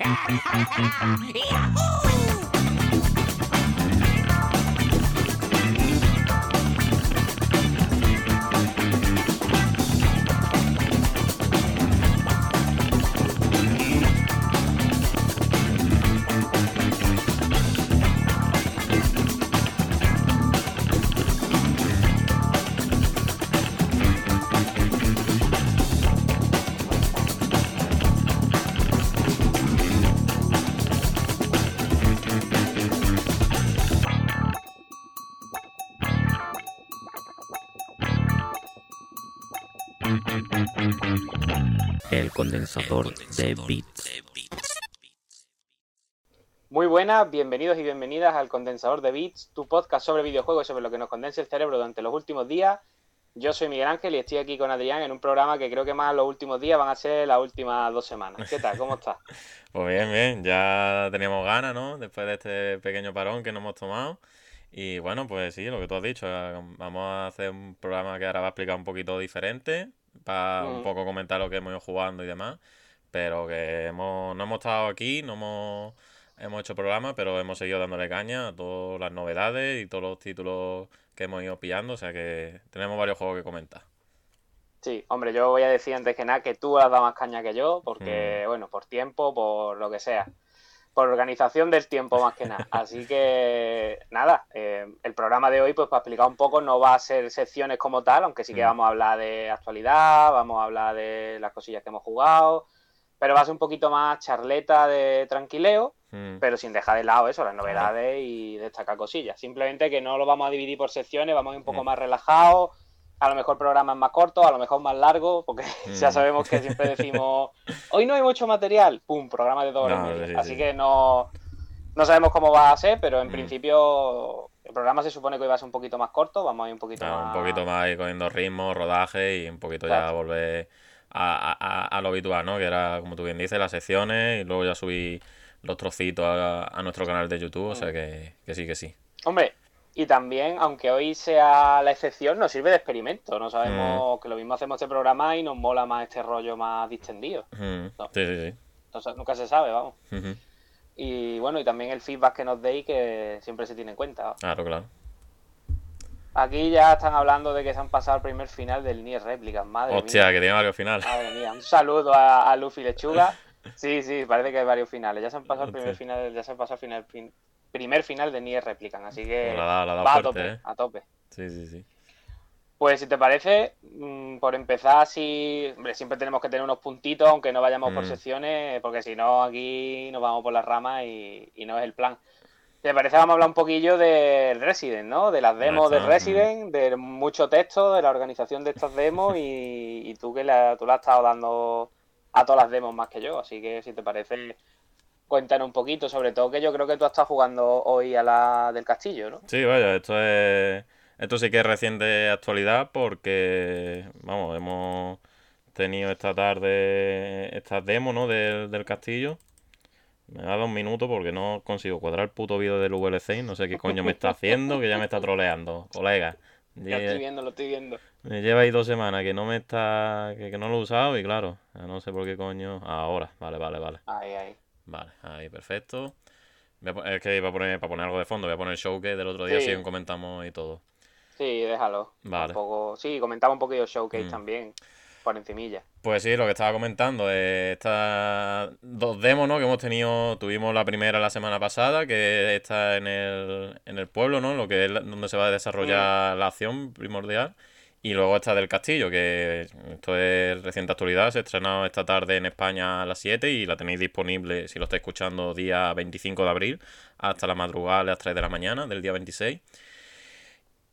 El condensador de bits. Muy buenas, bienvenidos y bienvenidas al Condensador de Bits, tu podcast sobre videojuegos y sobre lo que nos condensa el cerebro durante los últimos días. Yo soy Miguel Ángel y estoy aquí con Adrián en un programa que creo que más los últimos días van a ser las últimas dos semanas. ¿Qué tal? ¿Cómo estás? Pues bien, bien, ya teníamos ganas, ¿no? Después de este pequeño parón que nos hemos tomado. Y bueno, pues sí, lo que tú has dicho, eh, vamos a hacer un programa que ahora va a explicar un poquito diferente, para un Mm. poco comentar lo que hemos ido jugando y demás. Pero que hemos, no hemos estado aquí, no hemos, hemos hecho programa, pero hemos seguido dándole caña a todas las novedades y todos los títulos que hemos ido pillando. O sea que tenemos varios juegos que comentar. Sí, hombre, yo voy a decir antes que nada que tú has dado más caña que yo, Mm. porque, bueno, por tiempo, por lo que sea. Por organización del tiempo más que nada. Así que, nada, eh, el programa de hoy, pues para explicar un poco, no va a ser secciones como tal, aunque sí que Mm. vamos a hablar de actualidad, vamos a hablar de las cosillas que hemos jugado, pero va a ser un poquito más charleta de tranquileo, Mm. pero sin dejar de lado eso, las novedades y destacar cosillas. Simplemente que no lo vamos a dividir por secciones, vamos a ir un poco Mm. más relajados. A lo mejor programas más cortos, a lo mejor más largos, porque ya Mm. sabemos que siempre decimos, hoy no hay mucho material, pum, programa de dos horas No, sí, Así sí. que no, no sabemos cómo va a ser, pero en Mm. principio el programa se supone que hoy va a ser un poquito más corto, vamos a ir un poquito Claro, más... un poquito más ahí cogiendo ritmo, rodaje y un poquito ya volver a, a- a- lo habitual, ¿no? Que era, como tú bien dices, las secciones y luego ya subí los trocitos a, a nuestro canal de YouTube, o Mm. sea que, que sí, que sí. Hombre, y también, aunque hoy sea la excepción, nos sirve de experimento. No sabemos Mm. que lo mismo hacemos este programa y nos mola más este rollo más distendido. No. Sí, sí, sí. Entonces, nunca se sabe, vamos. Y bueno, y también el feedback que nos deis que siempre se tiene en cuenta. Claro, claro. Aquí ya están hablando de que se han pasado el primer final del Nier Replicant, madre Hostia, mía. que tiene varios finales. Madre mía, un saludo a, a Luffy Lechuga. Sí, sí, parece que hay varios finales. Ya se han pasado el primer final, ya se han pasado el final, fin- primer final de Nier Replicant, así que La la va a tope, ¿eh? a tope. Sí, sí, sí. Pues si te parece, mm, por empezar, sí, hombre, siempre tenemos que tener unos puntitos, aunque no vayamos por Mm. secciones, porque si no aquí nos vamos por las ramas y, y no es el plan. Si te parece, vamos a hablar un poquillo del Resident, ¿no? De las demos está, del Resident, de mucho texto, de la organización de estas demos y, y tú que la, tú le has estado dando a todas las demos más que yo, así que si te parece, cuéntanos un poquito, sobre todo que yo creo que tú has estado jugando hoy a la del castillo, ¿no? Sí, vaya, esto es. Esto sí que es reciente actualidad porque, vamos, hemos tenido esta tarde estas demos, ¿no? Del, del castillo. Me ha dado un minuto porque no consigo cuadrar el puto vídeo del VLC no sé qué coño me está haciendo, que ya me está troleando, colega. Ya estoy Lle- viendo, lo estoy viendo. Me lleva ahí dos semanas que no me está. que, que no lo he usado y claro, no sé por qué coño. Ahora, vale, vale, vale. Ahí, ahí. Vale, ahí, perfecto. Voy a es que iba a poner, para poner algo de fondo, voy a poner el showcase del otro día, Sí. si comentamos y todo. Sí, déjalo. Vale. Tampoco... Sí, comentaba un poquillo el showcase Mm. también, por encimilla. Pues sí, lo que estaba comentando, eh, estas dos demos, ¿no? Que hemos tenido, tuvimos la primera la semana pasada, que está en el, en el pueblo, ¿no? Lo que es donde se va a desarrollar la acción primordial. Y luego esta del castillo, que esto es reciente actualidad, se ha estrenado esta tarde en España a las 7 y la tenéis disponible, si lo estáis escuchando, día 25 de abril, hasta la madrugada a las 3 de la mañana del día 26.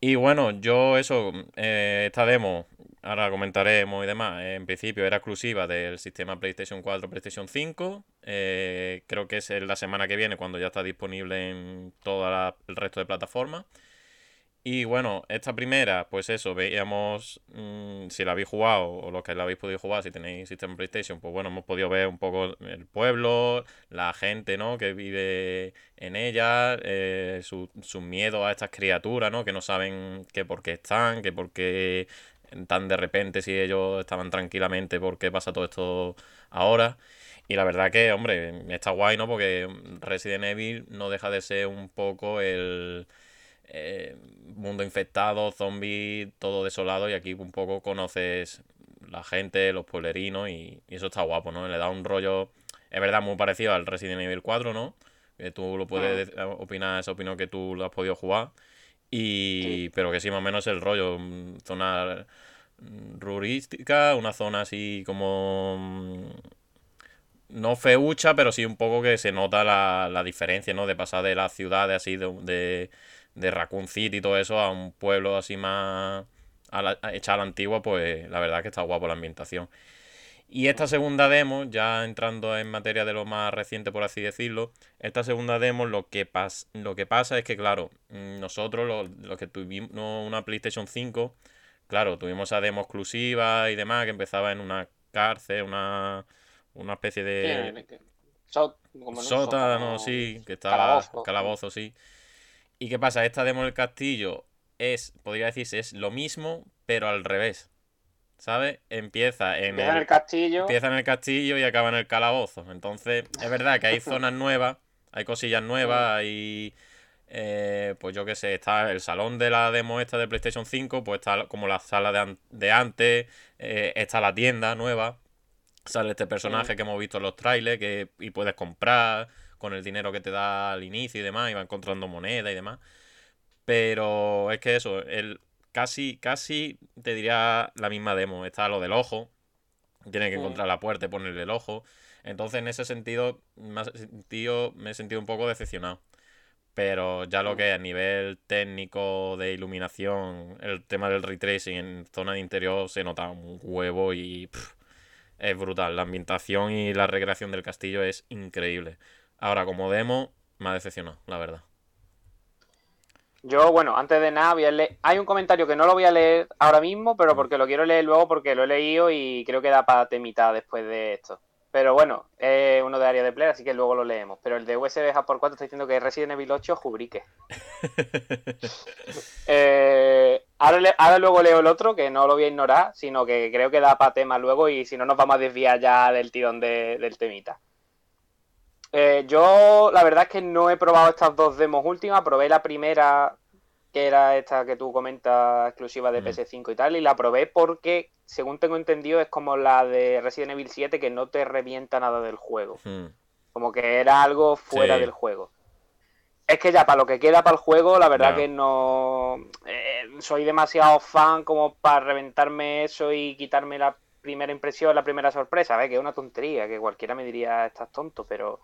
Y bueno, yo eso, eh, esta demo, ahora comentaremos y demás, eh, en principio era exclusiva del sistema PlayStation 4, PlayStation 5. eh, creo que es la semana que viene cuando ya está disponible en todo el resto de plataformas. Y bueno, esta primera, pues eso, veíamos mm, si la habéis jugado o los que la habéis podido jugar, si tenéis sistema PlayStation, pues bueno, hemos podido ver un poco el pueblo, la gente, ¿no? Que vive en ella, eh, su, sus miedos a estas criaturas, ¿no? Que no saben que por qué están, que por qué tan de repente si ellos estaban tranquilamente, por qué pasa todo esto ahora. Y la verdad que, hombre, está guay, ¿no? Porque Resident Evil no deja de ser un poco el eh, mundo infectado, zombie, todo desolado. Y aquí un poco conoces la gente, los pueblerinos y, y eso está guapo, ¿no? Le da un rollo, es verdad, muy parecido al Resident Evil 4, ¿no? Que tú lo puedes Ah. opinar, esa opinión que tú lo has podido jugar. Y, pero que sí, más o menos el rollo, mm, zona rurística, una zona así como mm, no feucha, pero sí un poco que se nota la, la diferencia, ¿no? De pasar de las ciudades así de, de, de Raccoon City y todo eso a un pueblo así más a la, a- hecha a la antigua, pues la verdad que está guapo la ambientación. Y esta segunda demo, ya entrando en materia de lo más reciente, por así decirlo, esta segunda demo lo que, pas- lo que pasa es que, claro, mm, nosotros los, los que tuvimos una PlayStation 5, claro, tuvimos esa demo exclusiva y demás, que empezaba en una cárcel, una, una especie de Sí, que- só- como en un sótano, sótano, sí, que calabozo. calabozo, sí. ¿Y qué pasa? Esta demo del castillo es, podría decirse, es lo mismo, pero al revés. ¿Sabes? Empieza en Empieza en el, el castillo. empieza en el castillo y acaba en el calabozo. Entonces, es verdad que hay zonas nuevas, hay cosillas nuevas, hay. eh, pues yo qué sé, está el salón de la demo esta de PlayStation 5, pues está como la sala de, an- de antes, eh, está la tienda nueva, sale este personaje que hemos visto en los trailers que, y puedes comprar con el dinero que te da al inicio y demás, y va encontrando moneda y demás. Pero es que eso, el, casi, casi te diría la misma demo. Está lo del ojo. Tienes que Mm. encontrar la puerta y ponerle el ojo. Entonces, en ese sentido, me, sentido, me he sentido un poco decepcionado. Pero ya lo Mm. que es a nivel técnico de iluminación, el tema del ray tracing en zona de interior se nota un huevo y pff, es brutal. La ambientación y la recreación del castillo es increíble. Ahora, como demo, me ha decepcionado, la verdad. Yo, bueno, antes de nada, voy a leer. Hay un comentario que no lo voy a leer ahora mismo, pero porque lo quiero leer luego porque lo he leído y creo que da para mitad después de esto. Pero bueno, es uno de área de play, así que luego lo leemos. Pero el de USB por 4 está diciendo que Resident Evil 8 jubrique. Eh, ahora, le- ahora luego leo el otro, que no lo voy a ignorar, sino que creo que da para tema luego y si no nos vamos a desviar ya del tirón de- del temita. Eh, yo la verdad es que no he probado estas dos demos últimas, probé la primera, que era esta que tú comentas, exclusiva de Mm. PS5 y tal, y la probé porque, según tengo entendido, es como la de Resident Evil 7 que no te revienta nada del juego. Hmm. Como que era algo fuera Sí. del juego. Es que ya para lo que queda para el juego, la verdad que no eh, soy demasiado fan como para reventarme eso y quitarme la primera impresión, la primera sorpresa. ¿ves? Que es una tontería, que cualquiera me diría estás tonto, pero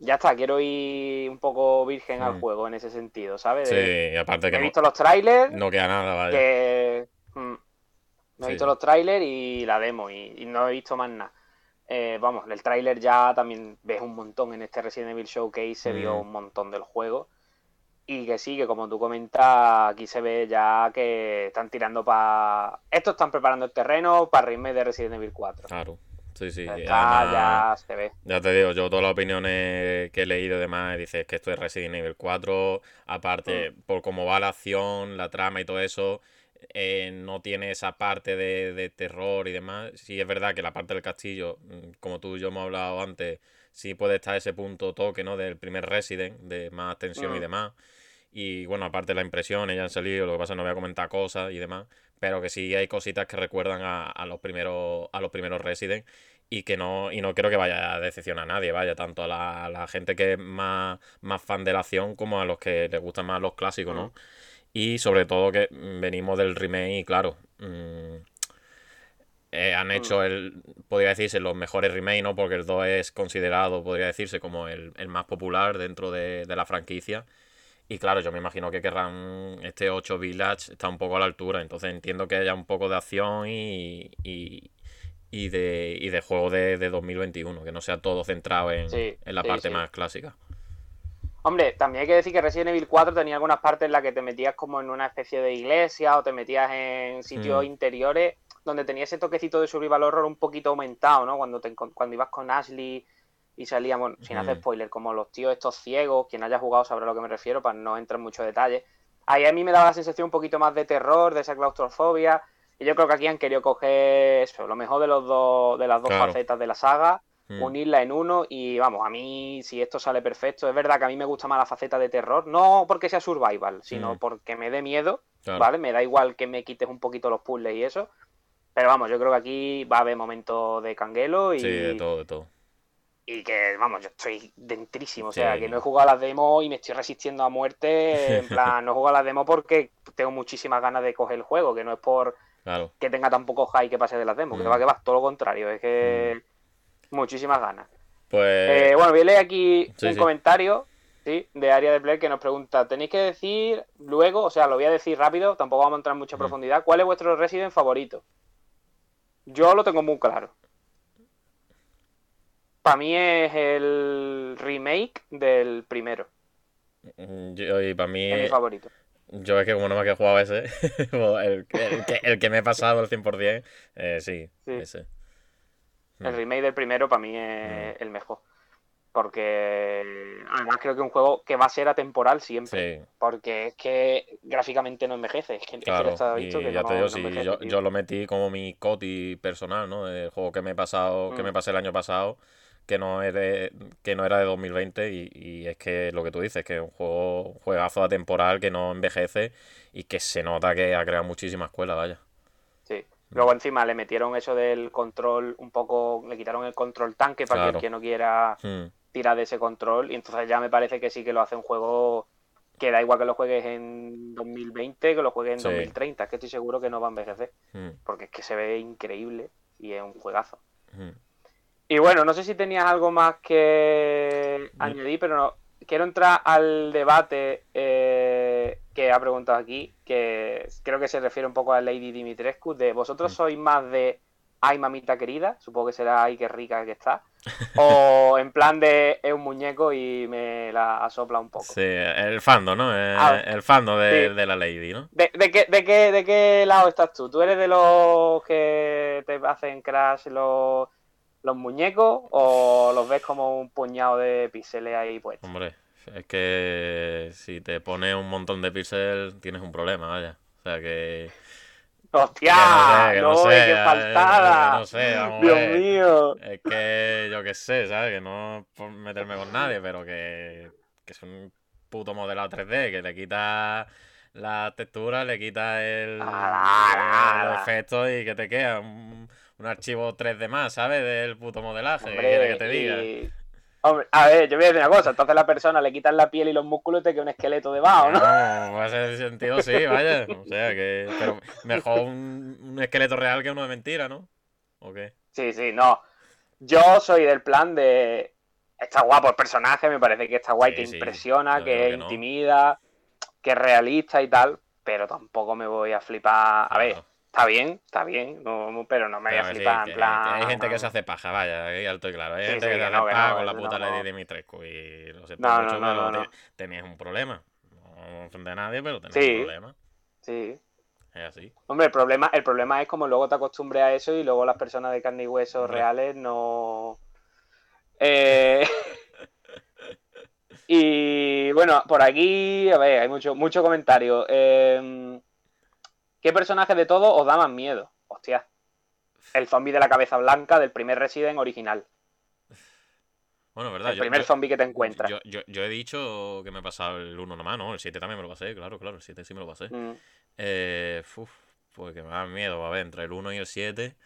ya está, quiero ir un poco virgen al juego en ese sentido, ¿sabes? Sí, y aparte he que no, visto los trailers, no queda nada, vaya. que mm, me he Sí. visto los trailers y la demo y, y no he visto más nada. Eh, vamos, el tráiler ya también ves un montón en este Resident Evil Showcase, se vio Mm. un montón del juego. Y que sí, que como tú comentas, aquí se ve ya que están tirando para... Estos están preparando el terreno para remake de Resident Evil 4. Claro. Sí, sí. Ya ya se ve. Ya te digo, yo todas las opiniones que he leído y demás, dices que esto es Resident Evil 4, aparte Mm. por cómo va la acción, la trama y todo eso, eh, no tiene esa parte de, de terror y demás. Sí es verdad que la parte del castillo, mm, como tú y yo hemos hablado antes, sí puede estar ese punto toque, ¿no? Del primer Resident, de más tensión y Mm. demás. Y bueno, aparte las impresiones ya han salido, lo que pasa es que no voy a comentar cosas y demás, pero que sí hay cositas que recuerdan a, a los primeros a los primeros Resident y que no y no creo que vaya a decepcionar a nadie, vaya, tanto a la, a la gente que es más, más fan de la acción como a los que les gustan más los clásicos, ¿no? Mm. Y sobre todo que mm, venimos del remake y claro, mm, eh, han hecho el, podría decirse, los mejores remakes, ¿no? Porque el 2 es considerado, podría decirse, como el, el más popular dentro de, de la franquicia. Y claro, yo me imagino que querrán este 8 Village está un poco a la altura. Entonces entiendo que haya un poco de acción y, y, y de, y de juego de, de 2021, que no sea todo centrado en, Sí, en la sí, parte sí. más clásica. Hombre, también hay que decir que Resident Evil 4 tenía algunas partes en las que te metías como en una especie de iglesia o te metías en sitios Mm. interiores donde tenía ese toquecito de survival horror un poquito aumentado, ¿no? Cuando, te, cuando ibas con Ashley y salían, bueno, sin hacer Mm. spoiler, como los tíos estos ciegos, quien haya jugado sabrá a lo que me refiero, para no entrar en mucho detalle. Ahí a mí me daba la sensación un poquito más de terror, de esa claustrofobia, y yo creo que aquí han querido coger eso, lo mejor de los dos, de las dos Claro. facetas de la saga, Mm. unirla en uno y vamos, a mí si esto sale perfecto, es verdad que a mí me gusta más la faceta de terror, no porque sea survival, sino Mm. porque me dé miedo, Claro. ¿vale? Me da igual que me quites un poquito los puzzles y eso. Pero vamos, yo creo que aquí va a haber momentos de canguelo y, Sí, de todo, de todo. y que, vamos, yo estoy dentrísimo. O Sí. sea, que no he jugado a las demos y me estoy resistiendo a muerte. En plan, no he jugado a las demos porque tengo muchísimas ganas de coger el juego, que no es por Claro. que tenga tan poco hype que pase de las demos, que Mm. va, que va, todo lo contrario, es que muchísimas ganas. Pues. Eh, bueno, voy a leer aquí sí, un sí. comentario ¿sí? de Área de Play que nos pregunta, tenéis que decir luego, o sea, lo voy a decir rápido, tampoco vamos a entrar en mucha Mm. profundidad, ¿cuál es vuestro Resident favorito? Yo lo tengo muy claro. Para mí es el remake del primero, mm, Yo, y para mí. es mi favorito. Yo es que como no me he jugado ese, pues el, el que, el que me he pasado al 100%, eh, sí, Sí. ese. El Mm. remake del primero para mí es el mejor. Porque además creo que es un juego que va a ser atemporal siempre. Sí, Porque es que gráficamente no envejece. Es que, es que claro. estaba Y visto que ya no- te digo, no envejece, yo, yo lo metí como mi coti personal, ¿no? El juego que me he pasado, que me Mm. pasé el año pasado, que no era de, que no era de 2020 y, y es que lo que tú dices, que es un juego, un juegazo atemporal que no envejece y que se nota que ha creado muchísima escuela, vaya. Sí. Luego encima le metieron eso del control un poco, le quitaron el control tanque para Claro. que el que no quiera Mm, tirar de ese control y entonces ya me parece que sí que lo hace un juego que da igual que lo juegues en 2020 que lo juegues en Sí. 2030, es que estoy seguro que no va a envejecer, mm, porque es que se ve increíble y es un juegazo. mm. Y bueno, no sé si tenías algo más que añadir, pero no. quiero entrar al debate eh, que ha preguntado aquí, que creo que se refiere un poco a Lady Dimitrescu, de vosotros Mm. sois más de ay mamita querida, supongo que será ay qué rica que está, o en plan de es un muñeco y me la asopla un poco. Sí, el fando, ¿no? El, Ah, el fando de, sí. de la Lady, ¿no? ¿De, de qué, de, qué, ¿De qué lado estás tú? ¿Tú eres de los que te hacen crash los, los muñecos o los ves como un puñado de píxeles ahí puestos? Hombre, es que si te pones un montón de píxeles tienes un problema, vaya. O sea que... ¡Hostia! que ¡No, no sé, qué que no sé, faltada! que no sé, vamos ¡Dios ver. mío! Es que yo qué sé, ¿sabes? Que no por meterme con nadie, pero que, que es un puto modelado 3D, que le quita la textura, le quita el, los ah. efectos y que te queda un, un archivo 3D más, ¿sabes? Del puto modelaje, ¿qué Hombre, quieres que te diga? Hombre, a ver, yo voy a decir una cosa. Entonces la persona le quitan la piel y los músculos y te queda un esqueleto debajo, ¿no? No, en ese sentido sí, vaya. O sea que. Pero mejor un, un esqueleto real que uno de mentira, ¿no? ¿O qué? Sí, sí, no. Yo soy del plan de. Está guapo el personaje, me parece que está guay, Sí, que sí, impresiona, que que no. intimida, que es realista y tal, pero tampoco me voy a flipar. A ver. Está bien, está bien, no- pero no me voy a sí, flipar que- en plan. hay gente que se hace paja, vaya, ahí alto y claro. Hay Sí, gente sí, que se que hace no, paja con la puta. Lady Dimitrescu. Y lo siento No, mucho, pero te- tenías un problema. No ofende a nadie, pero tenías Sí. un problema. Sí. Es así. Hombre, el problema, el problema es como luego te acostumbres a eso y luego las personas de carne y hueso Hombre. reales no. Eh, y bueno, por aquí, a ver, hay mucho, mucho comentario. Eh, ¿Qué personaje de todos os da más miedo? Hostia. El zombie de la cabeza blanca del primer Resident original. Bueno, ¿verdad? El Yo- primer yo- zombie que te encuentras. Yo, he dicho que me he pasado el 1 nomás, ¿no? El 7 también me lo pasé, claro, claro, el 7 sí me lo pasé. Mm. Eh, uf, pues que me da miedo, a ver, entre el 1 y el 7.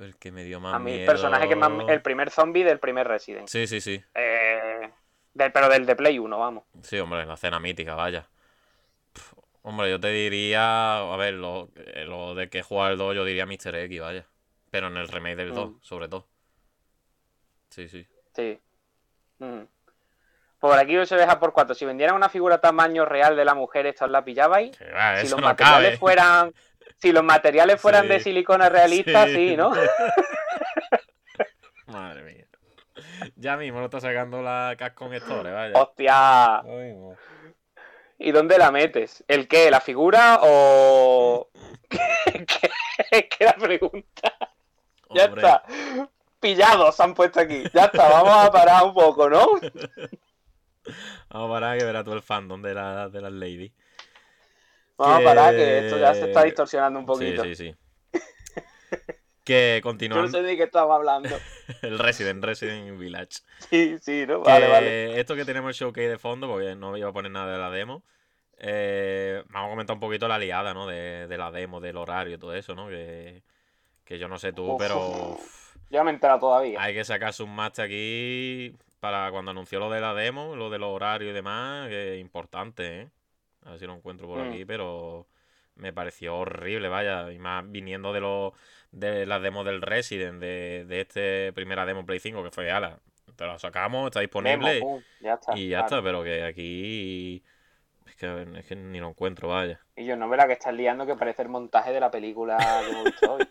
El que me dio más A mí, el miedo. personaje que más. El primer zombie del primer Resident. Sí, sí, sí. Eh, del- pero del de Play 1, vamos. Sí, hombre, la cena mítica, vaya. Hombre, yo te diría, a ver, lo, eh, lo de que jugar el 2, yo diría Mr. X, vaya. Pero en el remake del 2, Mm. sobre todo. Sí, sí. Sí. Mm. Por aquí se deja por cuatro. Si vendieran una figura tamaño real de la mujer, ¿esta la pillabais? Va, Si los no materiales cabe. fueran. Si los materiales fueran de silicona realista, sí, Sí. ¿no? Madre mía. Ya mismo lo está sacando la Capcom Store, vaya. Hostia. ¿Y dónde la metes? ¿El qué? ¿La figura o.? ¿Qué, qué, la pregunta? Ya está. Pillados han puesto aquí. Ya está, vamos a parar un poco, ¿no? Vamos a parar que verás tú el fandom de, la, de las lady. Vamos Que- a parar, que esto ya se está distorsionando un poquito. Sí, sí, sí. Que Yo no sé de qué estaba hablando. El Resident, Resident Village. Sí, sí, ¿no? Que Vale, vale. Esto que tenemos el showcase de fondo, porque no iba a poner nada de la demo. eh, vamos a comentar un poquito la liada, ¿no? De, de la demo, del horario y todo eso, ¿no? Que, que yo no sé tú, Uf, pero uf. Ya me he enterado todavía. hay que sacarse un máster aquí para cuando anunció lo de la demo, lo de los horarios y demás, que es importante, ¿eh? A ver si lo encuentro por Mm. aquí, pero me pareció horrible, vaya, y más viniendo de los de las demos del Resident, de, de este primera demo Play 5, que fue, ala, te la sacamos, está disponible. Demo, pum, ya está. Y ya claro. está, pero que aquí. Es que, es que ni lo encuentro, vaya. Y yo no ve la que estás liando que parece el montaje de la película que hemos visto hoy.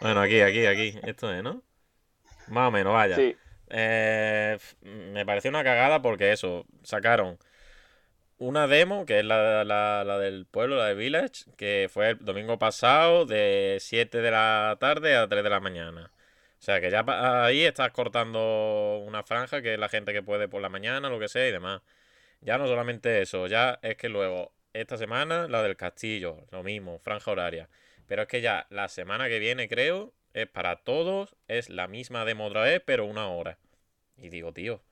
Bueno, aquí, aquí, aquí. Esto es, ¿no? Más o menos, vaya. Sí. Eh, me pareció una cagada porque eso, sacaron una demo, que es la, la, la del pueblo, la de Village, que fue el domingo pasado de 7 de la tarde a 3 de la mañana. O sea que ya ahí estás cortando una franja, que es la gente que puede por la mañana, lo que sea y demás. Ya no solamente eso, ya es que luego, esta semana, la del castillo, lo mismo, franja horaria. Pero es que ya la semana que viene, creo, es para todos, es la misma demo otra vez, pero una hora. Y digo, tío,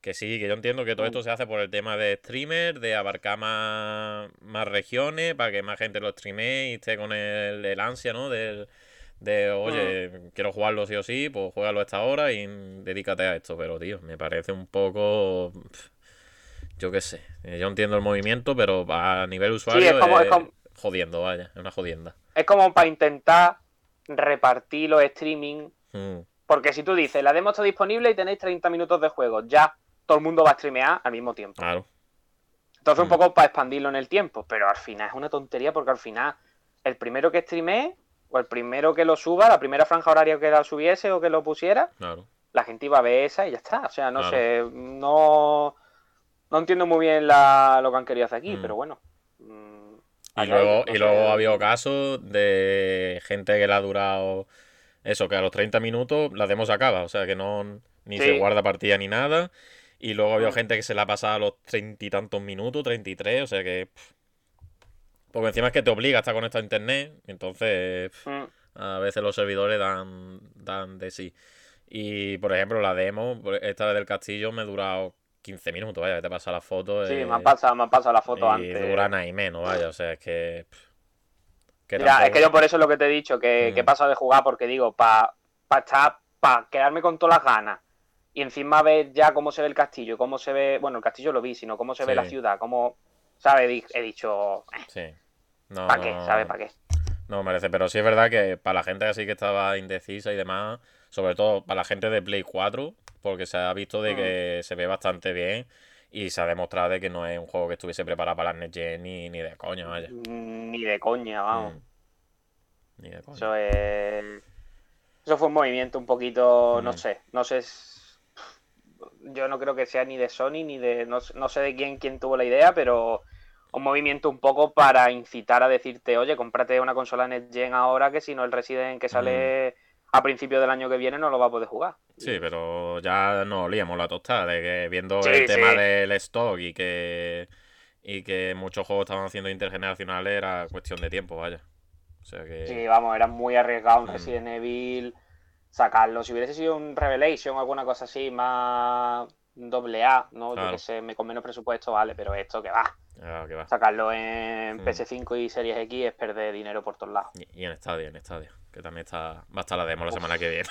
que sí, que yo entiendo que todo esto se hace por el tema de streamer, de abarcar más, más regiones, para que más gente lo streamee y esté con el, el ansia, ¿no? Del, de, oye, quiero jugarlo sí o sí, pues juégalo a esta hora y dedícate a esto. Pero, tío, me parece un poco... Yo qué sé, eh, yo entiendo el movimiento, pero a nivel usuario es como- es es como- jodiendo, vaya, es una jodienda. Es como para intentar repartir los streaming. Mm, Porque si tú dices, la demo está disponible y tenéis 30 minutos de juego, ya todo el mundo va a streamear al mismo tiempo. claro. Entonces, un Mm. poco para expandirlo en el tiempo. Pero al final es una tontería porque al final el primero que streamee o el primero que lo suba, la primera franja horaria que la subiese o que lo pusiera, Claro. la gente iba a ver esa y ya está. O sea, no Claro. sé, no, no entiendo muy bien la- lo que han querido hacer aquí, Mm. pero bueno. Mm, Y allá luego, no y luego ha habido casos de gente que le ha durado eso, que a los 30 minutos la demo se acaba, o sea que no ni se guarda partida ni nada. Y luego ha habido Mm. gente que se la ha pasado a los treinta y tantos minutos, 33, o sea que. pff. Porque encima es que te obliga a estar conectado a internet, entonces pff, Mm, a veces los servidores dan, dan de sí. Y por ejemplo, la demo, pues, esta del castillo, me ha durado 15 minutos, vaya, que te pasa la foto. Sí, eh, me han pasado, me han pasado la foto y antes. dura nada y menos, vaya, o sea, es que. pff, que Mira, es que yo por eso es lo que te he dicho, que, Mm. que he pasado de jugar, porque digo, para estar, para quedarme con todas las ganas y encima ver ya cómo se ve el castillo, cómo se ve, bueno, el castillo lo vi, sino cómo se ve la ciudad, cómo, ¿sabes? He dicho, Sí. No, ¿para qué? no- ¿Sabes? ¿Para qué? No merece, pero sí es verdad que para la gente así que estaba indecisa y demás, sobre todo para la gente de Play 4, porque se ha visto de Mm. que se ve bastante bien y se ha demostrado de que no es un juego que estuviese preparado para las Next Gen ni, ni de coña, vaya. Mm, Ni de coña, vamos. Mm. Ni de coña. Eso es... Eso fue un movimiento un poquito, no Mm. sé, no sé... Yo no creo que sea ni de Sony ni de... No, sé- no sé de quién, quién tuvo la idea, pero un movimiento un poco para incitar a decirte, oye, cómprate una consola Next Gen ahora que si no el Resident que sale a principios del año que viene no lo va a poder jugar. Sí, pero ya nos olíamos la tostada de que viendo Sí, el tema del stock y que y que muchos juegos estaban haciendo intergeneracionales era cuestión de tiempo, vaya. O sea que Sí, vamos, era muy arriesgado un Mm. Resident Evil sacarlo. Si hubiese sido un Revelation o alguna cosa así más doble A, ¿no? Yo que sé, me- con menos presupuesto, vale, pero esto que va. ah, que va. Sacarlo en Mm. PS5 y Series X es perder dinero por todos lados. Y, en Stadia, en Stadia, que también está va a estar la demo la semana que viene.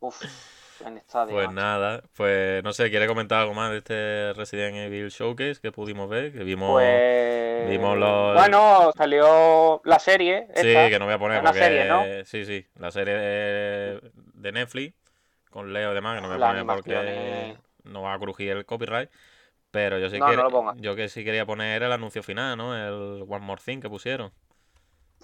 Uf, en esta Pues nada, pues no sé, ¿quiere comentar algo más de este Resident Evil Showcase que pudimos ver? Que vimos... Pues. vimos los- Bueno, salió la serie. Sí, que no voy a poner una porque... serie, ¿no? Sí, sí, la serie de, de Netflix con Leo y demás, que no voy a poner porque no va a crujir el copyright. Pero yo sí No, que no yo que sí quería poner el anuncio final, ¿no? El One More Thing que pusieron.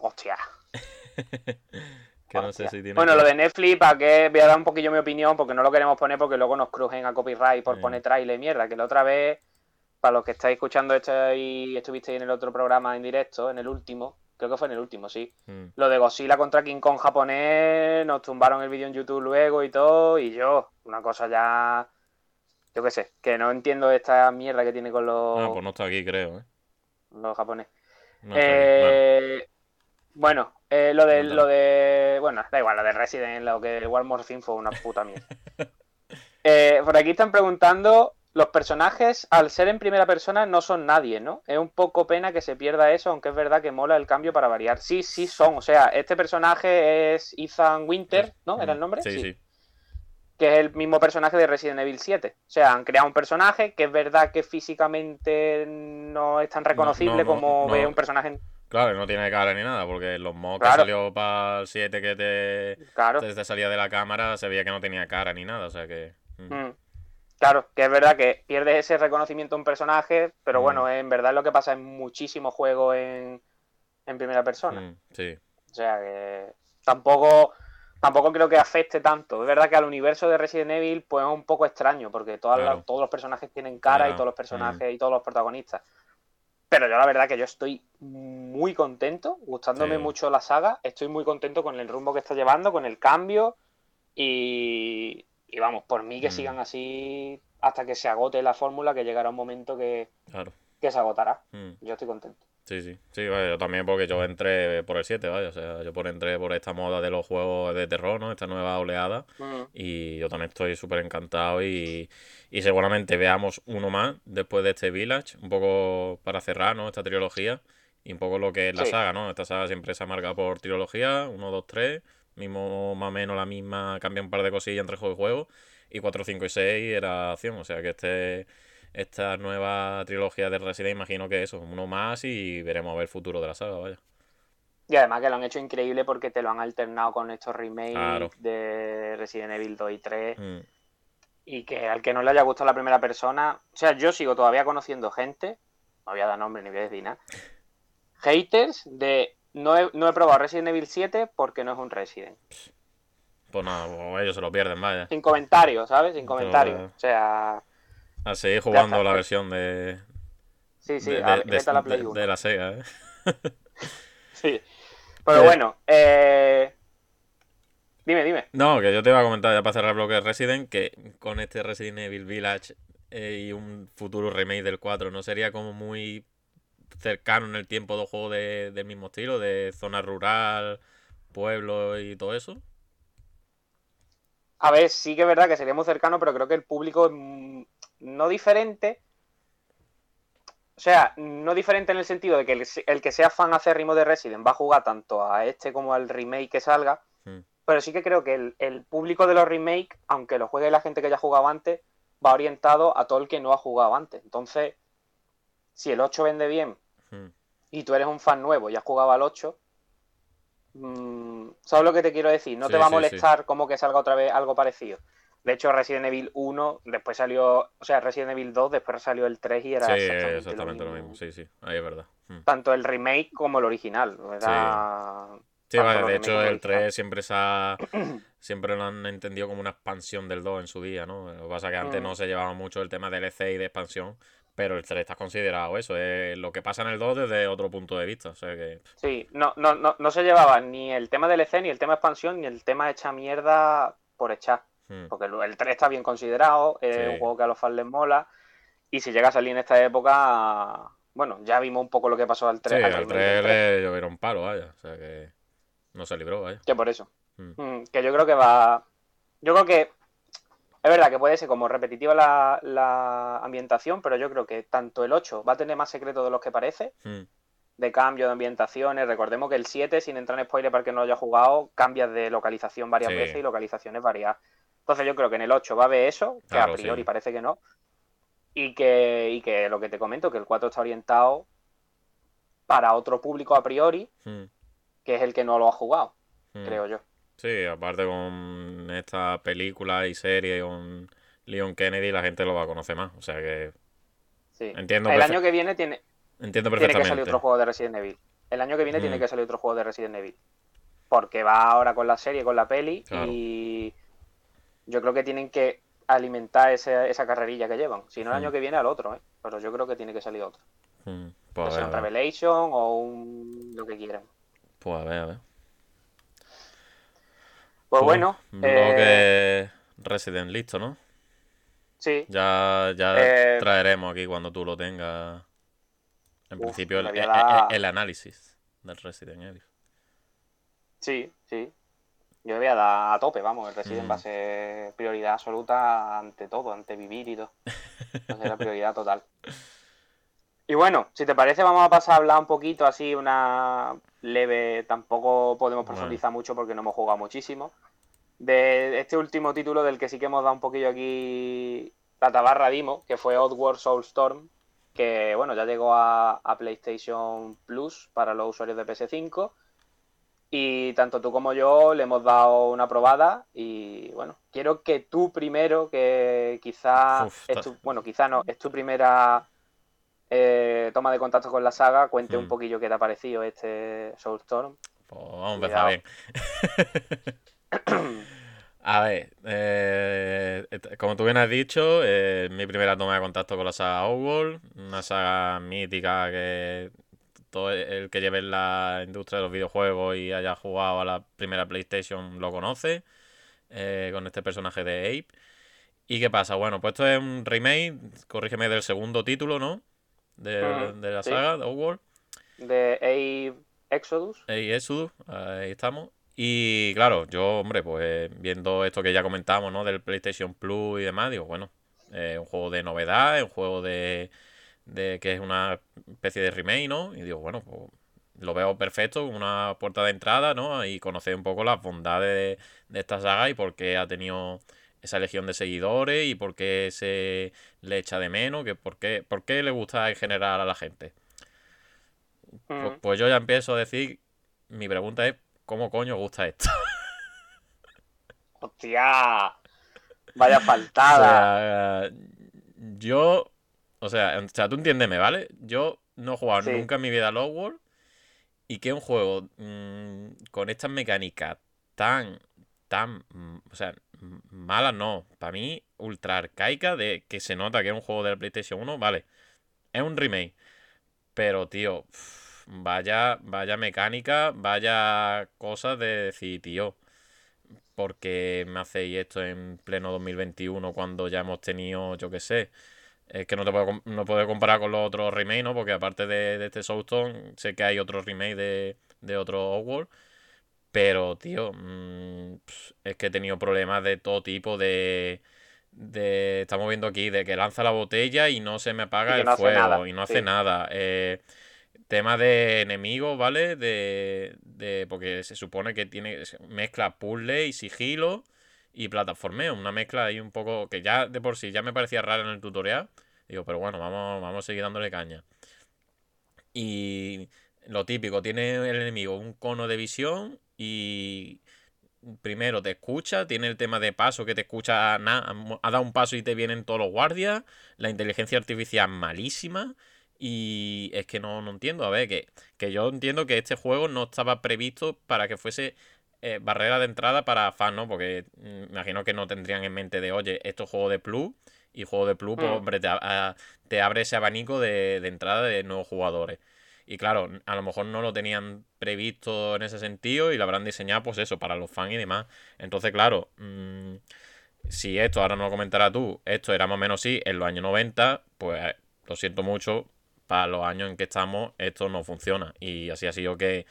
Hostia. Que no sé hostia. si tiene Bueno, que- lo de Netflix, para que voy a dar un poquillo mi opinión, porque no lo queremos poner porque luego nos crujen a copyright por Sí. poner trailer y mierda. Que la otra vez, para los que estáis escuchando esto y estuvisteis en el otro programa en directo, en el último, creo que fue en el último, sí. Mm, Lo de Godzilla contra King Kong japonés, nos tumbaron el vídeo en YouTube luego y todo, y yo, una cosa ya. Yo qué sé, que no entiendo esta mierda que tiene con los, Ah, pues no está aquí, creo, ¿eh? los japoneses. No Eh, Bueno, eh, lo de lo de. Bueno, da igual, lo de Resident, lo que el One More Thing fue una puta mierda. Eh, por aquí están preguntando. Los personajes, al ser en primera persona, no son nadie, ¿no? Es un poco pena que se pierda eso, aunque es verdad que mola el cambio para variar. Sí, sí son. O sea, este personaje es Ethan Winter, ¿no? ¿Era el nombre? Sí, sí. que es el mismo personaje de Resident Evil 7. O sea, han creado un personaje que es verdad que físicamente no es tan reconocible no, como no. ve un personaje. Claro, no tiene cara ni nada, porque los mods que salió para el 7 que te, Claro. te, salía de la cámara se veía que no tenía cara ni nada, o sea que... mm. Mm. Claro, que es verdad que pierdes ese reconocimiento a un personaje, pero Mm. bueno, en verdad es lo que pasa en muchísimos juegos en, en primera persona. Mm, sí, O sea que tampoco, tampoco creo que afecte tanto. Es verdad que al universo de Resident Evil pues es un poco extraño, porque todas las- Claro. todos los personajes tienen cara y todos los personajes y todos los protagonistas. Pero yo la verdad que yo estoy muy contento, gustándome Sí. mucho la saga, estoy muy contento con el rumbo que está llevando, con el cambio y, y vamos, por mí que Mm. sigan así hasta que se agote la fórmula, que llegará un momento que, claro. que se agotará. Mm. Yo estoy contento. Sí, sí. Sí, vaya, yo también porque yo entré por el 7, vaya. O sea, yo por entré por esta moda de los juegos de terror, ¿no? Esta nueva oleada. Y yo también estoy súper encantado y, y seguramente veamos uno más después de este Village, un poco para cerrar, ¿no? Esta trilogía y un poco lo que es la Sí. saga, ¿no? Esta saga siempre se marca por trilogía, 1, 2, 3, mismo más o menos la misma, cambia un par de cosillas entre juego y juego, y 4, 5 y 6 era acción, o sea que este esta nueva trilogía de Resident imagino que eso, uno más y veremos a ver el futuro de la saga, vaya. Y además que lo han hecho increíble porque te lo han alternado con estos remakes Claro. de Resident Evil 2 y 3. Mm, Y que al que no le haya gustado la primera persona. O sea, yo sigo todavía conociendo gente. No voy a dar nombre ni voy a decir nada. Haters de. No he, no he probado Resident Evil 7 porque no es un Resident. Pues nada, pues ellos se lo pierden, vaya. Sin comentarios, ¿sabes? Sin comentarios. O sea. A seguir jugando la versión de, Sí, sí, de, a- de- la Play de- 1. de la Sega, ¿eh? Sí. Pero Eh. bueno, eh... dime, dime. No, que yo te iba a comentar ya para cerrar el bloque de Resident, que con este Resident Evil Village eh, y un futuro remake del 4, ¿no sería como muy cercano en el tiempo dos juegos de- del mismo estilo, de zona rural, pueblo y todo eso? A ver, sí que es verdad que sería muy cercano, pero creo que el público no diferente. O sea, no diferente en el sentido de que el, el que sea fan acérrimo de Resident va a jugar tanto a este como al remake que salga. Pero sí que creo que el, el público de los remakes, aunque lo juegue la gente que ya ha jugado antes, va orientado a todo el que no ha jugado antes. Entonces, si el 8 vende bien y tú eres un fan nuevo y has jugado al 8, mm, ¿sabes lo que te quiero decir? No Sí, te va a sí, molestar como que salga otra vez algo parecido. De hecho, Resident Evil 1, después salió, o sea, Resident Evil 2, después salió el 3 y era Sí, exactamente, exactamente lo mismo, sí, sí, ahí es verdad. Hmm. Tanto el remake como el original. Era... Sí, vale, de hecho el original. 3 siempre se ha, siempre lo han entendido como una expansión del 2 en su día, ¿no? Lo que pasa es que antes Mm. no se llevaba mucho el tema DLC y de expansión, pero el 3 está considerado eso, es lo que pasa en el 2 desde otro punto de vista, o sea que... Sí, no, no, no, no se llevaba ni el tema DLC, ni el tema expansión, ni el tema hecha mierda por echar. Hmm, Porque el el 3 está bien considerado, es Sí. un juego que a los fans les mola. Y si llega a salir en esta época, bueno, ya vimos un poco lo que pasó al 3. Sí, al al remake del 3 3, le llovieron palo, vaya, o sea que no se libró, vaya. Que por eso. Mm. Mm, que yo creo que va. Yo creo que. Es verdad que puede ser como repetitiva la, la ambientación, pero yo creo que tanto el 8 va a tener más secretos de los que parece, de cambio de ambientaciones. Recordemos que el 7, sin entrar en spoiler para que no lo haya jugado, cambias de localización varias Sí. veces y localizaciones varias. Entonces yo creo que en el 8 va a haber eso, que Claro, a priori sí. parece que no. Y que, y que lo que te comento, que el 4 está orientado para otro público a priori, hmm, que es el que no lo ha jugado, hmm. creo yo. Sí, aparte con esta película y serie con Leon Kennedy la gente lo va a conocer más, o sea que Sí. Entiendo el año que viene tiene, entiendo tiene que perfectamente. salir otro juego de Resident Evil. El año que viene tiene Mm. que salir otro juego de Resident Evil. Porque va ahora con la serie, con la peli, Claro. y yo creo que tienen que alimentar ese- esa carrerilla que llevan. Si no, el Mm. año que viene al otro, ¿eh? Pero yo creo que tiene que salir otro. Hmm, Pues a sea un. Revelation o un lo que quieran. Pues a ver, a ver. Pues bueno, eh, Bloque Resident listo, ¿no? sí, Ya, ya Eh, traeremos aquí cuando tú lo tengas. En Uf, principio, el- el análisis del Resident Evil. Sí, sí. Yo le voy a dar a tope, vamos. El Resident Mm. va a ser prioridad absoluta ante todo, ante vivir y todo. Va a ser la prioridad total. Y bueno, si te parece, vamos a pasar a hablar un poquito así, una leve. Tampoco podemos Bueno. profundizar mucho porque no hemos jugado muchísimo. De este último título del que sí que hemos dado un poquillo aquí la tabarra Dimo, que fue Oddworld Soulstorm, que bueno, ya llegó a, a PlayStation Plus para los usuarios de PS5. Y tanto tú como yo le hemos dado una probada. Y bueno, quiero que tú primero, que quizá Uf, es ta- tu, bueno, quizá no, es tu primera eh, toma de contacto con la saga, cuente un Hmm. poquillo qué te ha parecido este Soulstorm. Pues vamos a empezar bien. A ver, eh, como tú bien has dicho, eh, mi primera toma de contacto con la saga Outworld, una saga mítica que todo el que lleve en la industria de los videojuegos y haya jugado a la primera PlayStation lo conoce, eh, con este personaje de Ape. ¿Y qué pasa? Bueno, pues esto es un remake, corrígeme, del segundo título, ¿no? De, de la sí. saga, de Outworld. De Abe Exodus. Ey, Exodus, ahí estamos. Y claro, yo, hombre, pues viendo esto que ya comentamos, ¿no? Del PlayStation Plus y demás, digo, bueno, un juego de novedad, un juego de, de que es una especie de remake, ¿no? Y digo, bueno, pues lo veo perfecto, una puerta de entrada, ¿no? Y conocer un poco las bondades de, de esta saga y por qué ha tenido esa legión de seguidores y por qué se le echa de menos, que por qué, por qué le gusta en general a la gente. Pues, Mm. pues yo ya empiezo a decir, mi pregunta es, ¿cómo coño gusta esto? ¡Hostia! Vaya O faltada. sea, yo, o sea, o sea, tú entiéndeme, ¿vale? Yo no he jugado Sí. nunca en mi vida a Lost World y que un juego mm, con estas mecánicas tan, tan, mm, o sea, m- malas no, para mí ultra arcaica de que se nota que es un juego de la PlayStation 1, vale, es un remake, pero tío, vaya, vaya mecánica, vaya cosas de decir, tío, ¿por qué me hacéis esto en pleno 2021 cuando ya hemos tenido, yo qué sé? Es que no te puedo, no puedo comparar con los otros remakes, ¿no? Porque aparte de, de este Soulstone, sé que hay otro remake de, de otro Outworld. Pero, tío, mm, es que he tenido problemas de todo tipo de, de... Estamos viendo aquí, de que lanza la botella y no se me apaga el no fuego y no hace sí. nada. Eh, tema de enemigos, ¿vale? De, de... Porque se supone que tiene mezcla puzzle y sigilo y plataformeo. Una mezcla ahí un poco que ya de por sí ya me parecía rara en el tutorial. Digo, pero bueno, vamos, vamos a seguir dándole caña. Y lo típico, tiene el enemigo un cono de visión y primero te escucha, tiene el tema de paso que te escucha, ha dado un paso y te vienen todos los guardias, la inteligencia artificial malísima y es que no, no entiendo, a ver, que, que yo entiendo que este juego no estaba previsto para que fuese eh, barrera de entrada para fans, ¿no? Porque mm, me imagino que no tendrían en mente de, oye, esto es juego de Plus y juego de Plus, pues, Mm. hombre, te, a- te abre ese abanico de, de entrada de nuevos jugadores. Y claro, a lo mejor no lo tenían previsto en ese sentido y lo habrán diseñado, pues eso, para los fans y demás. Entonces, claro, mm, si esto, ahora no lo comentarás tú, esto era más o menos así en los años 90, pues eh, lo siento mucho, para los años en que estamos, esto no funciona. Y así ha sido que,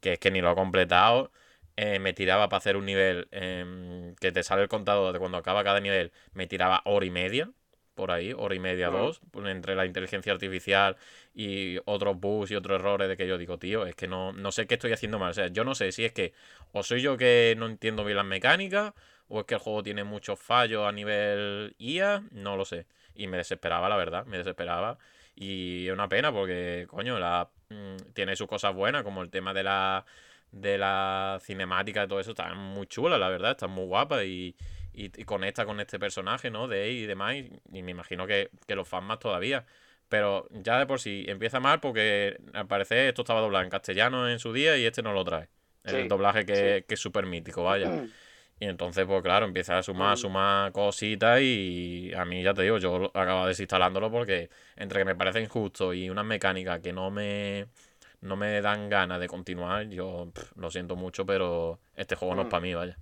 que es que ni lo he completado. Eh, me tiraba para hacer un nivel em, que te sale el contador de cuando acaba cada nivel, me tiraba hora y media, por ahí, hora y media, dos, pues, entre la inteligencia artificial y otros bugs y otros errores de que yo digo, tío, es que no, no sé qué estoy haciendo mal. O sea, yo no sé si es que o soy yo que no entiendo bien las mecánicas, o es que el juego tiene muchos fallos a nivel IA, no lo sé. Y me desesperaba, la verdad, me desesperaba. Y es una pena porque, coño, la, mm, tiene sus cosas buenas, como el tema de la, de la cinemática y todo eso, está muy chula, la verdad, está muy guapa y, y, y conecta con este personaje, ¿no? De él y demás, y, y me imagino que, que los fans más todavía. Pero ya de por sí empieza mal porque al parecer esto estaba doblado en castellano en su día y este no lo trae. El doblaje que, sí. que es súper mítico, vaya. Y entonces, pues claro, empieza a sumar, Mm. sumar cositas y a mí ya te digo, yo acabo desinstalándolo porque entre que me parece injusto y unas mecánicas que no me, no me dan ganas de continuar, yo pff, lo siento mucho, pero este juego no es Mm. para mí, vaya.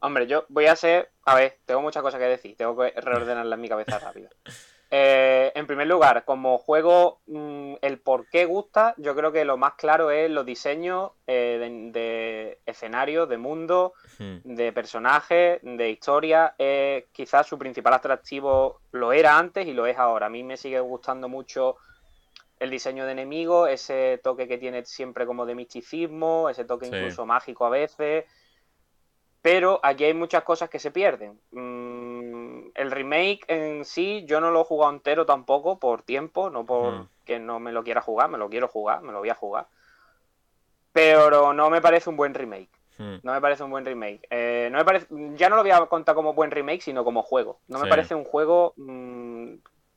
Hombre, yo voy a ser. A ver, tengo muchas cosas que decir. Tengo que reordenarla en mi cabeza rápido. Eh, en primer lugar, como juego, mm, el por qué gusta, yo creo que lo más claro es los diseños eh, de, de escenarios, de mundo, Hmm. de personajes, de historia. Eh, quizás su principal atractivo lo era antes y lo es ahora. A mí me sigue gustando mucho el diseño de enemigos, ese toque que tiene siempre como de misticismo, ese toque Sí. incluso mágico a veces. Pero aquí hay muchas cosas que se pierden. Mm, el remake en sí, yo no lo he jugado entero tampoco por tiempo, no por Hmm. que no me lo quiera jugar, me lo quiero jugar, me lo voy a jugar. Pero no me parece un buen remake. Hmm. No me parece un buen remake. Eh, no me parece, ya no lo voy a contar como buen remake, sino como juego. No me parece un juego mm,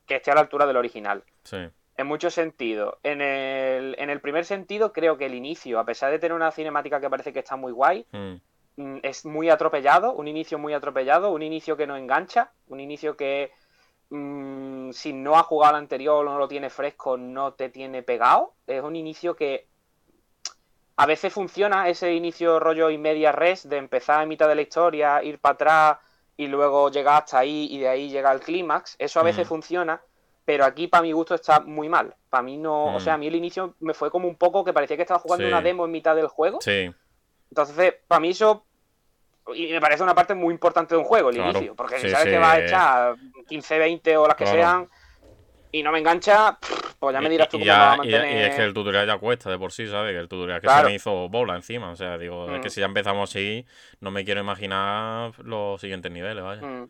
que esté a la altura del original. Sí. En muchos sentidos. En el, en el primer sentido, creo que el inicio, a pesar de tener una cinemática que parece que está muy guay, Hmm. mm, es muy atropellado, un inicio muy atropellado, un inicio que no engancha, un inicio que mm, si no has jugado al anterior o no lo tiene fresco, no te tiene pegado. Es un inicio que a veces funciona ese inicio rollo y media res de empezar en mitad de la historia, ir para atrás y luego llegar hasta ahí y de ahí llega al clímax. Eso a veces Mm. funciona, pero aquí para mi gusto está muy mal. Para mí no, o Mm. sea, a mí el inicio me fue como un poco que parecía que estaba jugando Sí. una demo en mitad del juego. Sí. Entonces, para mí eso. Y me parece una parte muy importante de un juego, el Claro. inicio. Porque si Sí, sabes sí, que vas a echar 15, 20 o las que Claro. sean y no me engancha, pues ya me dirás tú y cómo ya- a mantener. y es que el tutorial ya cuesta de por sí, ¿sabes? Que el tutorial que Claro. se me hizo bola encima. O sea, digo, es Mm. que si ya empezamos así, no me quiero imaginar los siguientes niveles, vaya. Mm,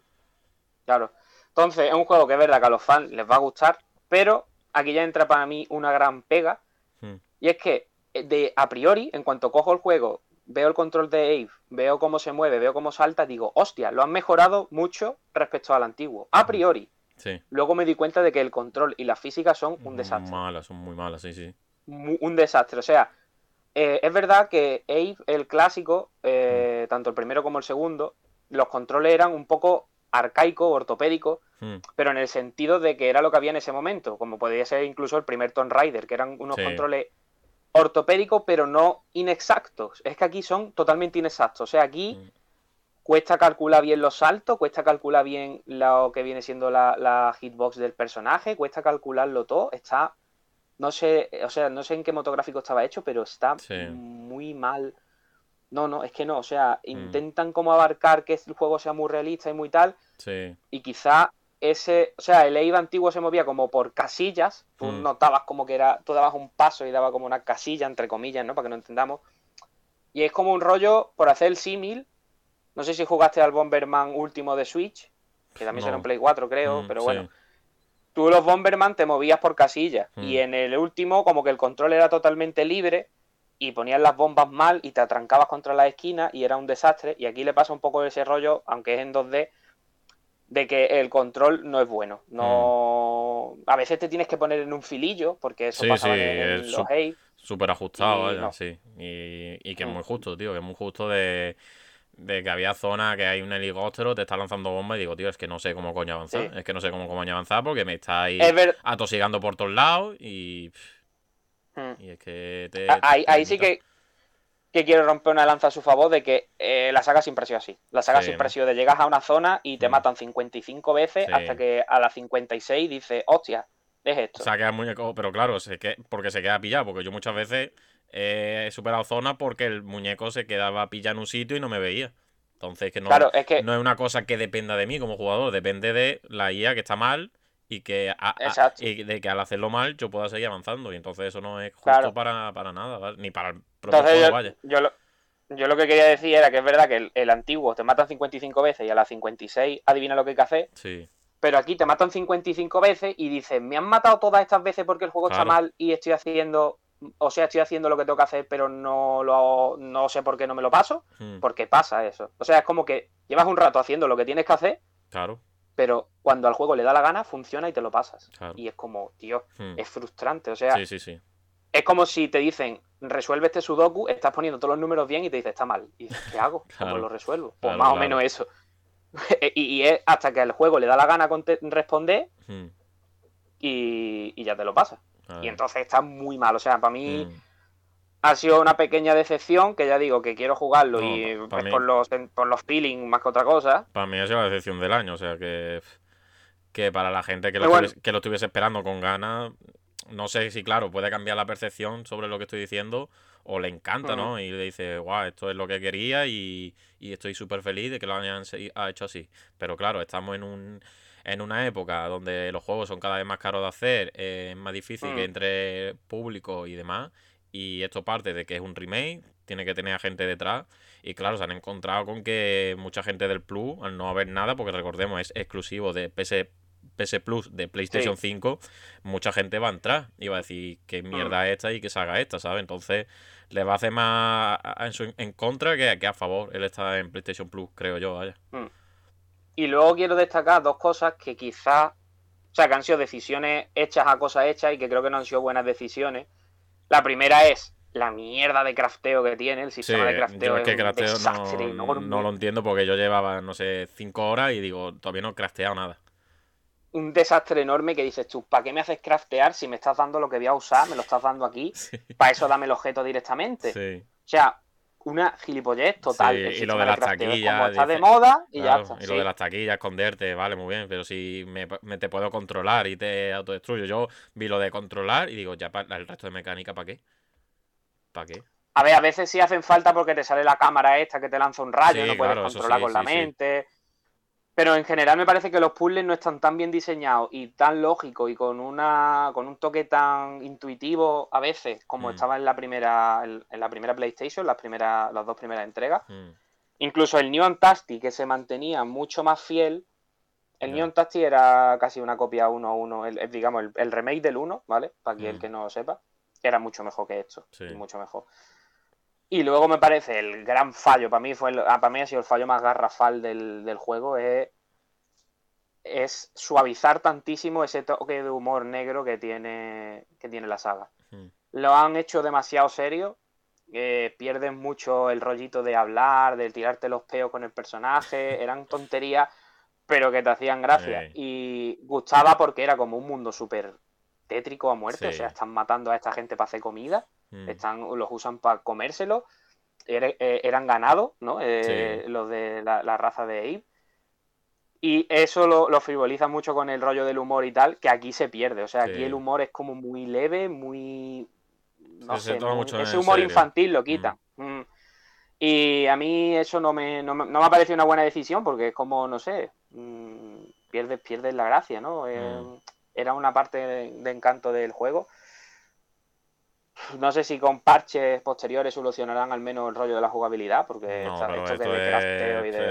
Claro. Entonces, es un juego que es verdad que a los fans les va a gustar, pero aquí ya entra para mí una gran pega. Hmm. Y es que, eh, de a priori, en cuanto cojo el juego, veo el control de Ave, veo cómo se mueve, veo cómo salta, digo, hostia, lo han mejorado mucho respecto al antiguo. A priori. Sí. Luego me di cuenta de que el control y la física son un desastre. Malas, son muy malas, sí, sí. Un desastre. O sea, eh, es verdad que Ave, el clásico, eh, tanto el primero como el segundo, los controles eran un poco arcaicos, ortopédicos, Hmm. pero en el sentido de que era lo que había en ese momento, como podría ser incluso el primer Tomb Raider, que eran unos Sí. controles ortopédicos, pero no inexactos. Es que aquí son totalmente inexactos. O sea, aquí Mm. cuesta calcular bien los saltos, cuesta calcular bien lo que viene siendo la, la hitbox del personaje, cuesta calcularlo todo. Está, no sé, o sea, no sé en qué motográfico estaba hecho, pero está Sí. muy mal. No, no, es que no. O sea, Mm. intentan como abarcar que el juego sea muy realista y muy tal, Sí. y quizá ese, o sea, el EVA antiguo se movía como por casillas, tú Mm. notabas como que era, tú dabas un paso y daba como una casilla, entre comillas, ¿no? Para que no entendamos. Y es como un rollo, por hacer el símil, no sé si jugaste al Bomberman último de Switch, que también No. será en Play 4, creo, Mm, pero sí. bueno. Tú los Bomberman te movías por casillas, y en el último como que el control era totalmente libre, y ponías las bombas mal y te atrancabas contra la esquina y era un desastre, y aquí le pasa un poco ese rollo, aunque es en 2D, de que el control no es bueno. No, a veces te tienes que poner en un filillo, porque eso Sí, sí, en, es los Ave. Súper ajustado, Y vaya, no. sí. Y, y que es Mm. muy justo, tío, que es muy justo de, de que había zonas que hay un helicóptero, te está lanzando bombas y digo, tío, es que no sé cómo coño avanzar. Sí. Es que no sé cómo coño avanzar porque me está ahí ver- atosigando por todos lados y, Mm. y es que te... Ah, Ahí, ahí sí que, que quiero romper una lanza a su favor de que eh, la saga siempre ha sido así. La saga Sí, siempre ha sido de llegas a una zona y te Mm. matan 55 veces Sí. hasta que a las 56 dices, hostia, es esto. O sea, queda el muñeco, pero claro, se que, porque se queda pillado, porque yo muchas veces he superado zonas porque el muñeco se quedaba pillado en un sitio y no me veía. Entonces, que no, claro, es que... no es una cosa que dependa de mí como jugador, depende de la IA que está mal y que a- a- y de que al hacerlo mal yo pueda seguir avanzando. Y entonces eso no es justo Claro. para, para nada, ¿vale? ni para el propio Entonces juego, yo, vaya. yo lo, yo lo que quería decir era que es verdad que el, el antiguo te matan 55 veces y a las 56 adivina lo que hay que hacer, Sí, pero aquí te matan 55 veces y dices, me han matado todas estas veces porque el juego está Claro. mal y estoy haciendo, o sea, estoy haciendo lo que tengo que hacer, pero no lo no sé por qué no me lo paso, mm, porque pasa eso. O sea, es como que llevas un rato haciendo lo que tienes que hacer, claro, pero cuando al juego le da la gana, funciona y te lo pasas. claro. Y es como, tío, mm, es frustrante. O sea, Sí, sí, sí. es como si te dicen, resuelve este sudoku, estás poniendo todos los números bien y te dices, está mal. Y dices, ¿qué hago? ¿Cómo Claro. lo resuelvo? Pues Claro, más o menos eso. y, y es hasta que el juego le da la gana responder mm, y, y ya te lo pasa. Y entonces está muy mal. O sea, para mí mm, ha sido una pequeña decepción que ya digo que quiero jugarlo No, y pues, mí- por los, por los feelings más que otra cosa. Para mí ha sido la decepción del año, o sea que. que para la gente que lo, estuviese, que lo estuviese esperando con ganas, no sé si, claro, puede cambiar la percepción sobre lo que estoy diciendo o le encanta, ¿no? Y le dice, guau, esto es lo que quería y, y estoy súper feliz de que lo hayan hecho así. Pero claro, estamos en un en una época donde los juegos son cada vez más caros de hacer, es más difícil que mm. entre público y demás. Y esto parte de que es un remake, tiene que tener a gente detrás. Y claro, se han encontrado con que mucha gente del Plus, al no haber nada, porque recordemos, es exclusivo de PS, PS Plus de PlayStation 5, mucha gente va a entrar y va a decir qué mierda mm. es esta y que se haga esta, ¿sabes? Entonces le va a hacer más en, en contra que, que, a favor. Él está en PlayStation Plus, creo yo, vaya. Mm. Y luego quiero destacar dos cosas que quizás, o sea, que han sido decisiones hechas a cosas hechas y que creo que no han sido buenas decisiones. La primera es la mierda de crafteo que tiene, el sistema de crafteo. es, que no, no, lo entiendo porque yo llevaba, no sé, cinco horas y digo, todavía no he crafteado nada. Un desastre enorme que dices tú, ¿para qué me haces craftear si me estás dando lo que voy a usar? Me lo estás dando aquí. Para eso dame el objeto directamente. O sea, una gilipollez total. y lo de las taquillas. está de moda y ya está. Y lo de las taquillas, esconderte, vale, muy bien. Pero si me, te puedo controlar y te autodestruyo. Yo vi lo de controlar y digo, ya para el resto de mecánica, ¿para qué? ¿Para qué? A ver, a veces sí hacen falta porque te sale la cámara esta que te lanza un rayo, no puedes controlar con la mente. Pero en general me parece que los puzzles no están tan bien diseñados y tan lógicos y con una con un toque tan intuitivo a veces como mm. estaba en la primera en, la primera PlayStation, las primeras las dos primeras entregas. Mm. Incluso el New Antastic que se mantenía mucho más fiel. El New Antastic era casi una copia 1 a 1, el, digamos el, remake del 1, ¿vale? Para que el mm. que no lo sepa, era mucho mejor que esto, mucho mejor. Y luego me parece el gran fallo, para mí fue ah, para mí ha sido el fallo más garrafal del, juego, es, es, suavizar tantísimo ese toque de humor negro que tiene, que tiene la saga. Hmm. Lo han hecho demasiado serio, eh, pierden mucho el rollito de hablar, de tirarte los peos con el personaje, eran tonterías, pero que te hacían gracia. Y gustaba porque era como un mundo súper tétrico a muerte, o sea, están matando a esta gente para hacer comida Mm. Están, los usan para comérselo. Eh, eran ganados, ¿no? Eh, los de la, raza de Abe. Y eso lo, frivoliza mucho con el rollo del humor y tal, que aquí se pierde. O sea, aquí el humor es como muy leve, muy. No sé, ese humor infantil lo quita. Mm. Mm. Y a mí eso no me, no, me ha parecido una buena decisión, porque es como, no sé, pierdes, pierdes la gracia, ¿no? Eh, era una parte de encanto del juego no sé si con parches posteriores solucionarán al menos el rollo de la jugabilidad, porque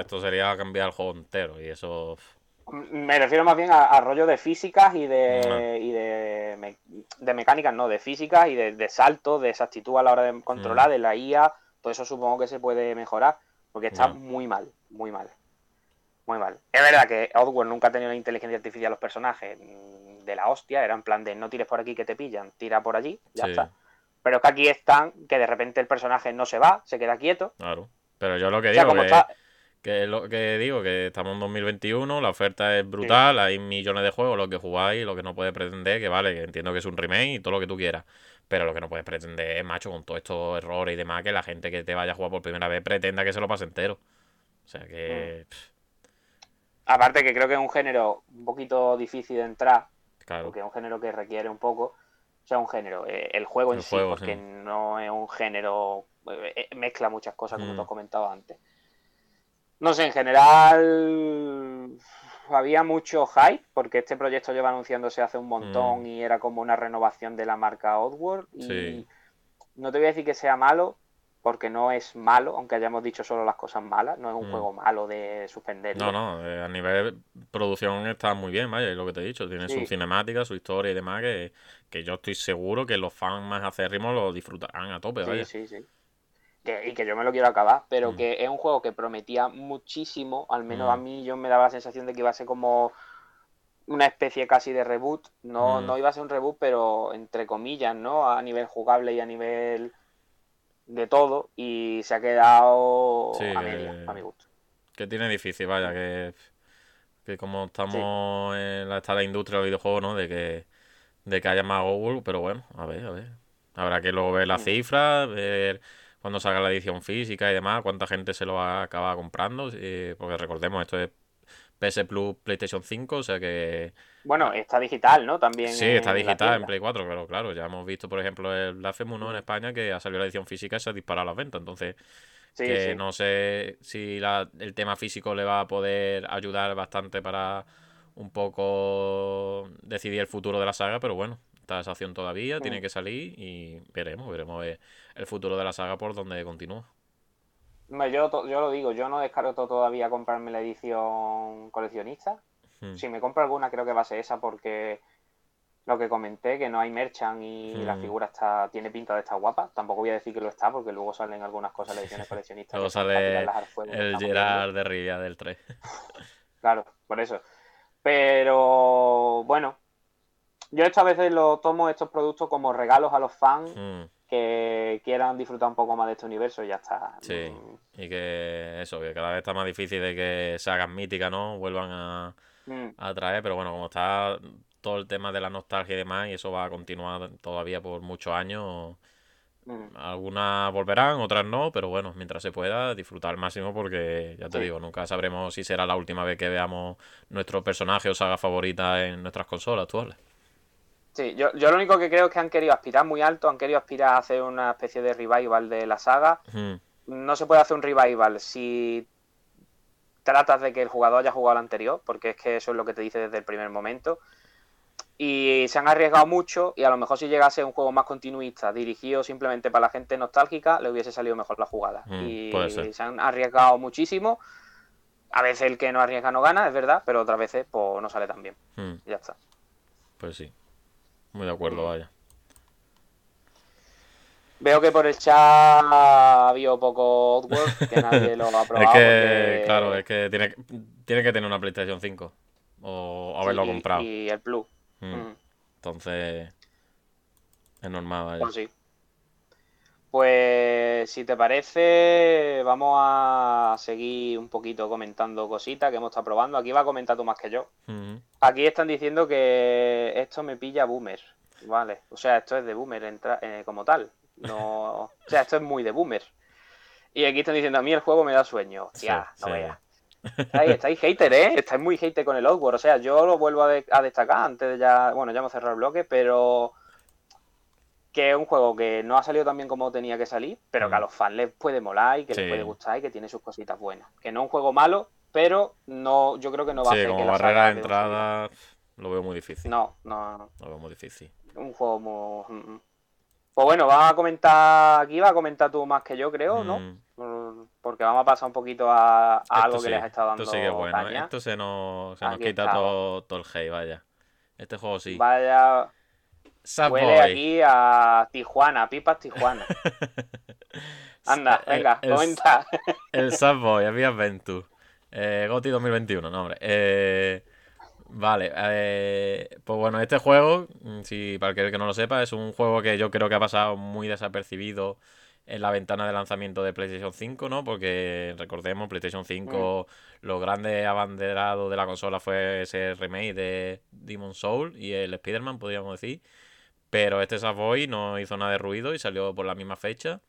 esto, sería cambiar el juego entero y eso... Me refiero más bien a, rollo de físicas y de, y de, de, mecánicas, no, de físicas y de, de salto, de exactitud a la hora de controlar, mm. de la IA, todo eso supongo que se puede mejorar, porque está muy mal, muy mal. Muy mal. Es verdad que Oddworld nunca ha tenido una inteligencia artificial los personajes de la hostia, era en plan de no tires por aquí que te pillan, tira por allí, ya está. Pero es que aquí están que de repente el personaje no se va, se queda quieto. Claro. Pero yo lo que digo que, lo que digo que estamos en 2021, la oferta es brutal, hay millones de juegos, lo que jugáis, lo que no puedes pretender, que vale, que entiendo que es un remake y todo lo que tú quieras. Pero lo que no puedes pretender es, macho, con todos estos errores y demás, que la gente que te vaya a jugar por primera vez pretenda que se lo pase entero. O sea que. Mm. Aparte que creo que es un género un poquito difícil de entrar. Claro. Porque es un género que requiere un poco o sea, un género. Eh, el juego en sí, porque no es un género. Eh, eh, mezcla muchas cosas, como mm. te has comentado antes. No sé, en general. Había mucho hype, porque este proyecto lleva anunciándose hace un montón mm. y era como una renovación de la marca Oddworld. Y no te voy a decir que sea malo, porque no es malo, aunque hayamos dicho solo las cosas malas, no es un mm. juego malo de suspender. No, no, eh, a nivel producción está muy bien, vaya, es lo que te he dicho, tiene su cinemática, su historia y demás, que, yo estoy seguro que los fans más acérrimos lo disfrutarán a tope, vaya. Sí, sí, sí. y que yo me lo quiero acabar, pero mm. que es un juego que prometía muchísimo, al menos a mm. mí yo me daba la sensación de que iba a ser como una especie casi de reboot, no, no iba a ser un reboot, pero entre comillas, ¿no? A nivel jugable y a nivel de todo y se ha quedado a media, a mi gusto. Que tiene difícil, vaya, que, que como estamos en la, está la industria del videojuego, ¿no? De que, de que haya más Google, pero bueno, a ver, a ver. Habrá que luego ver las mm. cifras, ver cuando salga la edición física y demás, cuánta gente se lo va a acabar comprando, porque recordemos, esto es PS Plus PlayStation 5, o sea que... Bueno, está digital, ¿no? También. Sí, está en digital en. Play 4, pero claro, ya hemos visto, por ejemplo, el Blasphemous, ¿no? En España, que ha salido la edición física y se ha disparado las ventas, entonces Sí, que sí. no sé si la- el tema físico le va a poder ayudar bastante para un poco decidir el futuro de la saga, pero bueno, está esa opción todavía, tiene Mm. que salir y veremos, veremos el futuro de la saga por donde continúa. Yo, yo lo digo, yo no descarto todavía comprarme la edición coleccionista. Hmm. Si me compro alguna, creo que va a ser esa porque lo que comenté, que no hay merchant y la Hmm. figura está tiene pinta de estar guapa. Tampoco voy a decir que lo está porque luego salen algunas cosas en las ediciones coleccionistas. Luego sale el Gerard de Rivia del 3. viendo. Claro, por eso. Pero bueno, yo esto a veces lo tomo estos productos como regalos a los fans Mm, que quieran disfrutar un poco más de este universo y ya está. Sí. Mm, Y que eso, que cada vez está más difícil de que se hagan míticas, ¿no? Vuelvan a, mm. a traer, pero bueno, como está todo el tema de la nostalgia y demás, y eso va a continuar todavía por muchos años. Mm. Algunas volverán, otras no, pero bueno, mientras se pueda, disfrutar al máximo porque, ya te Sí. digo, nunca sabremos si será la última vez que veamos nuestro personaje o saga favorita en nuestras consolas actuales. Sí, yo, yo lo único que creo es que han querido aspirar muy alto, han querido aspirar a hacer una especie de revival de la saga. No se puede hacer un revival si tratas de que el jugador haya jugado al anterior, porque es que eso es lo que te dice desde el primer momento. Y se han arriesgado mucho y a lo mejor si llegase un juego más continuista, dirigido simplemente para la gente nostálgica, le hubiese salido mejor la jugada. Mm, y se han arriesgado muchísimo. A veces el que no arriesga no gana, es verdad, pero otras veces pues no sale tan bien. Y ya está. Pues sí, muy de acuerdo, Mm. vaya. Veo que por el chat ha habido poco Outworld, que nadie lo ha probado. Es que, porque- claro, es que tiene, que- tiene que tener una PlayStation 5 o haberlo Sí, comprado. Y el Plus. Mm, Mm, Entonces, es normal, vaya. pues sí. Pues si te parece, vamos a seguir un poquito comentando cositas que hemos estado probando. Aquí va a comentar tú más que yo. Aquí están diciendo que esto me pilla boomer. Vale, o sea, esto es de boomer entra- eh, como tal. No, o sea, esto es muy de boomer. Y aquí están diciendo, a mí el juego me da sueño. Hostia, Sí, no sí. veas. Estáis, estáis hater, ¿eh? Estáis muy hater con el Outward. O sea, yo lo vuelvo a, de- a destacar antes de ya. Bueno, ya hemos cerrado el bloque, pero. Que es un juego que no ha salido tan bien como tenía que salir, pero que a Mm. los fans les puede molar y que Sí. les puede gustar y que tiene sus cositas buenas. Que no es un juego malo, pero no, yo creo que no va a Sí, hacer como que barrera de entrada, lo veo muy difícil. No, no, no. Lo veo muy difícil. Un juego muy. mm, mm. Pues bueno, vamos a comentar. Aquí va a comentar tú más que yo, creo, ¿no? Mm, Por- Porque vamos a pasar un poquito a, a algo sí, que les ha estado dando Esto sí que es bueno. caña. Esto se nos, se nos quita todo, todo el hate, vaya. Este juego sí. Vaya, Huele aquí a Tijuana, pipas Tijuana. Anda, El- venga, el- comenta. El Sackboy, Happy Adventure. Eh, GOTY 2021, no, hombre. Eh, vale, eh, pues bueno, este juego, mm, si para el que no lo sepa, es un juego que yo creo que ha pasado muy desapercibido en la ventana de lanzamiento de PlayStation 5, ¿no? Porque recordemos, PlayStation 5, lo grande abanderado de la consola fue ese remake de Demon Soul y el Spider-Man, podríamos decir. Pero este Sackboy no hizo nada de ruido y salió por la misma fecha.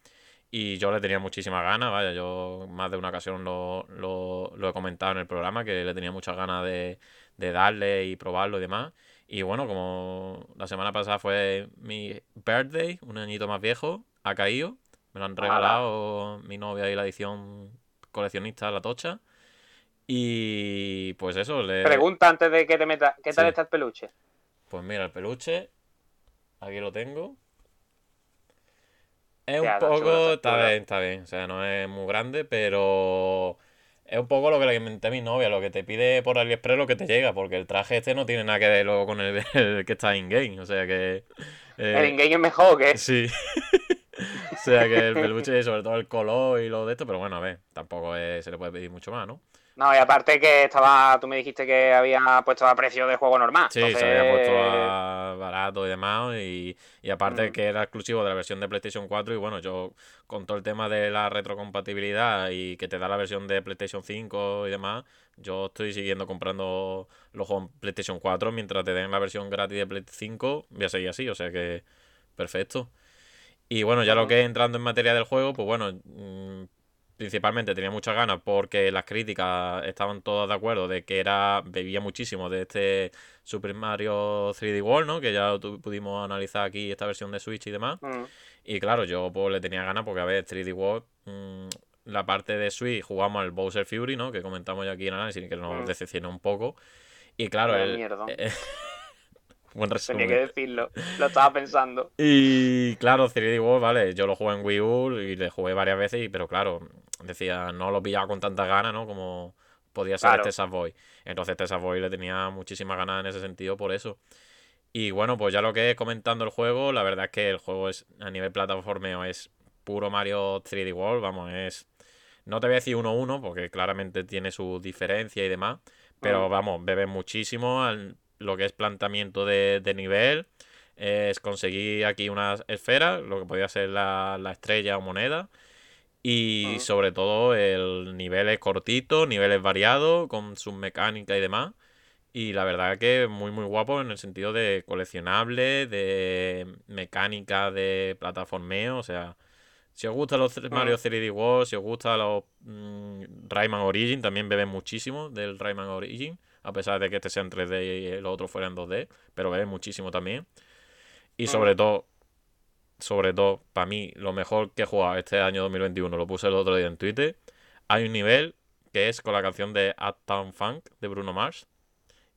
Y yo le tenía muchísimas ganas, vaya, yo más de una ocasión lo, lo- lo he comentado en el programa, que le tenía muchas ganas de, de darle y probarlo y demás. Y bueno, como la semana pasada fue mi birthday, un añito más viejo, ha caído. Me lo han regalado mi novia y la edición coleccionista, la tocha. Y pues eso, le... Pregunta antes de que te metas, ¿qué tal Sí. está el peluche? Pues mira, el peluche, aquí lo tengo. Es un poco, está bien, está bien, o sea, no es muy grande, pero es un poco lo que le comenté a mi novia, lo que te pide por AliExpress lo que te llega, porque el traje este no tiene nada que ver luego con el, el que está in-game, o sea que... eh, ¿El in-game es mejor que Sí. o sea que el peluche, sobre todo el color y lo de esto, pero bueno, a ver, tampoco es- se le puede pedir mucho más, ¿no? No, y aparte que estaba, tú me dijiste que había puesto a precio de juego normal. Sí, entonces- se había puesto a barato y demás. Y, y aparte Mm. que era exclusivo de la versión de PlayStation 4. Y bueno, yo con todo el tema de la retrocompatibilidad y que te da la versión de PlayStation 5 y demás, yo estoy siguiendo comprando los juegos en PlayStation 4 mientras te den la versión gratis de PlayStation 5. Voy a seguir así, o sea que perfecto. Y bueno, ya lo Ujú. que es entrando en materia del juego, pues bueno, mm, principalmente tenía muchas ganas porque las críticas estaban todas de acuerdo de que era bebía muchísimo de este Super Mario 3D World, ¿no? Que ya pudimos analizar aquí esta versión de Switch y demás. Mm. Y claro, yo pues le tenía ganas porque a ver, 3D World, mm, la parte de Switch jugamos al Bowser Fury, ¿no? Que comentamos ya aquí en análisis que nos Mm. decepcionó un poco. Y claro, el, buen resumen. Tenía que decirlo. Lo estaba pensando. Y claro, 3D World, vale, yo lo jugué en Wii U y le jugué varias veces, y- pero claro, decía, no lo pillaba con tantas ganas, ¿no? Como podía ser Claro. Sackboy. Entonces este Sackboy le tenía muchísimas ganas en ese sentido por eso. Y bueno, pues ya lo que es comentando el juego, la verdad es que el juego es a nivel plataformeo es puro Mario 3D World, vamos, es... No te voy a decir 1-1 porque claramente tiene su diferencia y demás, pero Mm. vamos, bebe muchísimo al- lo que es planteamiento de, de nivel, es conseguir aquí una esfera, lo que podría ser la, la estrella o moneda, y sobre todo el nivel es cortito, niveles variados, con sus mecánicas y demás. Y la verdad que muy muy guapo en el sentido de coleccionable, de mecánica de plataformeo, o sea, si os gustan los. Mario 3D World, si os gusta los mm, Rayman Origin, también beben muchísimo del Rayman Origin, a pesar de que este sea en 3D y el otro fuera en 2D, pero beben muchísimo también. Y sobre todo, sobre todo, para mí, lo mejor que he jugado este año 2021, lo puse el otro día en Twitter, hay un nivel que es con la canción de Uptown Funk de Bruno Mars.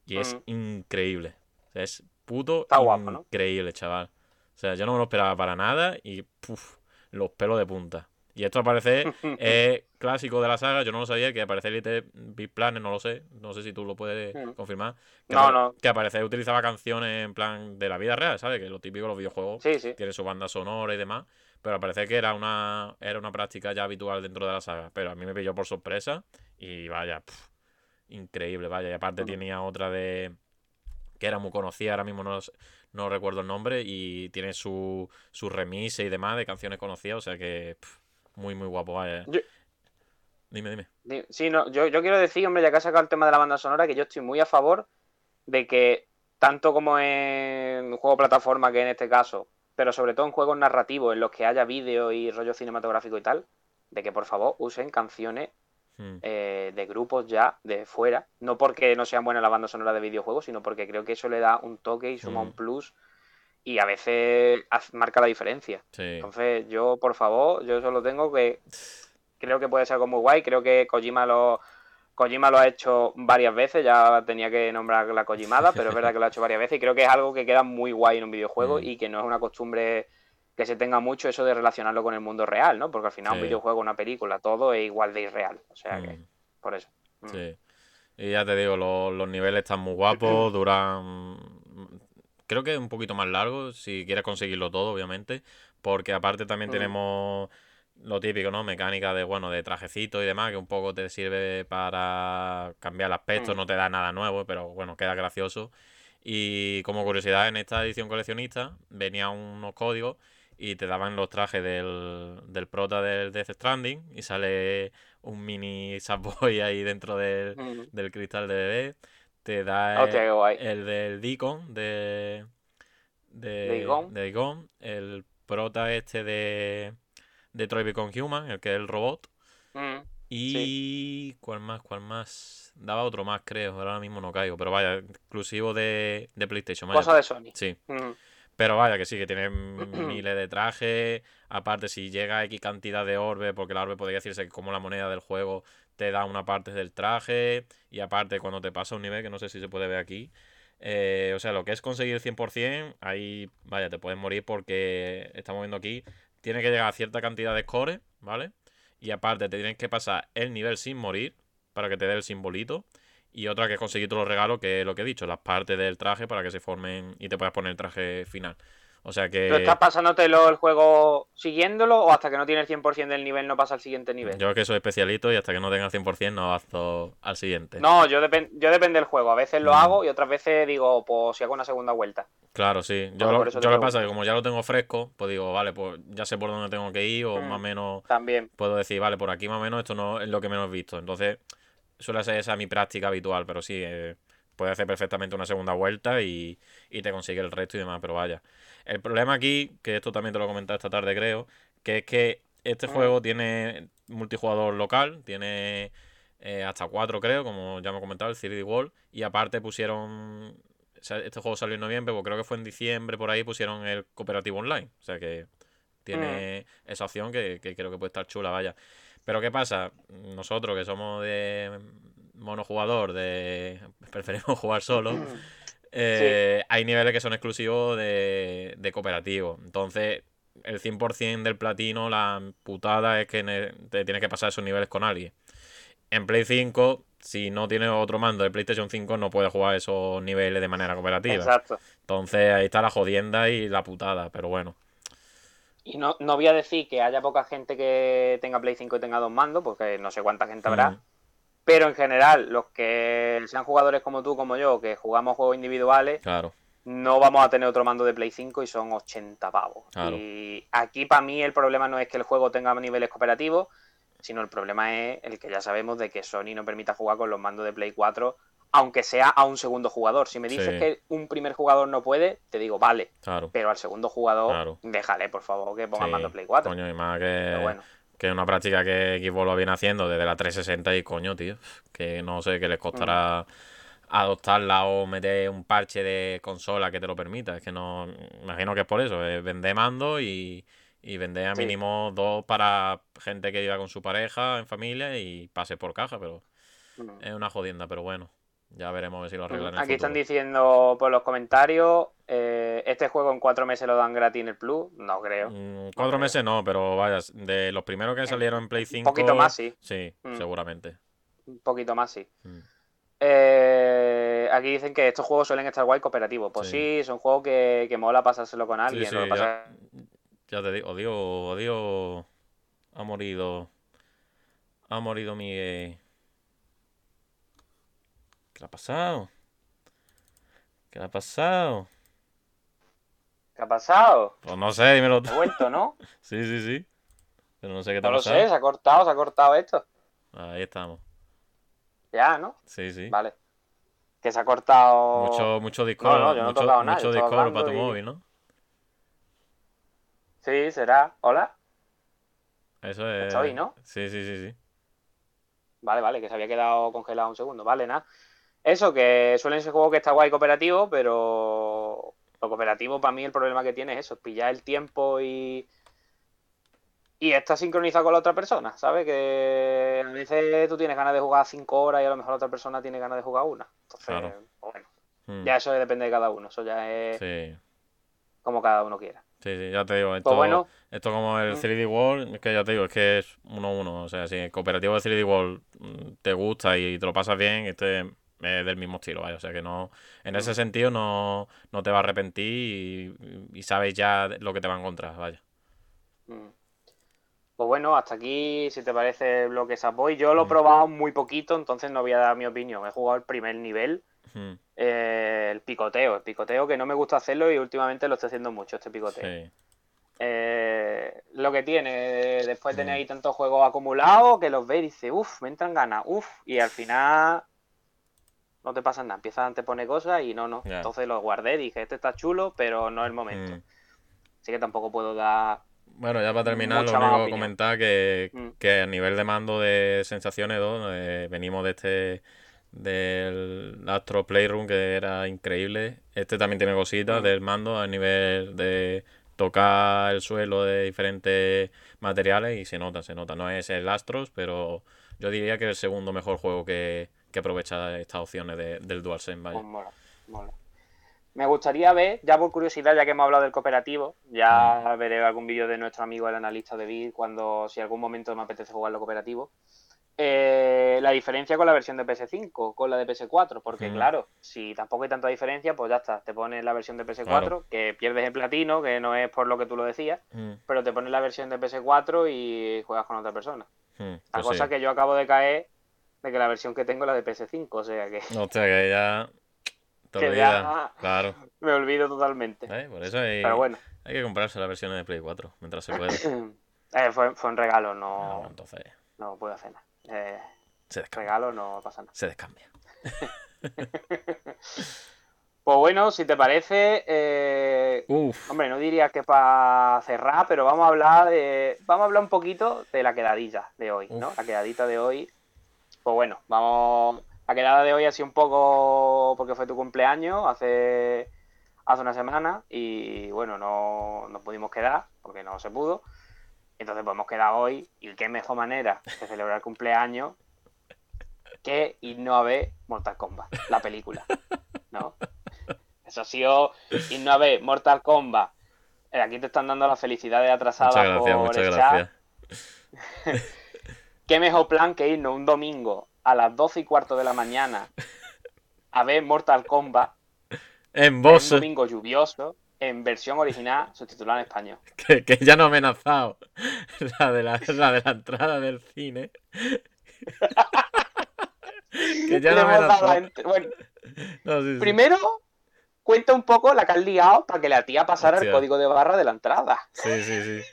Y es increíble. O sea, es puto Está guapo, ¿no? increíble, chaval. O sea, yo no me lo esperaba para nada y puf, los pelos de punta. Y esto aparece es clásico de la saga, yo no lo sabía, que aparece Little Big Planet, no lo sé, no sé si tú lo puedes confirmar. Que, No, no. que aparece utilizaba canciones en plan de la vida real, ¿sabes? Que lo típico de los videojuegos Sí, sí. tiene su banda sonora y demás, pero al parecer que era una, era una práctica ya habitual dentro de la saga, pero a mí me pilló por sorpresa y vaya, pf, increíble, vaya, y aparte tenía otra de que era muy conocida, ahora mismo no, no recuerdo el nombre, y tiene su, su remix y demás de canciones conocidas, o sea que muy, muy guapo, vaya. Yo- Dime, dime. Di- Sí, no, yo, yo quiero decir, hombre, ya que has sacado el tema de la banda sonora, que yo estoy muy a favor de que, tanto como en juego plataforma que en este caso, pero sobre todo en juegos narrativos en los que haya vídeo y rollo cinematográfico y tal, de que por favor usen canciones Hmm, eh, de grupos ya de fuera, no porque no sean buenas las bandas sonoras de videojuegos, sino porque creo que eso le da un toque y suma Mm. un plus y a veces marca la diferencia. Sí. Entonces, yo, por favor, yo solo tengo que. Creo que puede ser algo muy guay. Creo que Kojima lo. Kojima lo ha hecho varias veces, ya tenía que nombrar la Kojimada, pero es verdad que lo ha hecho varias veces y creo que es algo que queda muy guay en un videojuego Mm. y que no es una costumbre que se tenga mucho eso de relacionarlo con el mundo real, ¿no? Porque al final un videojuego, una película, todo es igual de irreal. O sea que, Mm. por eso. Mm. Sí. Y ya te digo, los, los niveles están muy guapos, duran... Creo que es un poquito más largo, si quieres conseguirlo todo, obviamente, porque aparte también tenemos lo típico, ¿no? Mecánica de, bueno, de trajecito y demás, que un poco te sirve para cambiar el aspecto, Mm. no te da nada nuevo, pero bueno, queda gracioso. Y como curiosidad, en esta edición coleccionista venían unos códigos y te daban los trajes del, del prota del Death Stranding y sale un mini Sackboy ahí dentro del, del cristal de bebé. Te da Hostia, qué guay. el del Deacon de, de, ¿De Igon? de Igon, el prota este de, de Troy Become Human, el que es el robot. Mm. Y cuál más, cuál más. Daba otro más, creo. Ahora mismo no caigo. Pero vaya, exclusivo de, de PlayStation. vaya. Cosa de Sony. Sí. Mm. Pero vaya, que sí, que tiene miles de trajes. Aparte, si llega a X cantidad de orbe, porque la orbe podría decirse que como la moneda del juego te da una parte del traje. Y aparte, cuando te pasa un nivel, que no sé si se puede ver aquí. eh, o sea, lo que es conseguir el 100%, ahí, vaya, te puedes morir porque estamos viendo aquí. Tiene que llegar a cierta cantidad de scores, ¿vale? Y aparte, te tienes que pasar el nivel sin morir para que te dé el simbolito. Y otra que es conseguir todos los regalos, que es lo que he dicho, las partes del traje para que se formen y te puedas poner el traje final. O sea que ¿Pero estás pasándotelo el juego siguiéndolo o hasta que no tiene el 100% del nivel no pasa al siguiente nivel? yo que soy especialito y hasta que no tenga el 100% no avanzo al siguiente. No, yo, depen- yo depende del juego. A veces lo Mm. hago y otras veces digo, pues si hago una segunda vuelta. Claro, sí. Yo, Bueno, lo, yo lo pasa es que como ya lo tengo fresco, pues digo, vale, pues ya sé por dónde tengo que ir o Mm. más o menos También. puedo decir, vale, por aquí más o menos esto no es lo que menos he visto. Entonces, suele ser esa mi práctica habitual, pero sí, eh, puedes hacer perfectamente una segunda vuelta y, y te consigue el resto y demás, pero vaya. El problema aquí, que esto también te lo he comentado esta tarde, creo, que es que este Mm. juego tiene multijugador local, tiene eh, hasta cuatro creo, como ya me he comentado, el 3D World, y aparte pusieron, o sea, este juego salió en noviembre, pues creo que fue en diciembre por ahí pusieron el cooperativo online, o sea que tiene esa opción que, que creo que puede estar chula, vaya. Pero ¿qué pasa? Nosotros que somos de monojugador, de preferimos jugar solo, eh, hay niveles que son exclusivos de, de cooperativo. Entonces, el 100% del platino, la putada es que te tienes que pasar esos niveles con alguien. En Play 5, si no tienes otro mando de PlayStation 5, no puedes jugar esos niveles de manera cooperativa. Exacto. Entonces, ahí está la jodienda y la putada, pero bueno. Y no, no voy a decir que haya poca gente que tenga Play 5 y tenga dos mandos, porque no sé cuánta gente habrá. Mm. Pero en general, los que sean jugadores como tú, como yo, que jugamos juegos individuales, Claro, no vamos a tener otro mando de Play 5 y son 80 pavos. Claro. Y aquí para mí el problema no es que el juego tenga niveles cooperativos, sino el problema es el que ya sabemos de que Sony no permita jugar con los mandos de Play 4, aunque sea a un segundo jugador. Si me dices Sí. que un primer jugador no puede, te digo, vale, claro. pero al segundo jugador, Claro. déjale, por favor, que ponga Sí, mando Play 4. Coño, y más que, Pero bueno. Que es una práctica que Xbox lo viene haciendo desde la 360 y coño, tío. Que no sé qué les costará adoptarla o meter un parche de consola que te lo permita. Es que no. Imagino que es por eso. Es vender mando y, y vender a Sí. mínimo dos para gente que viva con su pareja, en familia y pase por caja, pero es una jodienda, pero bueno. Ya veremos si lo arreglan Aquí están diciendo por los comentarios, eh, este juego en cuatro meses lo dan gratis en el Plus, no creo. Mm, Cuatro meses no, pero vaya, de los primeros que salieron en Play 5. Un poquito más, sí. Sí, Mm. seguramente. Un poquito más, sí. Mm. Eh, aquí dicen que estos juegos suelen estar guay cooperativos. Pues sí, Sí. son juegos que, que mola pasárselo con Sí, alguien. sí, ya, ya te digo, odio, odio, ha morido, ha morido Miguel. ¿Qué le ha pasado? ¿Qué le ha pasado? ¿Qué ha pasado? Pues no sé, dímelo tú. Ha vuelto, ¿no? Sí, sí, sí. Pero no sé qué te No ha lo pasado. sé, se ha cortado, se ha cortado esto. Ahí estamos. Ya, ¿no? Sí, sí. Vale. Que se ha cortado. Mucho, mucho Discord, no, yo no he mucho, tocado nada, mucho Discord para tu y- móvil, ¿no? Sí, será. Hola. Eso es. Estoy, ¿no? Sí, sí, sí, sí. Vale, vale, que se había quedado congelado un segundo. Vale, nada. Eso, que suelen ser juegos que está guay cooperativo, pero lo cooperativo para mí el problema que tiene es eso, pillar el tiempo y. Y está sincronizado con la otra persona, ¿sabes? Que a veces tú tienes ganas de jugar cinco horas y a lo mejor la otra persona tiene ganas de jugar una. Entonces, Claro. pues bueno, Mm. ya eso depende de cada uno. Eso ya es Sí. como cada uno quiera. Sí, sí, ya te digo, esto, Pues bueno. esto como el Mm. 3D World, es que ya te digo, es que es 1-1, o sea, si el cooperativo de 3D World mm, te gusta y te lo pasas bien, este es del mismo estilo, vaya, o sea que no, en ese sentido no, no te va a arrepentir y, y sabes ya lo que te va a encontrar, vaya. Pues bueno, hasta aquí, si te parece el bloque Sapoy. Yo lo he probado muy poquito, entonces no voy a dar mi opinión. He jugado el primer nivel, eh, el picoteo. El picoteo que no me gusta hacerlo y últimamente lo estoy haciendo mucho, este picoteo. Sí, Eh, lo que tiene, después de tener ahí tantos juegos acumulados, que los ves y dices, uff, me entran ganas, uff, y al final no te pasa nada. Empiezas a anteponer cosas y no, no. Entonces lo guardé, dije, este está chulo, pero no es el momento. mm. Así que tampoco puedo dar Bueno, ya para terminar, lo único que comentar que, Mm. que a nivel de mando de sensaciones 2, eh, venimos de este del Astro Playroom que era increíble. Este también tiene cositas Mm. del mando a nivel de tocar el suelo de diferentes materiales y se nota, se nota. No es el Astros, pero yo diría que es el segundo mejor juego que, que aprovecha estas opciones de- del DualSense, vaya. Pues mola, mola. Me gustaría ver, ya por curiosidad, ya que hemos hablado del cooperativo, ya veré algún vídeo de nuestro amigo el analista de Bit cuando, si algún momento me apetece jugar lo cooperativo. Eh, la diferencia con la versión de PS5, con la de PS4, porque Mm. claro, si tampoco hay tanta diferencia, pues ya está, te pones la versión de PS4, Claro. que pierdes el platino, que no es por lo que tú lo decías, Mm, pero te pones la versión de PS4 y juegas con otra persona. mm, La pues cosa sí. que yo acabo de caer de que la versión que tengo es la de PS5, o sea que Hostia, que ya te Que ya- Claro. me olvido totalmente. ¿eh? Por eso hay, Pero bueno. hay que comprarse la versión de Play 4 mientras se puede. Eh, fue, fue un regalo, No, no, entonces no puedo hacer nada. Eh, se descambia. regalo no pasa nada. Se descambia. Pues bueno, si te parece, eh, Uf. hombre, no diría que para cerrar, pero vamos a hablar de, vamos a hablar un poquito de la quedadilla de hoy, ¿no? La quedadita de hoy. Pues bueno, vamos. La quedada de hoy ha sido un poco porque fue tu cumpleaños hace, hace una semana y bueno, no, no pudimos quedar porque no se pudo. Entonces podemos quedar hoy y qué mejor manera de celebrar el cumpleaños que irnos a ver Mortal Kombat, la película, ¿no? Eso ha sido irnos a ver Mortal Kombat. Eh, Aquí te están dando las felicidades atrasadas Muchas gracias, por muchas el chat. Qué mejor plan que irnos un domingo a las 12 y cuarto de la mañana a ver Mortal Kombat En en un voz, domingo lluvioso en versión original subtitulada en español. que, que ya no ha amenazado la de la, la de la entrada del cine. que ya no ha amenazado. Bueno, No, sí, sí. primero cuenta un poco la que has liado para que la tía pasara el código de barra de la entrada. Sí, sí, sí.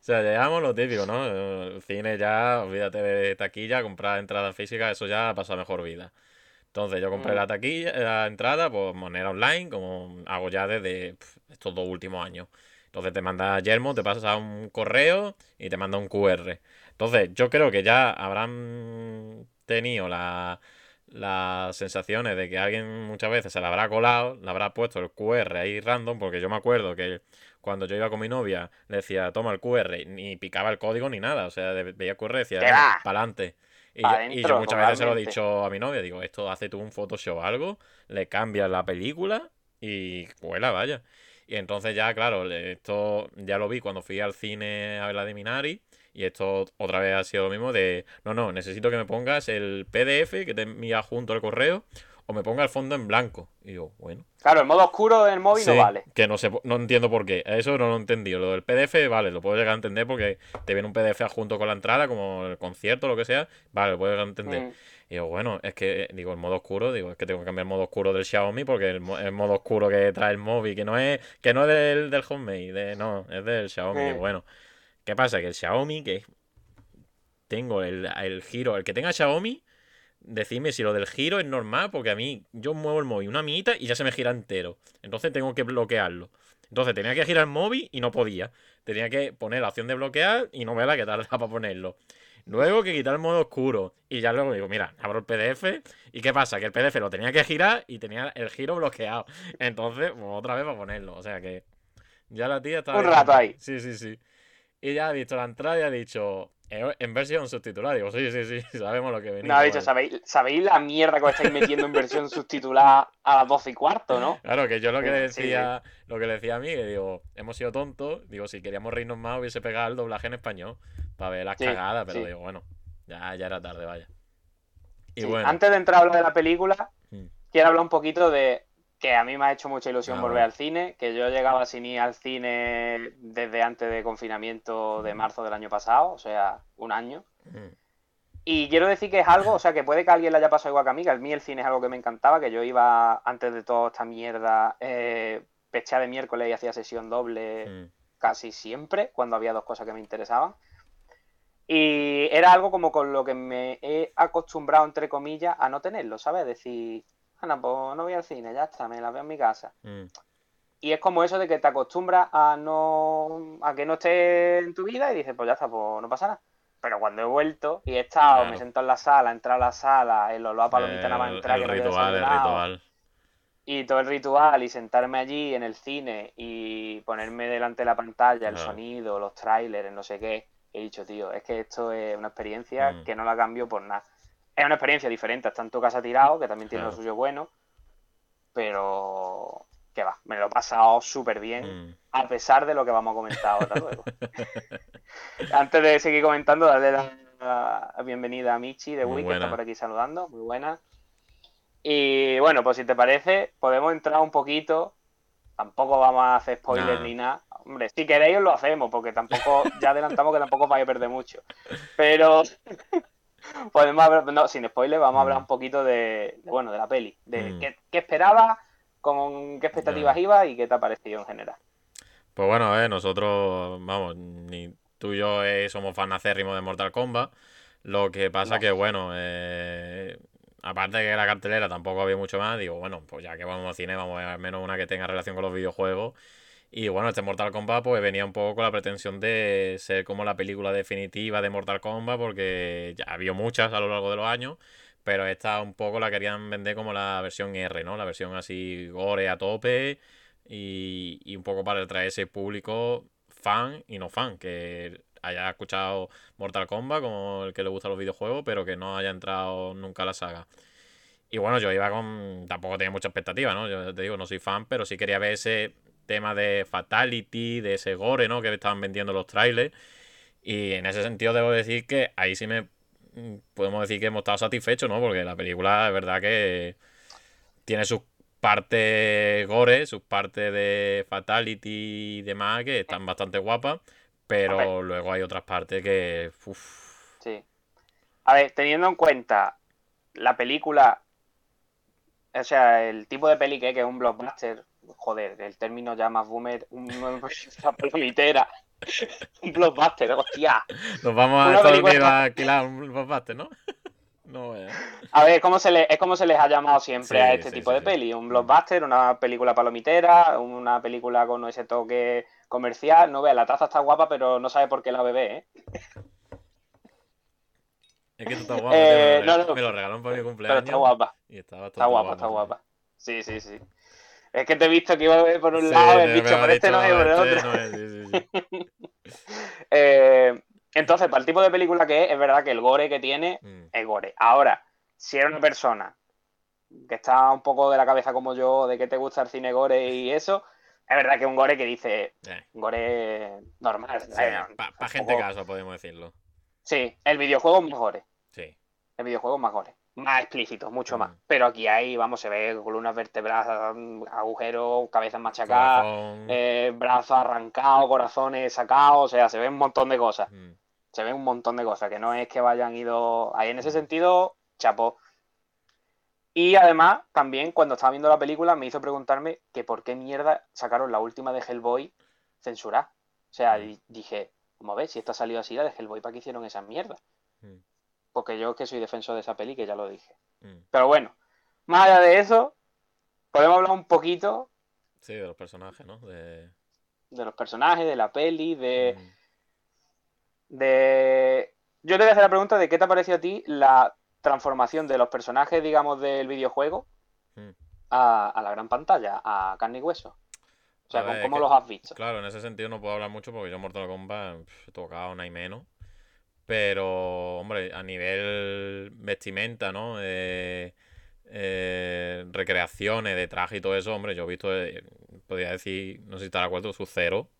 O sea, llegamos lo típico, ¿no? El cine ya, olvídate de taquilla, comprar entrada física, eso ya ha pasado a mejor vida. Entonces yo compré Mm. la taquilla, la entrada, por moneda online, como hago ya desde estos dos últimos años. Entonces te manda Yermo, te pasa un correo y te manda un QR. Entonces yo creo que ya habrán tenido la- las sensaciones de que alguien muchas veces se la habrá colado, le habrá puesto el QR ahí random, porque yo me acuerdo que cuando yo iba con mi novia le decía, toma el QR, ni picaba el código ni nada, o sea, veía el QR y decía, para adelante. Y, Pa' y yo muchas veces se lo he dicho a mi novia, digo, esto hace tú un Photoshop o algo, le cambias la película y vuela, vaya. Y entonces ya, claro, esto ya lo vi cuando fui al cine a ver la de Minari. Y esto otra vez ha sido lo mismo de, no, no, necesito que me pongas el PDF que te envía junto al correo o me ponga el fondo en blanco. Y yo, bueno. Claro, el modo oscuro del móvil no vale. que no sé, no entiendo por qué. Eso no lo he entendido. Lo del PDF, vale, lo puedo llegar a entender porque te viene un PDF junto con la entrada, como el concierto, lo que sea. Vale, lo puedo llegar a entender. Mm. Y digo, bueno, es que, digo, el modo oscuro, digo, es que tengo que cambiar el modo oscuro del Xiaomi porque el, el modo oscuro que trae el móvil, que no es, que no es del, del Homemade, de, no, es del Xiaomi. Mm. Digo, bueno, ¿qué pasa? Que el Xiaomi, que tengo el, el giro, el que tenga Xiaomi, decidme si lo del giro es normal, porque a mí, yo muevo el móvil una mitad y ya se me gira entero. Entonces tengo que bloquearlo. Entonces tenía que girar el móvil y no podía. Tenía que poner la opción de bloquear y no me la que tardaba para ponerlo. Luego que quitar el modo oscuro. Y ya luego digo, mira, abro el PDF. ¿Y qué pasa? Que el PDF lo tenía que girar y tenía el giro bloqueado. Entonces, pues, otra vez para ponerlo. O sea que ya la tía estaba. Un rato ahí. Sí, sí, sí. Y ya ha visto la entrada y ha dicho, "Eh, en versión subtitulada. Digo, sí, sí, sí, sabemos lo que venimos. No, ha dicho, vale". ¿sabéis, ¿sabéis la mierda que os estáis metiendo en versión subtitulada a las 12 y cuarto, no? Claro, que yo lo que Sí, decía, lo que le decía a mí, que digo, hemos sido tontos, digo, si queríamos reírnos más hubiese pegado el doblaje en español para ver las Sí, cagadas, pero digo, bueno, ya, ya era tarde, vaya. Y bueno, Antes de entrar a hablar de la película, Mm. quiero hablar un poquito de que a mí me ha hecho mucha ilusión Ah, volver al cine, que yo llegaba sin ir al cine desde antes de confinamiento de marzo del año pasado, o sea, un año. mm, Y quiero decir que es algo, o sea, que puede que a alguien le haya pasado igual que a mí, que a mí el cine es algo que me encantaba, que yo iba antes de toda esta mierda, eh, de miércoles y hacía sesión doble mm, casi siempre, cuando había dos cosas que me interesaban. Y era algo como con lo que me he acostumbrado, entre comillas, a no tenerlo, ¿sabes? Decir, Ana, pues no voy al cine, ya está, me la veo en mi casa. mm, Y es como eso de que te acostumbras a no a que no esté en tu vida y dices, pues ya está, pues no pasa nada. Pero cuando he vuelto y he estado, me Claro. he sentado en la sala, he entrado a la sala, el olor a palomita nada más entrar, el que no ritual, el ritual. y todo el ritual y sentarme allí en el cine y ponerme delante de la pantalla, el Claro. sonido, los trailers, no sé qué, he dicho, tío, es que esto es una experiencia Mm. que no la cambio por nada. Es una experiencia diferente, tu casa tirado, que también tiene lo suyo bueno, pero que va, me lo he pasado súper bien, Mm. a pesar de lo que vamos a comentar ahora luego. Antes de seguir comentando, darle la, la bienvenida a Michi de Wii, que está por aquí saludando, muy buena. Y bueno, pues si te parece, podemos entrar un poquito. Tampoco vamos a hacer spoilers Nah. ni nada. Hombre, si queréis os lo hacemos, porque tampoco, ya adelantamos que tampoco os vais a perder mucho. Pero podemos hablar, no, sin spoilers, vamos a hablar Mm. un poquito de, de, bueno, de la peli, de Mm. qué, qué esperabas, con qué expectativas iba y qué te ha parecido en general. Pues bueno, ver, nosotros, vamos, ni tú y yo eh, somos fan acérrimos de Mortal Kombat. Lo que pasa No. que, bueno, eh, aparte de que la cartelera tampoco había mucho más, digo, bueno, pues ya que vamos al cine, vamos a ver al menos una que tenga relación con los videojuegos. Y bueno, este Mortal Kombat pues venía un poco con la pretensión de ser como la película definitiva de Mortal Kombat, porque ya había muchas a lo largo de los años, pero esta un poco la querían vender como la versión R, ¿no? La versión así gore a tope y, y un poco para traer ese público fan y no fan, que haya escuchado Mortal Kombat como el que le gusta los videojuegos, pero que no haya entrado nunca a la saga. Y bueno, yo iba con. Tampoco tenía mucha expectativa, ¿no? Yo te digo, no soy fan, pero sí quería ver ese tema de Fatality, de ese gore, ¿no? Que estaban vendiendo los trailers. Y en ese sentido debo decir que ahí sí me. Podemos decir que hemos estado satisfechos, ¿no? Porque la película, es verdad que. Tiene sus partes gore, sus partes de Fatality y demás, que están bastante guapas. Pero luego hay otras partes que. Uf. Sí. A ver, teniendo en cuenta la película. O sea, el tipo de peli que es, que es un blockbuster. Joder, el término ya más boomer. Un, una palomitera. un blockbuster, hostia. Nos vamos a Estados Unidos a alquilar un blockbuster, ¿no? no, eh. A ver, ¿cómo se le, es como se les ha llamado siempre Sí, a este sí, tipo sí, de peli. Un blockbuster, una película palomitera, una película con ese toque comercial. No vea, la taza está guapa, pero no sabe por qué la bebé, ¿eh? Es que tú estás guapo, Eh, me, lo, no, no. me lo regalaron para mi Pero cumpleaños. está guapa, Y está guapa, está guapa. Sí, sí, sí. Es que te he visto que iba a beber por un Sí, lado, he dicho, por este no es, por el este otro. no es, sí, sí, sí. Eh, entonces, para el tipo de película que es, es verdad que el gore que tiene Mm, es gore. Ahora, si eres una persona que está un poco de la cabeza como yo, de que te gusta el cine gore y eso, es verdad que es un gore que dice, eh, gore normal. sí, pa- pa' tampoco- gente caso, podemos decirlo. Sí, el videojuego es más gore. Sí. El videojuego es más gore. Más explícito, mucho más. Mm. Pero aquí hay, vamos, se ve columnas vertebradas, agujeros, cabezas machacadas, eh, brazos arrancados, corazones sacados, o sea, se ve un montón de cosas. Mm, se ve un montón de cosas, que no es que vayan ido ahí en ese sentido, chapó. Y además, también cuando estaba viendo la película me hizo preguntarme que por qué mierda sacaron la última de Hellboy censurada. O sea, dije, como ves, si esta ha salido así, la de Hellboy, ¿para qué hicieron esas mierdas? mm, Porque yo que soy defensor de esa peli, que ya lo dije. mm. Pero bueno, más allá de eso, podemos hablar un poquito Sí, de los personajes, ¿no? De, de los personajes, de la peli, de... mm, de... Yo te voy a hacer la pregunta de qué te ha parecido a ti la transformación de los personajes, digamos, del videojuego mm. a, a la gran pantalla, a carne y hueso. O sea, ver, ¿cómo que- los has visto? Claro, en ese sentido no puedo hablar mucho porque yo Mortal Kombat pf, he tocado una y menos. Pero, hombre, a nivel vestimenta, ¿no? Eh, eh, recreaciones de traje y todo eso, hombre, yo he visto, eh, podría decir, no sé si está de acuerdo, su cero.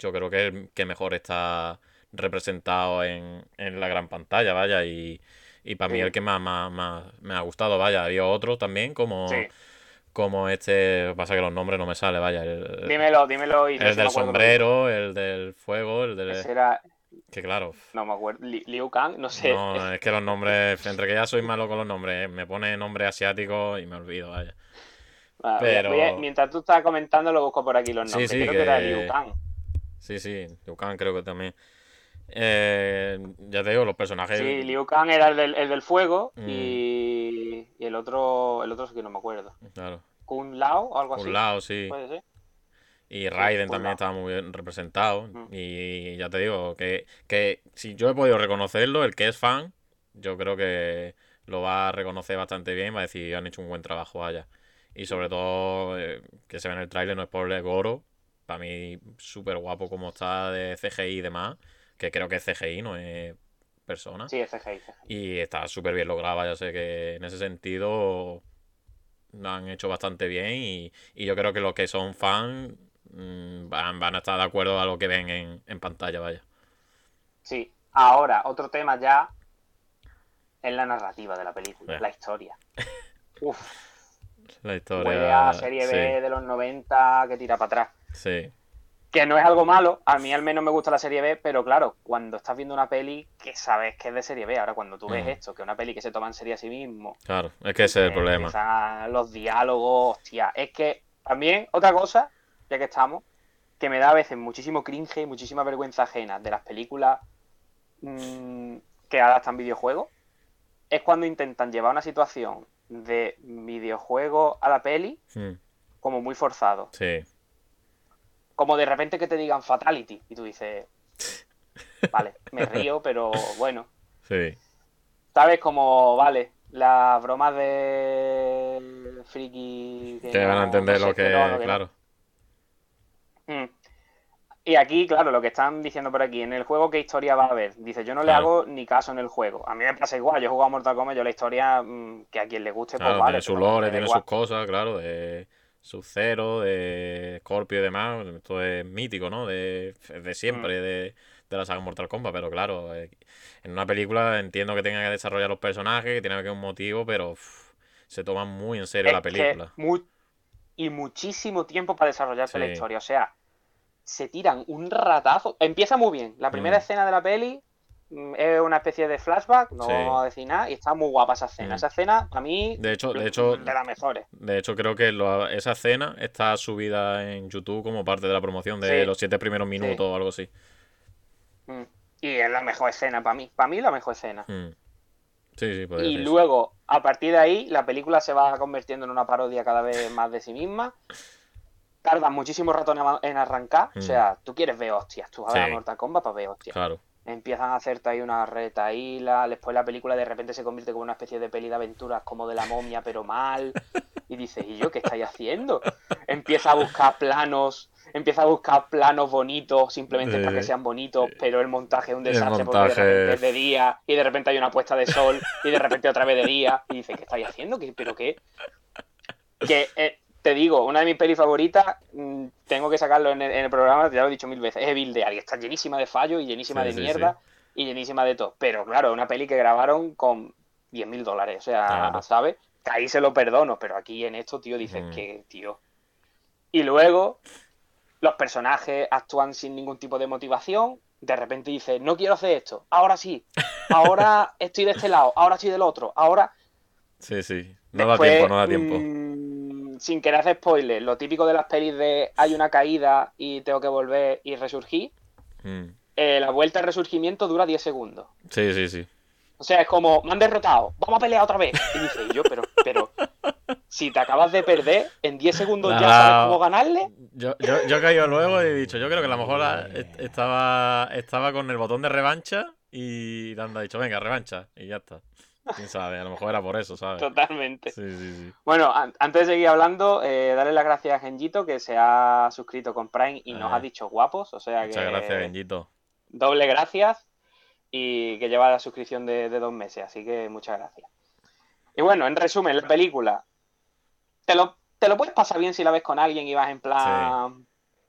Yo creo que el que mejor está representado en, en la gran pantalla, vaya, y, y para mí Sí. el que más, más, más me ha gustado, vaya, había otro también, como, Sí, como este, lo que pasa que los nombres no me salen, vaya, el, dímelo, dímelo y el del sombrero, el del fuego, el del... Ese era, Que claro, no me acuerdo, Li- Liu Kang, no sé. no, es que los nombres, entre que ya soy malo con los nombres, eh, me pone nombre asiático y me olvido, vaya. Pero- voy a- mientras tú estás comentando, lo busco por aquí los nombres. sí, Creo que... era Liu Kang. Sí, sí, Liu Kang creo que también. Eh, ya te digo, los personajes... Sí, Liu Kang era el del, el del fuego Mm. y, y el otro, el otro sí que no me acuerdo. Claro, Kun Lao o algo así. un lado, sí. Puede ser. Y Raiden un también estaba muy bien representado. Mm. Y ya te digo, que, que si yo he podido reconocerlo, el que es fan, yo creo que lo va a reconocer bastante bien va a decir han hecho un buen trabajo allá. Y sobre todo, eh, que se ve en el tráiler, no es por el Goro. Para mí, súper guapo como está de CGI y demás. Que creo que es CGI, no es persona. Sí, es CGI. CGI. Y está súper bien logrado, ya sé que en ese sentido lo han hecho bastante bien y, y yo creo que los que son fans mm, van, van a estar de acuerdo a lo que ven en, en pantalla, vaya. Sí. Ahora, otro tema ya es la narrativa de la película, Eh. la historia. Uf, La historia... huele a serie B sí, de los 90 que tira para atrás. sí, Que no es algo malo, a mí al menos me gusta la serie B, pero claro, cuando estás viendo una peli que sabes que es de serie B, ahora cuando tú ves esto, que es una peli que se toma en serie a sí mismo, claro, es que ese es el eh, problema. los diálogos, hostia, es que también otra cosa, ya que estamos, que me da a veces muchísimo cringe y muchísima vergüenza ajena de las películas mm, que adaptan videojuegos, es cuando intentan llevar una situación de videojuego a la peli como muy forzado. Sí. Como de repente que te digan Fatality y tú dices, vale, me río, pero bueno. Sí. ¿Sabes? Como, vale, las bromas de friki... Que van a entender no lo sé, que. no, lo que no. claro. Y aquí, claro, lo que están diciendo por aquí, en el juego, ¿qué historia va a haber? Dice, yo no le Claro. hago ni caso en el juego. A mí me pasa igual, yo he jugado a Mortal Kombat, yo la historia, mm, que a quien le guste, pues Claro, vale. tiene su lore, tiene igual. sus cosas, claro, de Sub-Zero, de Scorpio y demás. Esto es mítico, ¿no? De, de siempre, Mm. de, de la saga Mortal Kombat, pero claro, eh, en una película entiendo que tenga que desarrollar los personajes, que tiene que haber un motivo, pero uf, se toma muy en serio Es la que película. mu- y muchísimo tiempo para desarrollarse la Sí. historia. O sea, se tiran un ratazo. Empieza muy bien. La primera Mm. escena de la peli mm, es una especie de flashback, no Sí. vamos a decir nada, y está muy guapa esa escena. Mm. Esa escena, a mí, De hecho, de hecho, de las mejores. de hecho creo que lo- esa escena está subida en YouTube como parte de la promoción de Sí. los siete primeros minutos o algo así. Mm. Y es la mejor escena para mí. Para mí, la mejor escena. Sí, sí, Y luego, a partir de ahí, la película se va convirtiendo en una parodia cada vez más de sí misma. Tarda muchísimo rato en, arrancar. Mm. O sea, tú quieres ver hostias. Tú vas a ver Mortal Kombat para ver hostias. Claro. Empiezan a hacerte ahí una retaíla. Después la película de repente se convierte como una especie de peli de aventuras como de la momia, pero mal. Y dices, ¿y yo qué estáis haciendo? Empieza a buscar planos. Empieza a buscar planos bonitos simplemente Sí. porque sean bonitos, pero el montaje es un desastre porque de repente es de día y de repente hay una puesta de sol y de repente otra vez de día y dices, ¿qué estáis haciendo? ¿Qué, ¿Pero qué? Que eh, te digo, una de mis pelis favoritas, mm, tengo que sacarlo en el, en el programa, ya lo he dicho mil veces, es Evil Dead y está llenísima de fallos y llenísima Sí, de sí, mierda y llenísima de todo. Pero claro, es una peli que grabaron con 10 mil dólares, o sea, Claro. ¿sabes? Que ahí se lo perdono, pero aquí en esto, tío, dices Mm. que, tío. Y luego, los personajes actúan sin ningún tipo de motivación. De repente dices, no quiero hacer esto, ahora sí, ahora estoy de este lado, ahora estoy del otro, ahora Sí, sí. No da tiempo, no da tiempo. mm, sin querer hacer spoilers, lo típico de las pelis de hay una caída y tengo que volver y resurgir, Mm. eh, la vuelta al resurgimiento dura 10 segundos. Sí, sí, sí. O sea, es como, me han derrotado, vamos a pelear otra vez. Y dice, y yo, pero, pero, si te acabas de perder, en 10 segundos ya sabes cómo ganarle. Yo, yo, yo he caído luego y he dicho, yo creo que a lo mejor la- estaba, estaba con el botón de revancha y le han dicho, venga, revancha, y ya está. Quién sabe, a lo mejor era por eso, ¿sabes? Totalmente. Sí, sí, sí. Bueno, an- antes de seguir hablando, eh, darle las gracias a Genjito, que se ha suscrito con Prime y nos ha dicho guapos. O sea Muchas que gracias, Genjito. doble gracias y que lleva la suscripción de, de dos meses, así que muchas gracias. Y bueno, en resumen, la película, te lo, te lo puedes pasar bien si la ves con alguien y vas en plan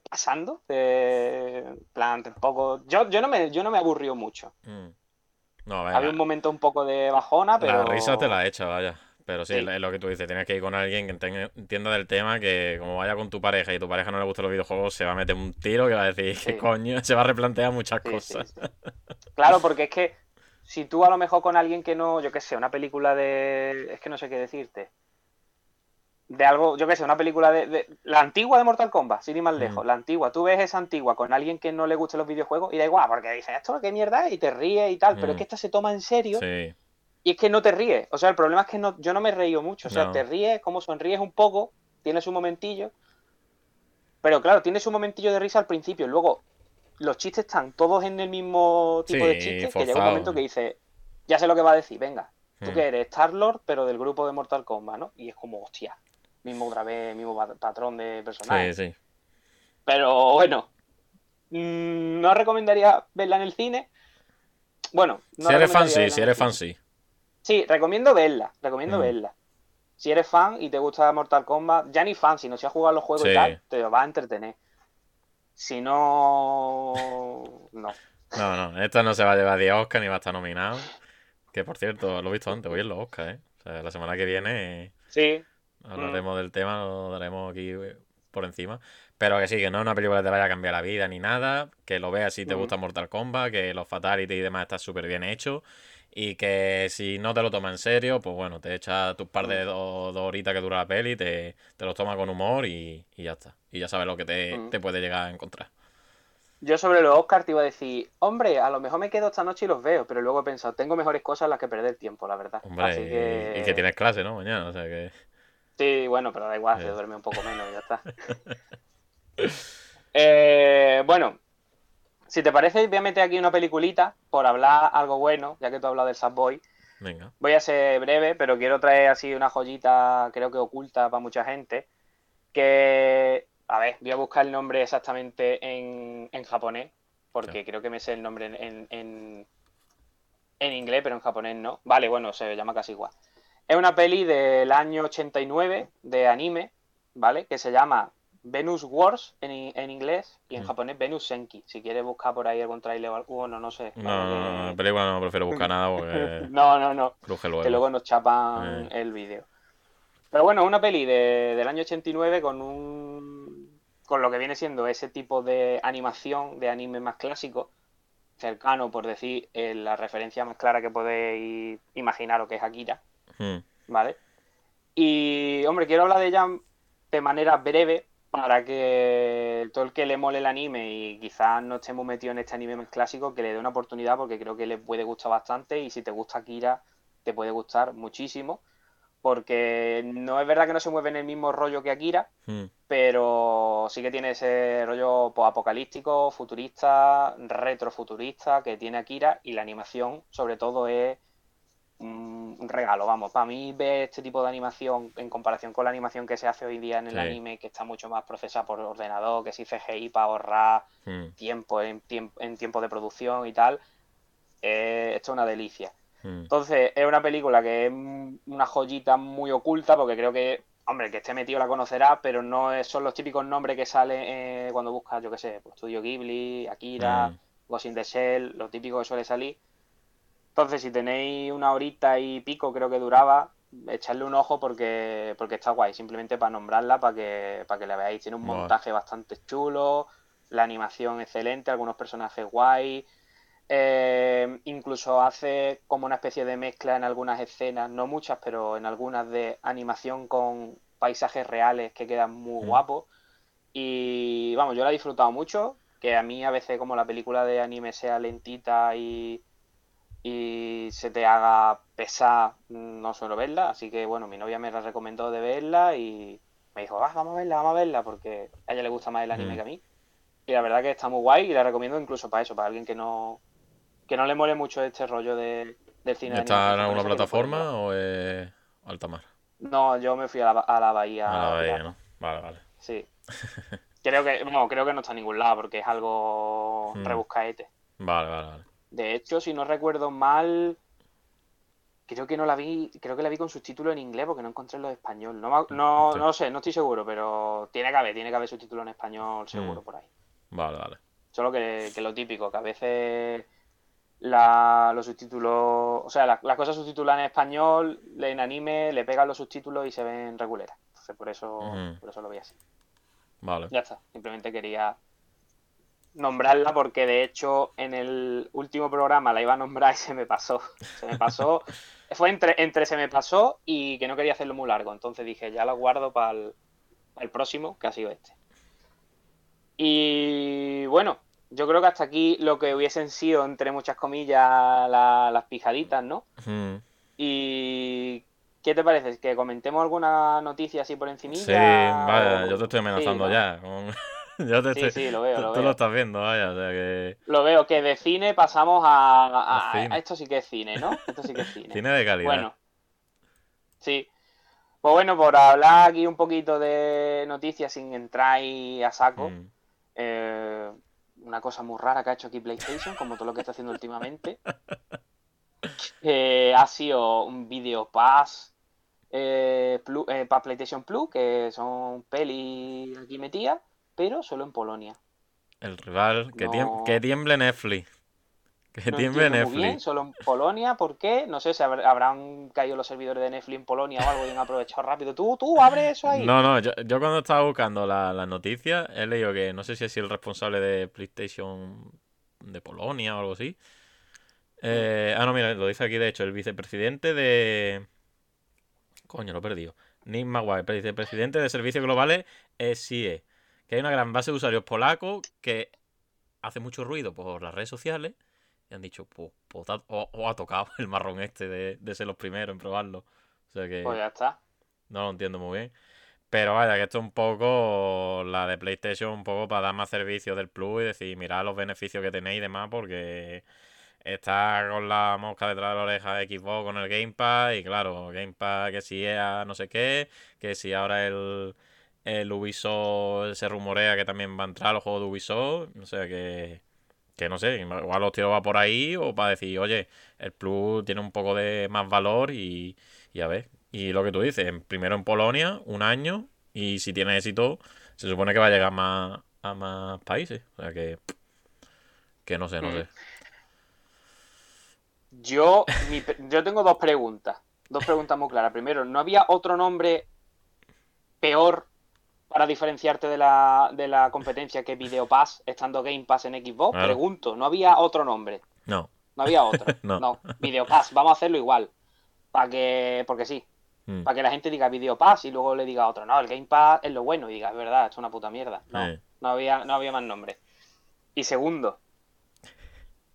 pasando, eh, en plan tampoco, yo, yo no me, yo no me aburrió mucho. Mm. No, Había un momento un poco de bajona, pero la risa te la echa, vaya. Pero sí, Sí. es lo que tú dices, tienes que ir con alguien que entienda del tema, que como vaya con tu pareja y tu pareja no le gustan los videojuegos, se va a meter un tiro que va a decir, ¿qué coño? Se va a replantear muchas Sí, cosas. Claro, porque es que si tú a lo mejor con alguien que no, yo qué sé, una película de. Es que no sé qué decirte. De algo, yo qué sé, una película de, de- La antigua de Mortal Kombat, sin ir más Mm. lejos. La antigua, tú ves esa antigua con alguien que no le gusten los videojuegos y da igual, porque dices, esto qué mierda es", y te ríes y tal, pero Mm. es que esta se toma en serio Sí, y es que no te ríes. O sea, el problema es que no, yo no me he reído mucho. O sea, No. te ríes, como sonríes un poco, tienes un momentillo. Pero claro, tienes un momentillo de risa al principio. Luego, los chistes están todos en el mismo tipo de Sí, chistes. Que llega un momento que dice, ya sé lo que va a decir, venga. Tú Mm. que eres Star-Lord, pero del grupo de Mortal Kombat, ¿no? Y es como, hostia, mismo otra vez, mismo pat- patrón de personaje. sí, sí. Pero bueno, mm, no recomendaría verla en el cine. Bueno, no si eres fan, sí, si eres fan, sí. Sí, recomiendo verla, recomiendo Mm. verla. Si eres fan y te gusta Mortal Kombat, ya ni fan, si no se ha jugado los juegos Sí. y tal, te va a entretener. Si no, no. No, no, esta no se va a llevar 10 Oscar ni va a estar nominado. Que por cierto, lo he visto antes, voy en los Oscar, ¿eh? O sea, la semana que viene Sí, hablaremos del tema, lo daremos aquí eh, por encima. Pero que sí, que no es una película que te vaya a cambiar la vida ni nada. Que lo veas si te Ujú. gusta Mortal Kombat, que los Fatality y demás está súper bien hecho. Y que si no te lo tomas en serio, pues bueno, te echas tus par de Mm. dos, dos horitas que dura la peli, te, te los tomas con humor y, y ya está. Y ya sabes lo que te, Mm. te puede llegar a encontrar. yo sobre los Oscars te iba a decir, hombre, a lo mejor me quedo esta noche y los veo, pero luego he pensado, tengo mejores cosas en las que perder tiempo, la verdad. Hombre, Así y- y que tienes clase, ¿no? Mañana, o sea que. Sí, bueno, pero da igual, se Eh. duerme un poco menos ya está. Eh, bueno, si te parece, voy a meter aquí una peliculita por hablar algo bueno, ya que tú has hablado del Subboy. Venga. Voy a ser breve, pero quiero traer así una joyita, creo que oculta para mucha gente. Que, a ver, voy a buscar el nombre exactamente en, en japonés, porque creo que me sé el nombre en, en- en inglés, pero en japonés no. Vale, bueno, se llama casi igual. Es una peli del año 89 de anime, ¿vale? Que se llama Venus Wars en, inglés y en Mm. japonés Venus Senki. Si quieres buscar por ahí algún trailer o algo, bueno, no sé. No, no, no, en película no prefiero buscar nada porque no, no, no luego. que luego nos chapan Eh. el vídeo. Pero bueno, una peli de- del año 89 con un con lo que viene siendo ese tipo de animación de anime más clásico, cercano, por decir, eh, la referencia más clara que podéis imaginar lo que es Akira, Hmm. ¿vale? Y, hombre, quiero hablar de ella de manera breve para que todo el que le mole el anime y quizás no estemos metidos en este anime más clásico, que le dé una oportunidad porque creo que le puede gustar bastante y si te gusta Akira, te puede gustar muchísimo. Porque no es verdad que no se mueve en el mismo rollo que Akira, Hmm. pero sí que tiene ese rollo pues, apocalíptico, futurista, retrofuturista que tiene Akira y la animación sobre todo es un un regalo, vamos. Para mí ver este tipo de animación en comparación con la animación que se hace hoy día en el Sí. anime, que está mucho más procesada por ordenador, que si CGI para ahorrar Hmm. tiempo en, tiemp- en tiempo de producción y tal, eh, esto es una delicia. Hmm. Entonces, es una película que es una joyita muy oculta, porque creo que, hombre, el que esté metido la conocerá, pero no es- son los típicos nombres que salen eh, cuando buscas, yo qué sé, pues Studio Ghibli, Akira, Mm. Ghost in the Shell, lo típico que suele salir. Entonces, si tenéis una horita y pico, creo que duraba, echarle un ojo porque, porque está guay, simplemente para nombrarla, para que, para que la veáis. Tiene un montaje bastante chulo, la animación excelente, algunos personajes guay. Eh, incluso hace como una especie de mezcla en algunas escenas, no muchas, pero en algunas de animación con paisajes reales que quedan muy Mm. guapos. Y vamos, yo la he disfrutado mucho, que a mí a veces como la película de anime sea lentita y, y se te haga pesar, no suelo verla, así que bueno, mi novia me la recomendó de verla y me dijo, "Ah, vamos a verla, vamos a verla, porque a ella le gusta más el anime Mm. que a mí. Y la verdad que está muy guay y la recomiendo incluso para eso, para alguien que no que no le mole mucho este rollo de, del cine de ¿Está en alguna plataforma o es alta mar? No, yo me fui a la, a la bahía. A la bahía. ¿no? Vale, vale. Sí. Creo que, no, creo que no está en ningún lado porque es algo Mm. rebuscaete. Vale, vale, vale. De hecho, si no recuerdo mal, creo que no la vi, creo que la vi con subtítulos en inglés porque no encontré los de español. No, no, sé, no estoy seguro, pero tiene que haber, tiene que haber subtítulos en español seguro Mm. por ahí. Vale, vale. Solo que, que lo típico, que a veces la- los subtítulos, o sea, la- las cosas subtituladas en español, en anime, le pegan los subtítulos y se ven reguleras. Entonces por eso, por eso lo vi así. Vale. Ya está, simplemente quería nombrarla porque de hecho en el último programa la iba a nombrar y se me pasó. Se me pasó. Fue entre, entre se me pasó y que no quería hacerlo muy largo. Entonces dije, ya la guardo para el, próximo, que ha sido este. Y bueno, yo creo que hasta aquí lo que hubiesen sido, entre muchas comillas, la- las pijaditas, ¿no? Y ¿qué te parece? ¿Que comentemos alguna noticia así por encimilla? Sí, vaya, o- yo te estoy amenazando Sí, ¿no? ya. yo te Sí, estoy- sí, lo veo, tú, lo tú veo. lo estás viendo, vaya, o sea que. Lo veo, que de cine pasamos a, a- A cine. a esto sí que es cine, ¿no? Esto sí que es cine. Cine de calidad. Bueno, sí. Pues bueno, por hablar aquí un poquito de noticias sin entrar ahí a saco, Mm. eh, una cosa muy rara que ha hecho aquí PlayStation, como todo lo que está haciendo últimamente, ha sido un Video Pass eh, Plus- eh, para PlayStation Plus, que son pelis aquí metidas, pero solo en Polonia. El rival, que, tiem- No. que tiemble Netflix. Que No tiemble entiendo muy bien, Netflix. solo en Polonia, ¿por qué? No sé si habr- habrán caído los servidores de Netflix en Polonia o algo y han aprovechado rápido. Tú, tú, abre eso ahí. No, no, yo, yo cuando estaba buscando la- las noticias he leído que no sé si es el responsable de PlayStation de Polonia o algo así. Eh, ah, no, mira, lo dice aquí de hecho, el vicepresidente de... Coño, lo he perdido. Nick Maguire, vicepresidente de Servicios Globales SIE. Que hay una gran base de usuarios polacos que hace mucho ruido por las redes sociales y han dicho, pues, pues o, o ha tocado el marrón este de, de ser los primeros en probarlo. O sea que Pues ya está. no lo entiendo muy bien. Pero vaya, que esto es un poco la de PlayStation, un poco para dar más servicio del Plus y decir, mirad los beneficios que tenéis y demás, porque está con la mosca detrás de la oreja de Xbox con el Game Pass, y claro, Game Pass que si EA no sé qué, que si ahora el, el Ubisoft se rumorea que también va a entrar los juegos de Ubisoft, o sea que, que no sé, igual los tiros va por ahí, o para decir, oye, el Plus tiene un poco de más valor y, y a ver. Y lo que tú dices, primero en Polonia, un año, y si tiene éxito, se supone que va a llegar más, a más países. O sea que, que no sé, no Mm. sé. Yo, mi yo tengo dos preguntas. Dos preguntas muy claras. Primero, ¿no había otro nombre peor para diferenciarte de la, de la competencia que Video Pass, estando Game Pass en Xbox? Claro. Pregunto, ¿no había otro nombre? No, No había otro. No. Video Pass, vamos a hacerlo igual. Para que, porque sí, Mm. para que la gente diga Video Pass y luego le diga a otro, no, el Game Pass es lo bueno y diga, es verdad, esto es una puta mierda. No, Eh. no había, no había más nombre. Y segundo,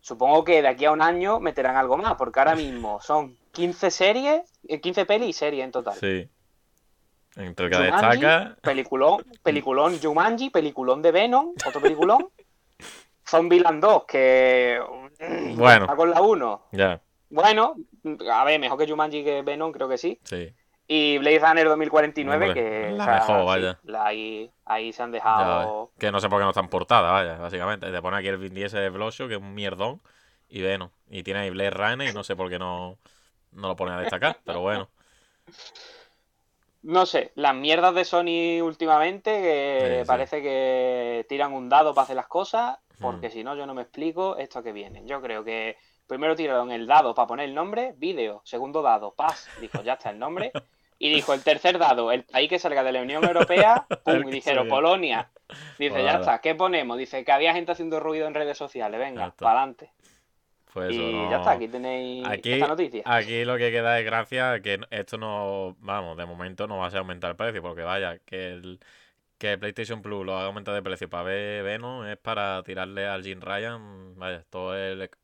supongo que de aquí a un año meterán algo más, porque ahora mismo son 15 series, eh, 15 pelis y series en total. sí. Entre el que Jumanji, destaca, Peliculón, peliculón Jumanji, peliculón de Venom, otro peliculón. Zombieland 2, que. mm, Bueno. está con la 1. ya, Bueno, a ver, mejor que Jumanji que Venom, creo que sí. sí. Y Blade Runner 2049, Hombre, que. la o sea, mejor, sí, vaya. la- ahí, ahí se han dejado. ves. Que no sé por qué no están portadas, vaya, básicamente. Te pone aquí el Vin Diesel de Bloodshot, que es un mierdón, y Venom. Y tiene ahí Blade Runner, y no sé por qué no, no lo pone a destacar, pero bueno. No sé, las mierdas de Sony últimamente, que Sí, sí. parece que tiran un dado para hacer las cosas, porque Mm. si no, yo no me explico esto que viene. Yo creo que primero tiraron el dado para poner el nombre, vídeo, segundo dado, paz, dijo, ya está el nombre, y dijo el tercer dado, el país que salga de la Unión Europea, pum, y dijeron. Polonia. Dice, ya está, ¿qué ponemos? Dice que había gente haciendo ruido en redes sociales, venga, para adelante. Pues eso, Y no- ya está, aquí tenéis Aquí, esta noticia. aquí lo que queda es gracia que esto no, vamos, de momento no va a ser aumentar el precio, porque vaya, que el que PlayStation Plus lo haga aumentar de precio para ver Venom es para tirarle al Jim Ryan, vaya, todos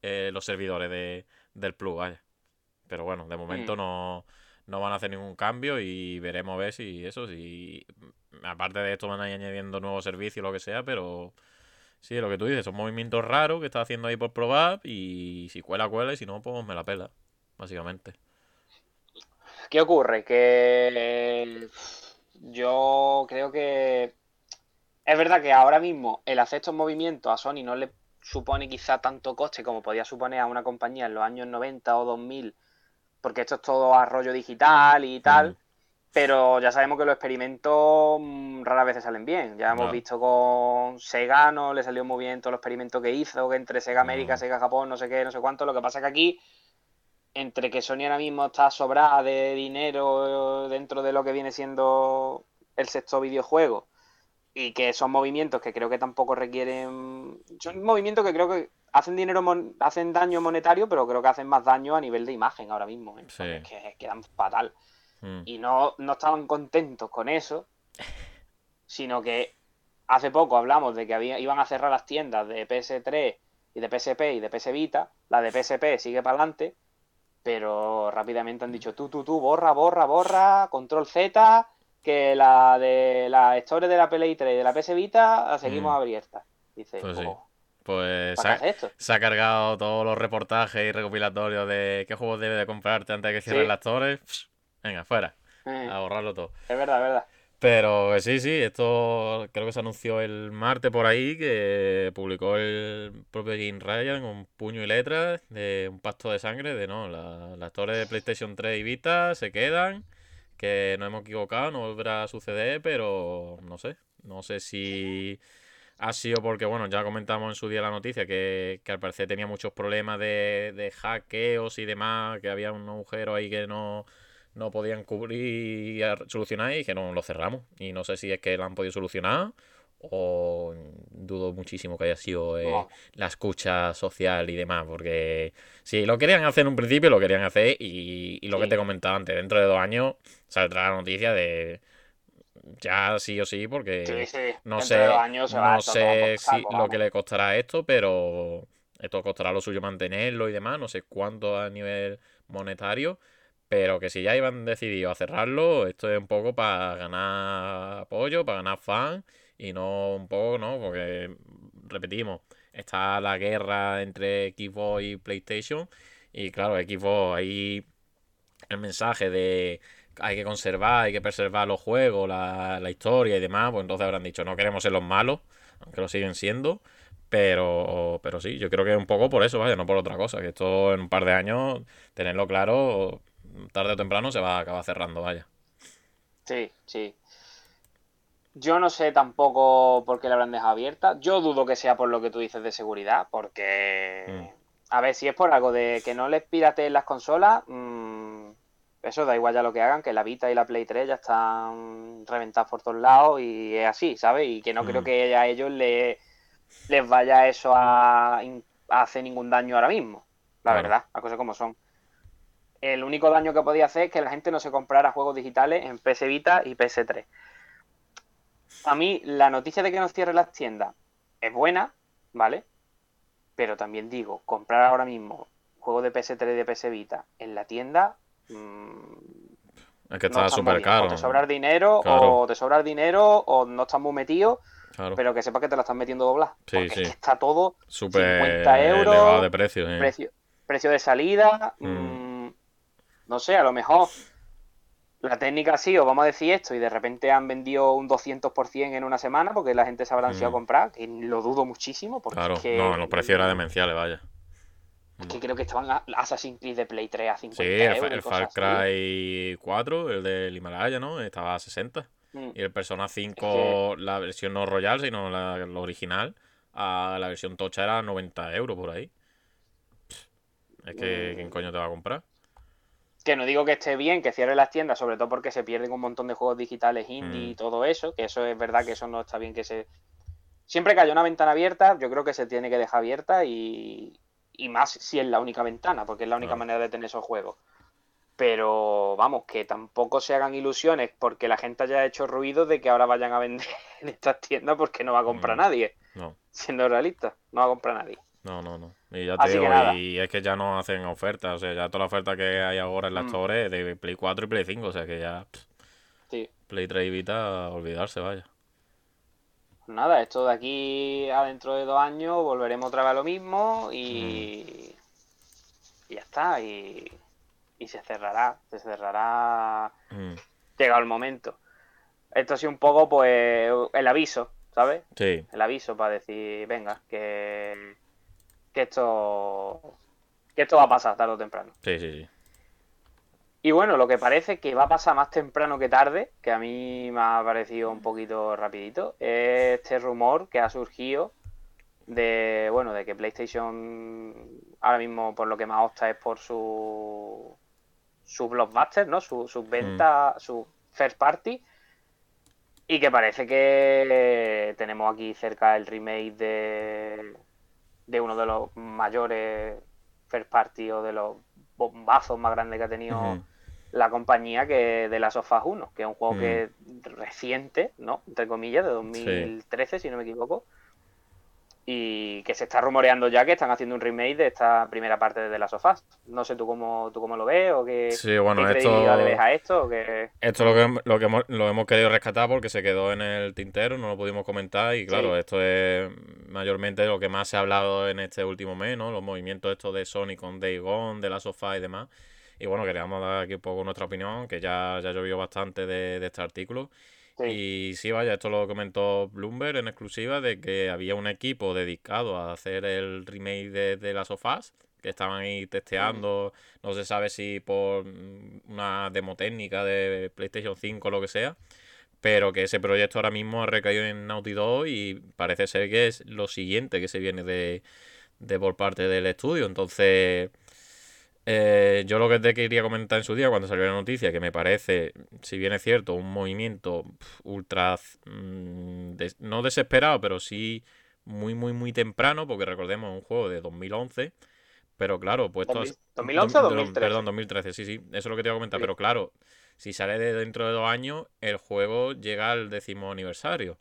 eh, los servidores de, del Plus, vaya. Pero bueno, de momento Mm. no, no van a hacer ningún cambio y veremos a ver si eso, si aparte de esto van a ir añadiendo nuevos servicios o lo que sea, pero sí, lo que tú dices, son movimientos raros que está haciendo ahí por probar y si cuela, cuela y si no, pues me la pela, básicamente. ¿Qué ocurre? Que yo creo que es verdad que ahora mismo el hacer estos movimientos a Sony no le supone quizá tanto coste como podía suponer a una compañía en los años 90 o 2000, porque esto es todo a rollo digital y tal, Mm. Pero ya sabemos que los experimentos mm, raras veces salen bien. Ya hemos No. visto con Sega, no le salió muy bien todos los experimentos que hizo, que entre Sega América. Sega Japón, no sé qué, no sé cuánto. Lo que pasa que aquí entre que Sony ahora mismo está sobrada de dinero dentro de lo que viene siendo el sector videojuego y que son movimientos que creo que tampoco requieren son movimientos que creo que hacen dinero mon- hacen daño monetario pero creo que hacen más daño a nivel de imagen ahora mismo ¿eh? Sí. Es que quedan fatal Mm. y no, no estaban contentos con eso sino que hace poco hablamos de que había, iban a cerrar las tiendas de PS3 y de PSP y de PS Vita la de PSP sigue para adelante pero rápidamente han dicho tú, tú, tú, borra, borra, borra, control Z, que la de la historia de la Play 3 y de la PS Vita la seguimos Mm. abierta. Dice, Pues sí. "Oh, Pues se ha cargado todos los reportajes y recopilatorios de qué juegos debe de comprarte antes de que cierren Sí. las torres. Venga, fuera, Eh, a borrarlo todo. es verdad, es verdad. Pero sí, sí, esto creo que se anunció el martes por ahí, que publicó el propio Jim Ryan con puño y letras de un pacto de sangre, de no, la- las torres de PlayStation 3 y Vita se quedan, que nos hemos equivocado, no volverá a suceder, pero no sé, no sé si ha sido porque, bueno, ya comentamos en su día la noticia que, que al parecer tenía muchos problemas de, de hackeos y demás, que había un agujero ahí que no, no podían cubrir y ar- solucionar y que no lo cerramos. Y no sé si es que lo han podido solucionar o dudo muchísimo que haya sido eh, la escucha social y demás, porque si lo querían hacer en un principio, lo querían hacer y, y lo que te comentaba antes, dentro de dos años saldrá la noticia de ya sí o sí, porque Sí, sí. no sé, años no sé si saco, lo que le costará esto, pero esto costará lo suyo mantenerlo y demás, no sé cuánto a nivel monetario, pero que si ya iban decididos a cerrarlo, esto es un poco para ganar apoyo, para ganar fan y no un poco, ¿no? Porque, repetimos, está la guerra entre Xbox y PlayStation y claro, Xbox ahí el mensaje de hay que conservar, hay que preservar los juegos, la, la historia y demás, pues entonces habrán dicho no queremos ser los malos, aunque lo siguen siendo, pero, pero sí, yo creo que un poco por eso, vaya, no por otra cosa, que esto en un par de años, tenerlo claro, tarde o temprano se va a acabar cerrando, vaya. Sí, sí. Yo no sé tampoco por qué la habrán dejado abierta. Yo dudo que sea por lo que tú dices de seguridad, porque... Mm. A ver, si es por algo de que no les pirateen las consolas, mm, eso da igual ya lo que hagan, que la Vita y la Play 3 ya están reventadas por todos lados y es así, ¿sabes? Y que no creo Mm. que a ellos le- les vaya eso a, hacer ningún daño ahora mismo. La Claro. verdad, las cosas como son. El único daño que podía hacer es que la gente no se comprara juegos digitales en PS Vita y PS3. A mí, la noticia de que nos cierren las tiendas es buena, ¿vale? Pero también digo, comprar ahora mismo juegos de PS3 y de PS Vita en la tienda. mm, Es que no está muy súper caro. O te sobra el dinero, Claro. o te sobra el dinero, o no estás muy metido, Claro, pero que sepa que te la están metiendo doblada. Sí, porque sí. es que está todo súper 50 euros, elevado de precio. sí. precio, precio de salida. Mm. mm, no sé, a lo mejor la técnica ha sido, vamos a decir esto, y de repente han vendido un 200% en una semana porque la gente se habrá ansiado a Mm. comprar, que lo dudo muchísimo, porque Claro, es que, no, los precios eran demenciales, vaya. es que creo que estaban a- Assassin's Creed de Play 3 a 50 Sí, el, euros, el Far así. Cry 4, el del Himalaya, ¿no? Estaba a 60. Mm. Y el Persona 5, la versión no Royal, sino la, la original, a la versión tocha era 90 euros por ahí. Es que, Mm. ¿quién coño te va a comprar? Que no digo que esté bien que cierre las tiendas, sobre todo porque se pierden un montón de juegos digitales indie Mm. y todo eso, que eso es verdad que eso no está bien que se... Siempre que haya una ventana abierta, yo creo que se tiene que dejar abierta y, y más si es la única ventana, porque es la única manera de tener esos juegos. Pero vamos, que tampoco se hagan ilusiones porque la gente haya hecho ruido de que ahora vayan a vender en estas tiendas porque no va a comprar Mm. nadie. No, Siendo realista, no va a comprar nadie. no, no, no. Y ya te Así digo, y es que ya no hacen ofertas. O sea, ya toda la oferta que hay ahora en las Mm. torres es de Play 4 y Play 5. O sea, que ya pff, Sí. Play 3 y Vita, olvidarse, vaya. Pues nada, esto de aquí a dentro de dos años volveremos otra vez a lo mismo y, y ya está. Y, y se cerrará, se cerrará Mm, llegado el momento. Esto ha sido un poco pues el aviso, ¿sabes? Sí, El aviso para decir, venga, que, que esto que esto va a pasar tarde o temprano. sí, sí, sí. Y bueno, lo que parece que va a pasar más temprano que tarde, que a mí me ha parecido un poquito rapidito, es este rumor que ha surgido de, bueno, de que PlayStation ahora mismo por lo que más opta es por su su blockbuster, ¿no? Su, su venta, su first party. Y que parece que tenemos aquí cerca el remake de, de uno de los mayores first party o de los bombazos más grandes que ha tenido la compañía que de la Sofá 1, que es un juego Mm. que reciente, ¿no? Entre comillas, de 2013, si no me equivoco. Y que se está rumoreando ya que están haciendo un remake de esta primera parte de la Sofás. No sé tú cómo, tú cómo lo ves o qué, Sí, bueno, qué esto- le ves a esto. O qué... Esto es lo que, lo que hemos, lo hemos querido rescatar porque se quedó en el tintero, no lo pudimos comentar y claro, Sí. esto es mayormente lo que más se ha hablado en este último mes, ¿no? Los movimientos estos de Sony con Day Gone, de la sofá y demás. Y bueno, queríamos dar aquí un poco nuestra opinión, que ya, ya llovió bastante de, de este artículo. Sí. Y sí, vaya, esto lo comentó Bloomberg en exclusiva de que había un equipo dedicado a hacer el remake de, de las sofás, que estaban ahí testeando, no se sabe si por mm, una demo técnica de PlayStation 5 o lo que sea, pero que ese proyecto ahora mismo ha recaído en Naughty Dog y parece ser que es lo siguiente que se viene de, de por parte del estudio. Entonces, eh, yo lo que te quería comentar en su día cuando salió la noticia, que me parece, si bien es cierto, un movimiento ultra, mm, des- no desesperado, pero sí muy, muy, muy temprano, porque recordemos un juego de 2011, pero claro, puesto... 2000 as- 2011 o dom- dom- 2013. Perdón, 2013, sí, sí, eso es lo que te iba a comentar, Sí. pero claro, si sale de dentro de dos años, el juego llega al décimo aniversario.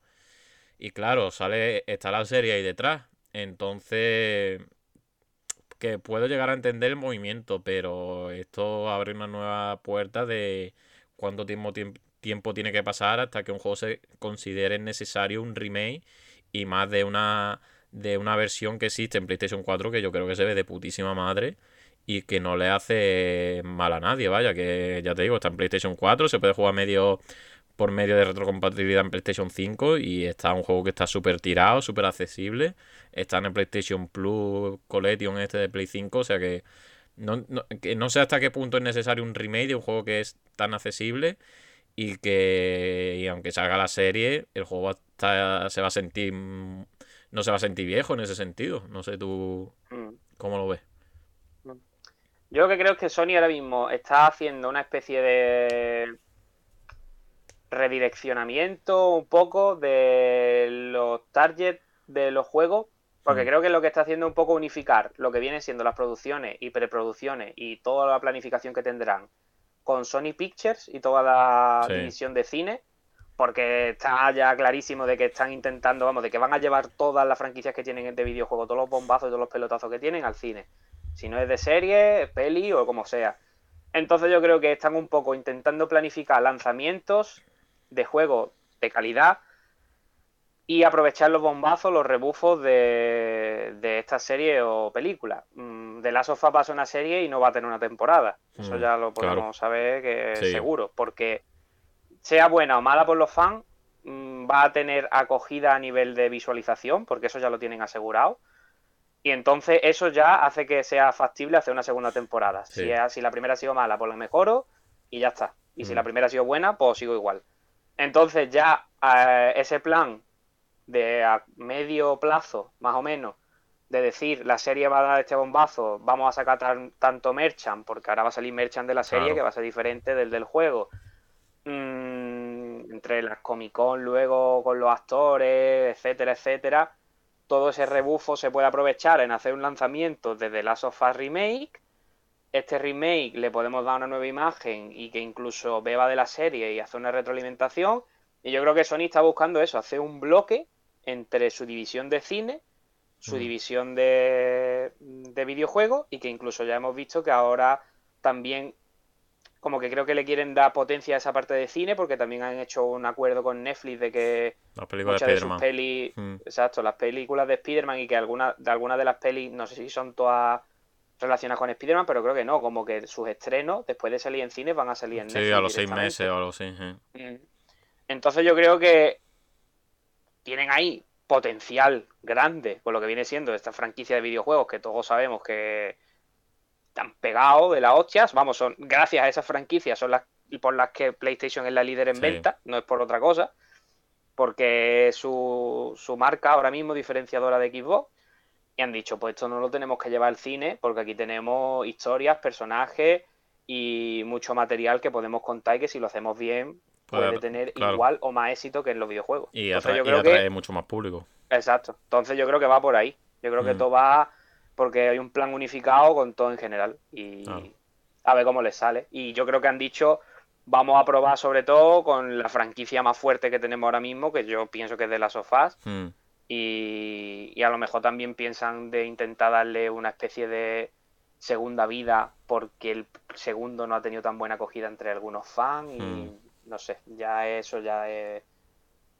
Y claro, sale, está la serie ahí detrás. Entonces, que puedo llegar a entender el movimiento, pero esto abre una nueva puerta de cuánto tiempo, tiempo tiene que pasar hasta que un juego se considere necesario un remake y más de una de una versión que existe en PlayStation 4 que yo creo que se ve de putísima madre y que no le hace mal a nadie, vaya, que ya te digo, está en PlayStation 4, se puede jugar medio por medio de retrocompatibilidad en PlayStation 5 y está un juego que está súper tirado, súper accesible. Está en el PlayStation Plus Collection este de Play 5, o sea que no, no, sé hasta qué punto es necesario un remake de un juego que es tan accesible y que y aunque salga la serie, el juego se va a sentir no se va a sentir viejo en ese sentido. No sé tú mm. cómo lo ves. Yo lo que creo es que Sony ahora mismo está haciendo una especie de redireccionamiento un poco de los targets de los juegos, porque mm. creo que lo que está haciendo es un poco unificar lo que vienen siendo las producciones y preproducciones y toda la planificación que tendrán con Sony Pictures y toda la división de cine, porque está ya clarísimo de que están intentando, vamos, de que van a llevar todas las franquicias que tienen de videojuego, todos los bombazos y todos los pelotazos que tienen al cine. Si no es de serie, peli o como sea. Entonces yo creo que están un poco intentando planificar lanzamientos de juego de calidad y aprovechar los bombazos, los rebufos de, de esta serie o película. Mm, de la sofá pasa una serie y no va a tener una temporada. Eso mm, ya lo podemos saber que seguro. Porque sea buena o mala por los fans, mm, va a tener acogida a nivel de visualización, porque eso ya lo tienen asegurado. Y entonces eso ya hace que sea factible hacer una segunda temporada. Si, si la primera ha sido mala, pues la mejoro y ya está. Y si la primera ha sido buena, pues sigo igual. Entonces ya eh, ese plan de a medio plazo, más o menos, de decir la serie va a dar este bombazo, vamos a sacar tanto merchant, porque ahora va a salir merchant de la serie que va a ser diferente del del juego. Mm, entre las Comic Con luego con los actores, etcétera, etcétera, todo ese rebufo se puede aprovechar en hacer un lanzamiento desde Last of Us Remake este remake le podemos dar una nueva imagen y que incluso beba de la serie y hace una retroalimentación. Y yo creo que Sony está buscando eso, hacer un bloque entre su división de cine, su división de, de videojuegos y que incluso ya hemos visto que ahora también como que creo que le quieren dar potencia a esa parte de cine porque también han hecho un acuerdo con Netflix de que las películas de, sus pelis, mm. exacto, las películas de Spider-Man y que algunas de algunas de las pelis, no sé si son todas relacionadas con Spider-Man, pero creo que no, como que sus estrenos, después de salir en cine, van a salir en Netflix. Sí, a los seis meses o algo así. Mm. Entonces yo creo que tienen ahí potencial grande con lo que viene siendo esta franquicia de videojuegos que todos sabemos que están pegados de las hostias. Vamos, son gracias a esas franquicias son las por las que PlayStation es la líder en venta, no es por otra cosa, porque su, su marca ahora mismo diferenciadora de Xbox y han dicho, pues esto no lo tenemos que llevar al cine porque aquí tenemos historias, personajes y mucho material que podemos contar y que si lo hacemos bien puede, tener igual o más éxito que en los videojuegos. Y, yo creo que... mucho más público. Exacto. Entonces yo creo que va por ahí. Yo creo que mm. todo va porque hay un plan unificado con todo en general y a ver cómo les sale. Y yo creo que han dicho vamos a probar sobre todo con la franquicia más fuerte que tenemos ahora mismo, que yo pienso que es de las sofás. Mm. Y, a lo mejor también piensan de intentar darle una especie de segunda vida porque el segundo no ha tenido tan buena acogida entre algunos fans y hmm. no sé, ya eso ya es,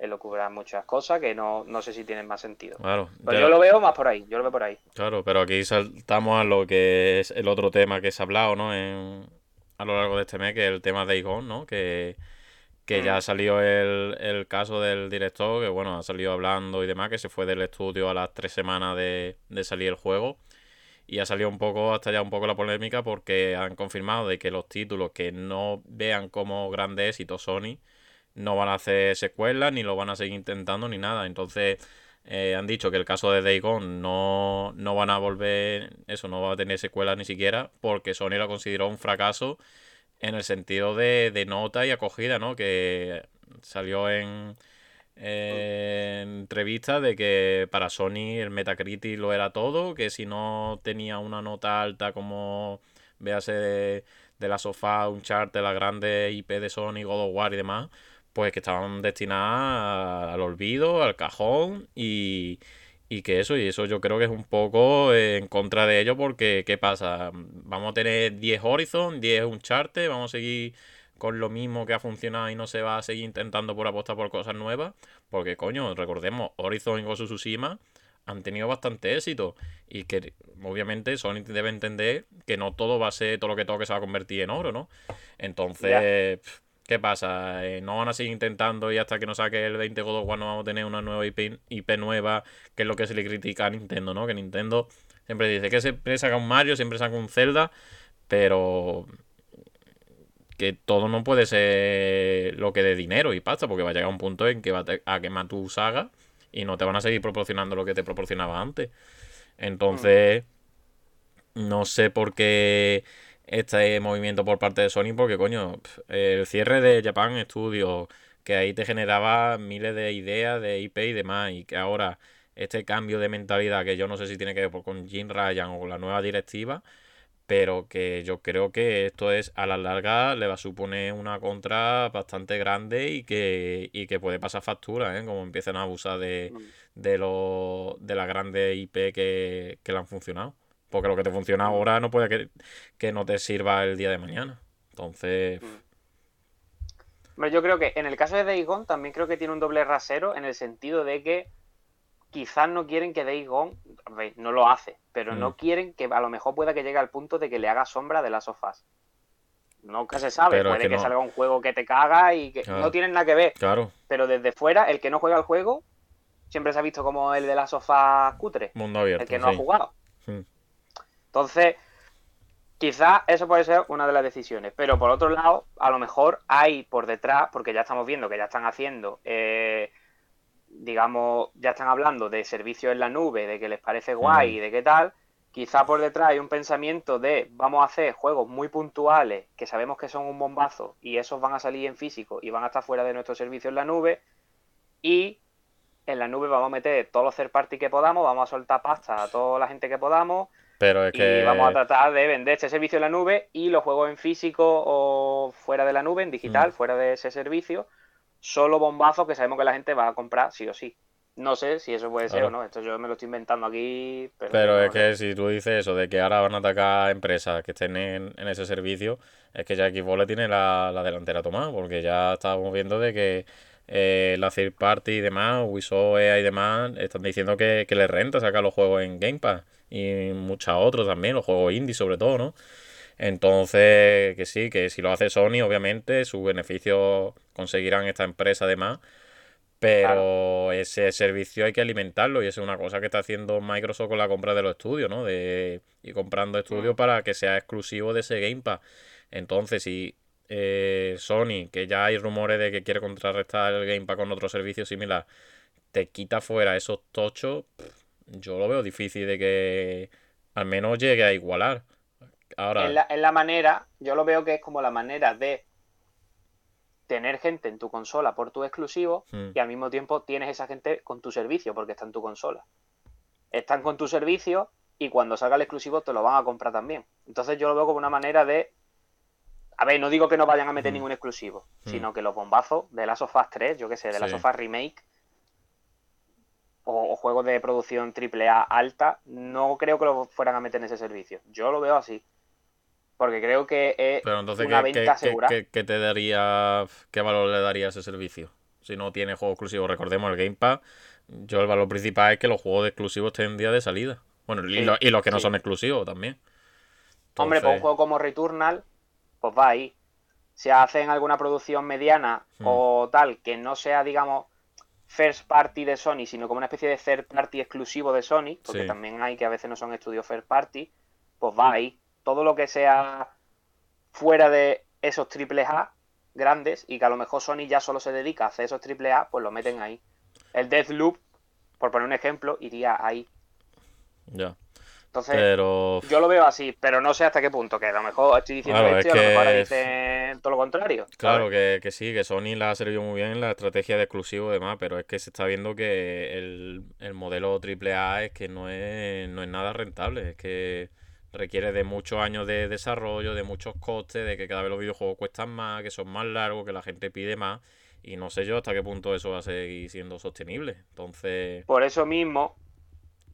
es muchas cosas que no, no sé si tienen más sentido. Claro. Pero yo lo veo más por ahí, yo lo veo por ahí. Claro, pero aquí saltamos a lo que es el otro tema que se ha hablado, ¿no? En, a lo largo de este mes, que es el tema de Igon, ¿no? Que que ya mm. salió el, el caso del director, que bueno, ha salido hablando y demás, que se fue del estudio a las tres semanas de, salir el juego. Y ha salido un poco, hasta ya un poco la polémica, porque han confirmado de que los títulos que no vean como grande éxito Sony no van a hacer secuelas, ni lo van a seguir intentando, ni nada. Entonces, eh, han dicho que el caso de Day no, no van a volver, eso, no va a tener secuelas ni siquiera, porque Sony lo consideró un fracaso en el sentido de, nota y acogida, ¿no? Que salió en, entrevista de que para Sony el Metacritic lo era todo, que si no tenía una nota alta como véase de, de la sofá, un chart de la grande IP de Sony, God of War y demás, pues que estaban destinadas al olvido, al cajón y, y que eso, y eso yo creo que es un poco en contra de ello porque, ¿qué pasa? Vamos a tener 10 Horizon, 10 Uncharted, vamos a seguir con lo mismo que ha funcionado y no se va a seguir intentando por apostar por cosas nuevas, porque coño, recordemos, Horizon y Tsushima han tenido bastante éxito y que obviamente Sony debe entender que no todo va a ser todo lo que toque se va a convertir en oro, ¿no? Entonces, ¿qué pasa? Eh, no van a seguir intentando y hasta que no saque el 20 God of War no vamos a tener una nueva IP, IP, nueva, que es lo que se le critica a Nintendo, ¿no? Que Nintendo siempre dice que siempre saca un Mario, siempre saca un Zelda, pero que todo no puede ser lo que de dinero y pasta, porque va a llegar un punto en que va a quemar tu saga y no te van a seguir proporcionando lo que te proporcionaba antes. Entonces, no sé por qué este movimiento por parte de Sony, porque coño, el cierre de Japan Studios, que ahí te generaba miles de ideas de IP y demás, y que ahora este cambio de mentalidad, que yo no sé si tiene que ver con Jim Ryan o con la nueva directiva, pero que yo creo que esto es a la larga le va a suponer una contra bastante grande y que, y que puede pasar factura, ¿eh? como empiecen a abusar de, mm. de, lo, de las grandes IP que, que le han funcionado. Porque lo que te funciona mm. ahora no puede que, que no te sirva el día de mañana. Entonces... Mm. Yo creo que en el caso de Days también creo que tiene un doble rasero en el sentido de que quizás no quieren que Days Gone, no lo hace, pero no mm. quieren que a lo mejor pueda que llegue al punto de que le haga sombra de las sofás. Nunca se sabe, puede que, salga un juego que te caga y que no tienen nada que ver. Claro. Pero desde fuera, el que no juega el juego siempre se ha visto como el de las sofás cutre. Mundo abierto. El que no ha jugado. Entonces, quizás eso puede ser una de las decisiones. Pero por otro lado, a lo mejor hay por detrás, porque ya estamos viendo que ya están haciendo eh, digamos, ya están hablando de servicios en la nube, de que les parece guay y de qué tal, quizá por detrás hay un pensamiento de vamos a hacer juegos muy puntuales que sabemos que son un bombazo y esos van a salir en físico y van a estar fuera de nuestro servicio en la nube y en la nube vamos a meter todos los third party que podamos, vamos a soltar pasta a toda la gente que podamos pero es que... y vamos a tratar de vender este servicio en la nube y los juegos en físico o fuera de la nube, en digital, mm. fuera de ese servicio, solo bombazos que sabemos que la gente va a comprar sí o sí. No sé si eso puede ser o no, esto yo me lo estoy inventando aquí. Pero, es que si tú dices eso, de que ahora van a atacar empresas que estén en, ese servicio, es que ya Xbox le tiene la, delantera tomada, porque ya estábamos viendo de que eh, la third party y demás, Ubisoft y demás, están diciendo que, que les renta sacar los juegos en Game Pass y muchos otros también, los juegos indie sobre todo, ¿no? Entonces, que sí, que si lo hace Sony, obviamente, sus beneficios conseguirán esta empresa además. Pero ese servicio hay que alimentarlo y eso es una cosa que está haciendo Microsoft con la compra de los estudios, ¿no? De, y comprando estudios mm. para que sea exclusivo de ese Game Pass. Entonces, si eh, Sony, que ya hay rumores de que quiere contrarrestar el Game Pass con otro servicio similar, te quita fuera esos tochos, yo lo veo difícil de que al menos llegue a igualar. Ahora... En, la, manera, yo lo veo que es como la manera de tener gente en tu consola por tu exclusivo hmm. y al mismo tiempo tienes esa gente con tu servicio porque está en tu consola. Están con tu servicio y cuando salga el exclusivo te lo van a comprar también. Entonces yo lo veo como una manera de... A ver, no digo que no vayan a meter hmm. ningún exclusivo, hmm. sino que los bombazos de las of 3, yo que sé, de las of Remake o, o, juegos de producción AAA alta, no creo que lo fueran a meter en ese servicio. Yo lo veo así porque creo que es una venta segura. ¿qué, te daría, qué valor le daría a ese servicio? Si no tiene juego exclusivo, recordemos el Game Pass, yo el valor principal es que los juegos exclusivos estén en día de salida. Bueno, y, los que no son exclusivos también. Hombre, para un juego como Returnal, pues va ahí. Si hacen alguna producción mediana o tal, que no sea, digamos, first party de Sony, sino como una especie de third party exclusivo de Sony, porque también hay que a veces no son estudios first party, pues va ahí todo lo que sea fuera de esos triple A grandes y que a lo mejor Sony ya solo se dedica a hacer esos triple A, pues lo meten ahí. El Deathloop, por poner un ejemplo, iría ahí. Ya. Entonces, yo lo veo así, pero no sé hasta qué punto, que a lo mejor estoy diciendo esto y a lo mejor ahora dicen todo lo contrario. Claro, que, sí, que Sony la ha servido muy bien en la estrategia de exclusivo y demás, pero es que se está viendo que el, el modelo AAA es que no es, no es nada rentable, es que requiere de muchos años de desarrollo, de muchos costes, de que cada vez los videojuegos cuestan más, que son más largos, que la gente pide más. Y no sé yo hasta qué punto eso va a seguir siendo sostenible. Entonces. Por eso mismo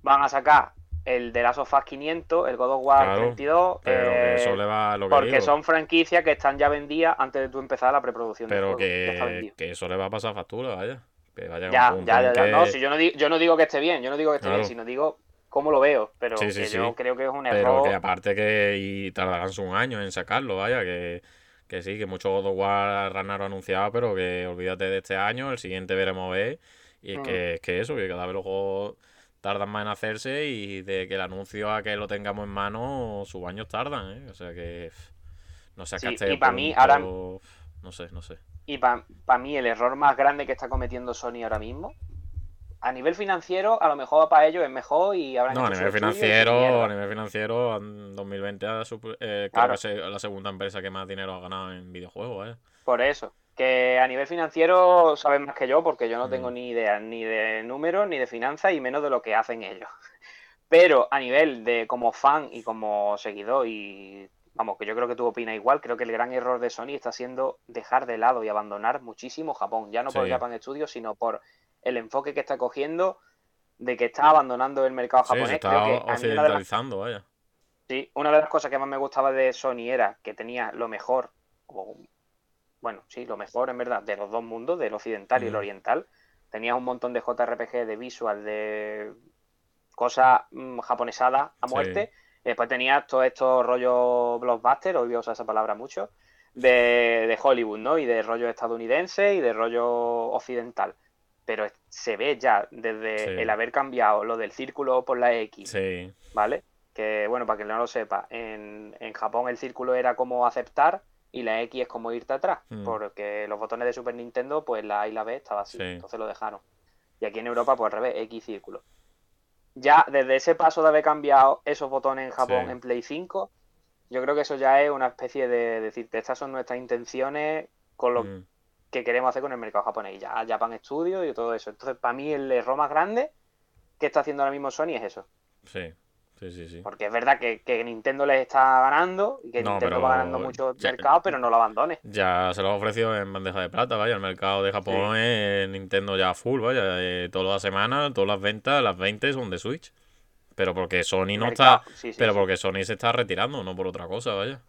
van a sacar el de Last of Us 500, el God of War Claro, 32. Pero que eh, eso le va a lo que porque digo. son franquicias que están ya vendidas antes de tú empezar la preproducción del Pero juego. Ya está que, que eso le va a pasar factura, vaya. Que vaya a un Ya, ya, ya, que- No, si yo no, digo, yo no digo que esté bien, yo no digo que esté Claro. bien, sino digo cómo lo veo. Pero Sí, sí, que sí. yo creo que es un Pero error. que aparte que y tardarán un año en sacarlo, vaya, que, que sí, que muchos God of War Ragnarok anunciado, pero que olvídate de este año, el siguiente veremos ver. Y es Mm. que, es que eso, que cada vez los juegos tardan más en hacerse y de que el anuncio a que lo tengamos en mano, sus años tardan, ¿eh? O sea que no sé Sí, y pa' mí, ahora- No sé, no sé. Y para mí el error más grande que está cometiendo Sony ahora mismo, a nivel financiero, a lo mejor para ellos es mejor y habrán No, a nivel financiero, a nivel financiero, en 2020 ha supu- eh, creo Claro. que es la segunda empresa que más dinero ha ganado en videojuegos, ¿eh? Por eso. Que a nivel financiero saben más que yo, porque yo no Mm. tengo ni idea ni de números, ni de finanzas, y menos de lo que hacen ellos. Pero a nivel de como fan y como seguidor, y vamos, que yo creo que tú opinas igual, creo que el gran error de Sony está siendo dejar de lado y abandonar muchísimo Japón. Ya no por Sí. Japan Studios, sino por el enfoque que está cogiendo de que está abandonando el mercado Sí, se japonés. está Creo que las occidentalizando, vaya. Sí, una de las cosas que más me gustaba de Sony era que tenía lo mejor, o, bueno, sí, lo mejor en verdad, de los dos mundos, del occidental y el oriental. Tenías un montón de JRPG, de visual, de cosas mm, japonesadas a Sí. muerte. Y después tenías todos estos rollos blockbuster, hoy voy a usar esa palabra mucho, de, de Hollywood, ¿no? Y de rollo estadounidense y de rollo occidental. Pero se ve ya desde Sí. el haber cambiado lo del círculo por la X, Sí, ¿vale? Que bueno, para que no lo sepa, en, en Japón el círculo era como aceptar y la X es como irte atrás, Mm. porque los botones de Super Nintendo, pues la A y la B estaba así, Sí. entonces lo dejaron. Y aquí en Europa, pues al revés, X círculo. Ya desde ese paso de haber cambiado esos botones en Japón Sí. en Play 5, yo creo que eso ya es una especie de decirte, estas son nuestras intenciones con lo mm, que queremos hacer con el mercado japonés, y ya Japan Studio y todo eso. Entonces, para mí el error más grande que está haciendo ahora mismo Sony es eso. sí, sí, sí, sí. Porque es verdad que, que Nintendo les está ganando y que No, Nintendo va ganando mucho ya- mercado, pero no lo abandones. Ya se lo ha ofrecido en bandeja de plata, vaya. El mercado de Japón es Nintendo ya full, vaya. eh, todas las semanas, todas las ventas, las 20 son de Switch. Pero porque Sony no Mercado, está. sí, sí, pero porque Sony se está retirando, no por otra cosa, vaya.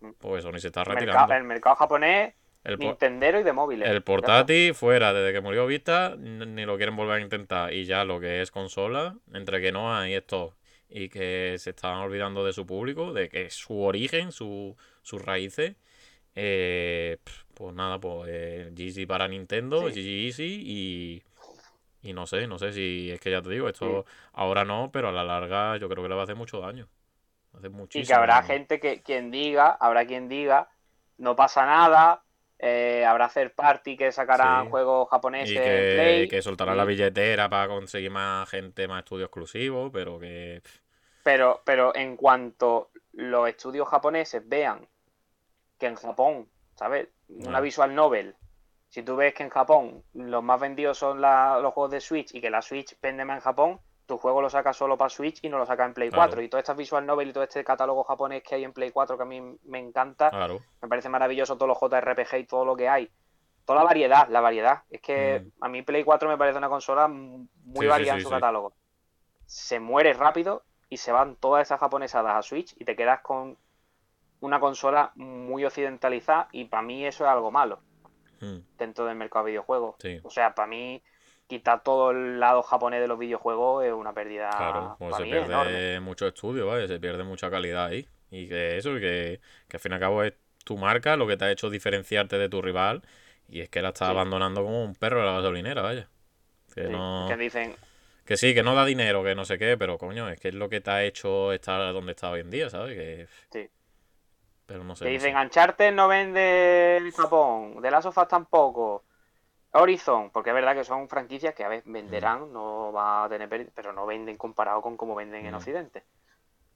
Mm. Porque Sony se está El mercado, retirando. el mercado japonés, El, Nintendero y de móviles. el portátil fuera, desde que murió Vista, ni lo quieren volver a intentar. Y ya lo que es consola, entre que no hay esto y que se están olvidando de su público, de que su origen, su, sus raíces, eh, pues nada, pues eh, GG para Nintendo, Sí. GG Easy y, y no sé, no sé si es que ya te digo, esto ahora no, pero a la larga yo creo que le va a hacer mucho daño. Hace Y que habrá daño. gente que quien diga, habrá quien diga, no pasa nada, eh, habrá hacer party que sacarán Sí. juegos Y japoneses en que, Play. que soltará y- la billetera para conseguir más gente, más estudios exclusivos, pero que... Pero, pero en cuanto los estudios japoneses vean que en Japón, ¿sabes? Una Ah. visual novel, si tú ves que en Japón los más vendidos son la- los juegos de Switch y que la Switch vende más en Japón, tu juego lo sacas solo para Switch y no lo sacas en Play Claro. 4. Y todas estas visual novel y todo este catálogo japonés que hay en Play 4 que a mí me encanta, Claro. me parece maravilloso todos los JRPG y todo lo que hay. Toda la variedad, la variedad. Es que Mm. a mí Play 4 me parece una consola muy Sí, variada sí, en su catálogo. Se muere rápido y se van todas esas japonesadas a Switch y te quedas con una consola muy occidentalizada y para mí eso es algo malo Mm, dentro del mercado de videojuegos. O sea, para mí quitar todo el lado japonés de los videojuegos es una pérdida Claro, pues se mí enorme. pierde mucho estudio, ¿vale? Se pierde mucha calidad ahí. Y que eso, que, que al fin y al cabo es tu marca lo que te ha hecho diferenciarte de tu rival. Y es que la estás Sí. abandonando como un perro de la gasolinera, vaya. Que Sí, no... Que dicen, Que sí, que no da dinero, que no sé qué, pero coño, es que es lo que te ha hecho estar donde está hoy en día, ¿sabes? Que... Sí. Pero no sé. no dicen sé. Uncharted no vende en Japón, The Last of Us tampoco. Horizon, porque es verdad que son franquicias que a veces venderán, no va a tener pero no venden comparado con cómo venden en Mm. Occidente.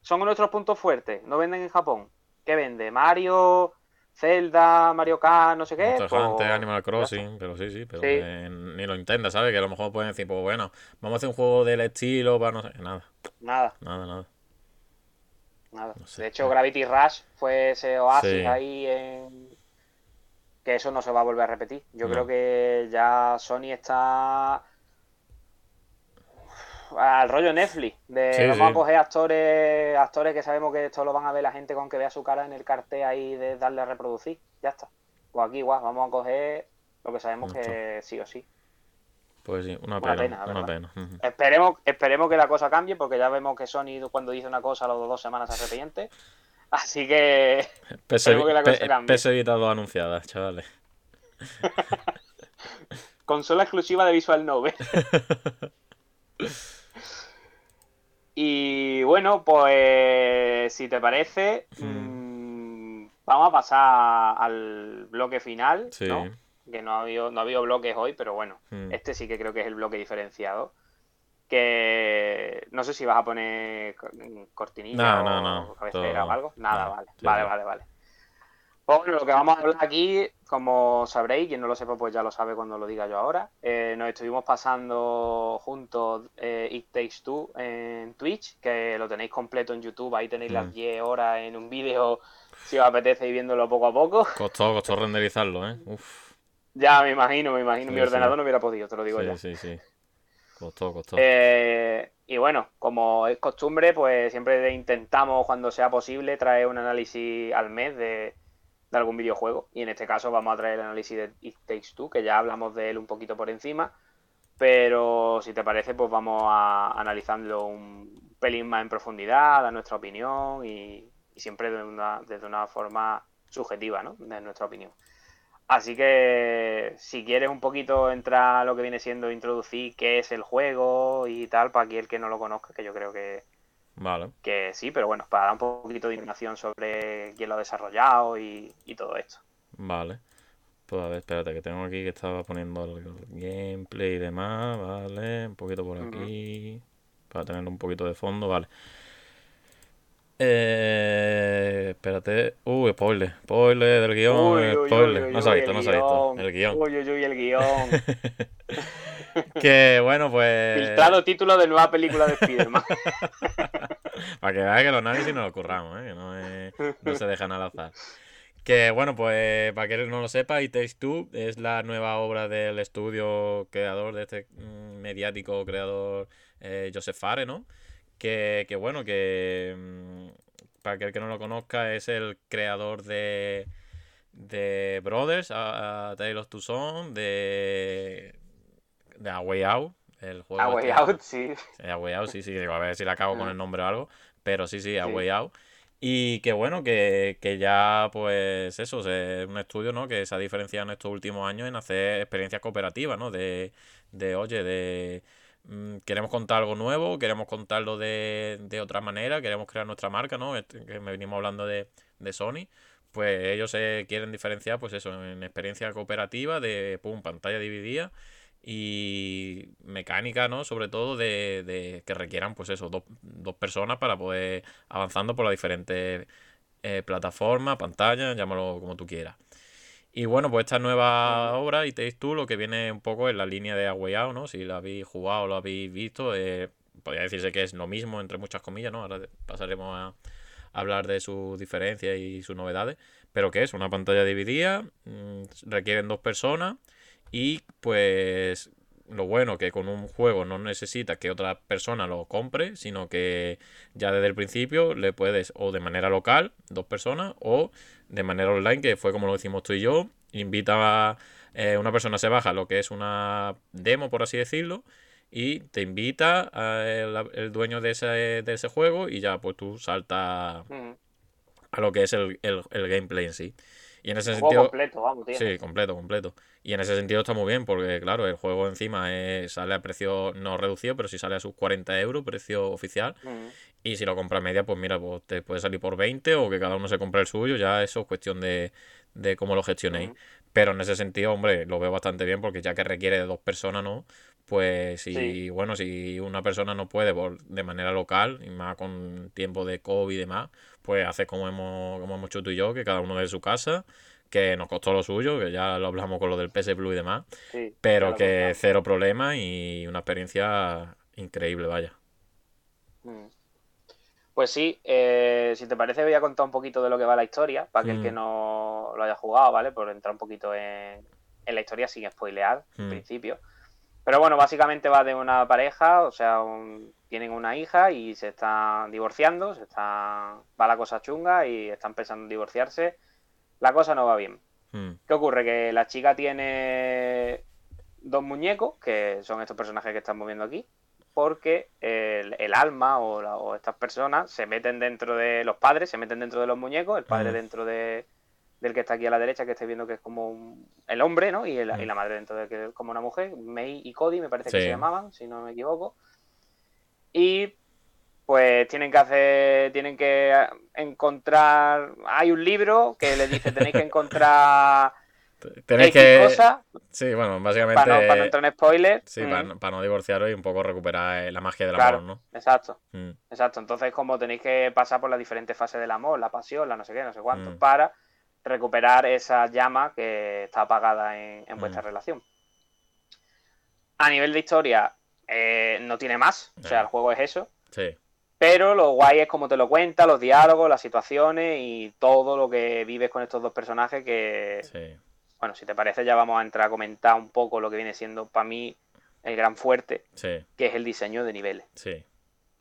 Son nuestros puntos fuertes, no venden en Japón. ¿Qué vende? Mario, Zelda, Mario Kart, no sé qué. Pues, Hunter, Animal ya está. Crossing, pero sí, sí, pero Sí. ni lo intenta, ¿sabes? Que a lo mejor pueden decir, pues bueno, vamos a hacer un juego del estilo para no sé. Nada, Nada, nada, nada. nada. No sé. De hecho, Gravity Rush fue ese oasis Sí. ahí en... Que eso no se va a volver a repetir. Yo No. creo que ya Sony está al rollo Netflix. De Sí, vamos sí. a coger actores, actores que sabemos que esto lo van a ver la gente con que vea su cara en el cartel ahí de darle a reproducir. Ya está. Pues aquí igual, vamos a coger lo que sabemos que sí o sí. Pues sí, una Una pena, pena, una pena. Esperemos, esperemos que la cosa cambie, porque ya vemos que Sony cuando dice una cosa a las dos semanas se arrepiente. Así que PS, que la cosa P- cambie. PS Vita 2 anunciadas, chavales. consola exclusiva de Visual Novel. y bueno, pues si te parece, mm, vamos a pasar al bloque final, Sí. ¿no? Que no ha habido, no ha habido bloques hoy, pero bueno, Mm. este sí que creo que es el bloque diferenciado. Que no sé si vas a poner co- cortinilla No, no, o cabecera todo- o algo. Nada, vale. sí, vale, sí. vale, vale. Pues bueno, lo que vamos a hablar aquí, como sabréis, quien no lo sepa, pues ya lo sabe cuando lo diga yo ahora. eh, nos estuvimos pasando juntos eh, It Takes Two en Twitch, que lo tenéis completo en YouTube. Ahí tenéis Mm. las 10 horas en un vídeo, si os apetece ir viéndolo poco a poco. Costó, costó renderizarlo, ¿eh? Uf. Ya me imagino, me imagino. Mi Sí, sí. ordenador no hubiera podido, te lo digo Sí, ya. sí, sí. Costó, costó. Eh, y bueno, como es costumbre, pues siempre intentamos, cuando sea posible, traer un análisis al mes de, algún videojuego. Y en este caso vamos a traer el análisis de It Takes Two, que ya hablamos de él un poquito por encima. Pero si te parece, pues vamos a analizarlo un pelín más en profundidad, dar nuestra opinión y, y siempre de una- desde una forma subjetiva, ¿no? De nuestra opinión. Así que si quieres un poquito entrar a lo que viene siendo introducir qué es el juego y tal, para aquel que no lo conozca, que yo creo que, Vale. que sí, pero bueno, para dar un poquito de información sobre quién lo ha desarrollado y, y todo esto. Vale. Pues a ver, espérate, que tengo aquí que estaba poniendo el gameplay y demás, vale. Un poquito por aquí. Para tener un poquito de fondo, vale. Eh, espérate. Uh, spoiler. Spoiler del guion. Uy, uy, spoiler. uy, no uy, se ha uy, visto, no se ha visto. El guion. Uy, uy, uy, el guion. Que bueno, pues. Filtrado título de nueva película de Spider-Man. Para que veáis que los análisis no lo curramos, ¿eh? que no, es- no se dejan al azar. Que bueno, pues para que no lo sepa, It Takes Two es la nueva obra del estudio creador de este mm, mediático creador eh, Joseph Fares, ¿no? Que, que bueno, que mm, para aquel que no lo conozca, es el creador de, de Brothers, a, a Tale of Two Sons, de, de A Way Out, el juego A Way este- Out, sí. Sí, A Way Out, sí, sí, digo, a ver si la acabo con Ah. el nombre o algo, pero sí, sí, A Sí. Way Out. Y que bueno, que, que ya pues eso, es un estudio, ¿no? Que se ha diferenciado en estos últimos años en hacer experiencias cooperativas, ¿no? De, de oye, de queremos contar algo nuevo, queremos contarlo de, de otra manera, queremos crear nuestra marca, ¿no? Este, que me venimos hablando de, de Sony. Pues ellos se quieren diferenciar, pues eso, en experiencia cooperativa de, pum, pantalla dividida y mecánica, ¿no? Sobre todo de, de que requieran, pues eso, dos, dos personas para poder avanzando por las diferentes eh, plataformas, pantallas, llámalo como tú quieras. Y bueno, pues esta nueva obra, It Takes Two, lo que viene un poco en la línea de A Way Out, ¿no? Si la habéis jugado o lo habéis visto, eh, podría decirse que es lo mismo, entre muchas comillas, ¿no? Ahora pasaremos a hablar de sus diferencias y sus novedades. Pero que es una pantalla dividida, mm, requieren dos personas y pues lo bueno que con un juego no necesitas que otra persona lo compre, sino que ya desde el principio le puedes o de manera local, dos personas, o de manera online, que fue como lo hicimos tú y yo, invita a eh, una persona se baja lo que es una demo, por así decirlo, y te invita a el, el dueño de ese, de ese juego y ya pues tú saltas a lo que es el, el- el gameplay en sí. Y en ese sentido... completo, vamos, tío. Sí, completo, completo. Y en ese sentido está muy bien, porque claro, el juego encima es- sale a precio no reducido, pero sí sale a sus 40 euros, precio oficial. Y si lo compras media, pues mira, pues te puede salir por 20 o que cada uno se compre el suyo, ya eso es cuestión de, de cómo lo gestionéis. Pero en ese sentido, hombre, lo veo bastante bien porque ya que requiere de dos personas, ¿no? Pues si, Sí. bueno, si una persona no puede por, de manera local, y más con tiempo de COVID y demás, pues haces como hemos, como hemos hecho tú y yo, que cada uno de su casa, que nos costó lo suyo, que ya lo hablamos con lo del PS Plus y demás, Sí, pero que cero problema y una experiencia increíble, vaya. Mm. Pues sí, eh, si te parece voy a contar un poquito de lo que va la historia, para que el que Mm. no lo haya jugado, ¿vale? Por entrar un poquito en, en la historia sin spoilear, en Mm. principio. Pero bueno, básicamente va de una pareja, o sea, un- tienen una hija y se están divorciando, se están, va la cosa chunga y están pensando en divorciarse. La cosa no va bien. Mm, ¿Qué ocurre? Que la chica tiene dos muñecos, que son estos personajes que estamos viendo aquí, porque el, el alma o, la- o estas personas se meten dentro de los padres, se meten dentro de los muñecos, el padre Mm. dentro de, del que está aquí a la derecha, que estáis viendo que es como un- el hombre, ¿no? Y, el- Mm. y la madre dentro de que es como una mujer, May y Cody me parece que se llamaban, si no me equivoco. Y pues tienen que hacer, tienen que encontrar, hay un libro que les dice tenéis que encontrar Tenéis que. cosa, Sí, bueno, básicamente. para no, para no entrar en spoilers. Sí, Mm, para, no- para no divorciaros y un poco recuperar eh, la magia del Claro. amor, Exacto, ¿no? Mm, exacto. Entonces, como tenéis que pasar por las diferentes fases del amor, la pasión, la no sé qué, no sé cuánto, Mm. para recuperar esa llama que está apagada en, en vuestra Mm. relación. A nivel de historia, eh, no tiene más. O sea, No. el juego es eso. sí. Pero lo guay es como te lo cuenta, los diálogos, las situaciones y todo lo que vives con estos dos personajes que, Sí. bueno, si te parece ya vamos a entrar a comentar un poco lo que viene siendo para mí el gran fuerte, Sí. que es el diseño de niveles. Sí.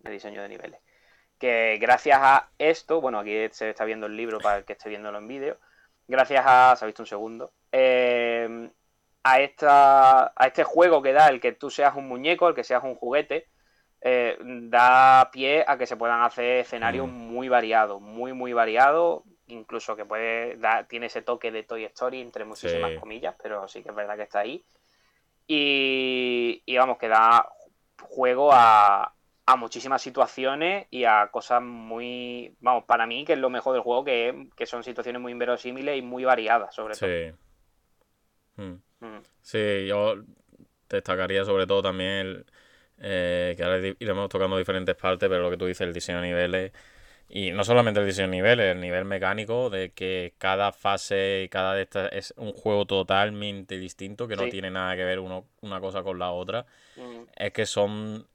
El diseño de niveles. Que gracias a esto, bueno, aquí se está viendo el libro para el que esté viéndolo en vídeo, gracias a, se ha visto un segundo, eh, a, esta, a este juego que da el que tú seas un muñeco, el que seas un juguete, eh, da pie a que se puedan hacer escenarios Mm. muy variados, muy, muy variados, incluso que puede dar, tiene ese toque de Toy Story entre muchísimas Sí. comillas, pero sí que es verdad que está ahí. Y, y vamos, que da juego a, a muchísimas situaciones y a cosas muy, vamos, para mí que es lo mejor del juego, que, que son situaciones muy inverosímiles y muy variadas, sobre todo. Sí. Mm. Mm. Sí, yo destacaría sobre todo también el, eh, que ahora iremos tocando diferentes partes, pero lo que tú dices, el diseño de niveles, y no solamente el diseño de niveles, el nivel mecánico, de que cada fase y cada de estas es un juego totalmente distinto, que no Sí. tiene nada que ver uno, una cosa con la otra. Mm. Es que son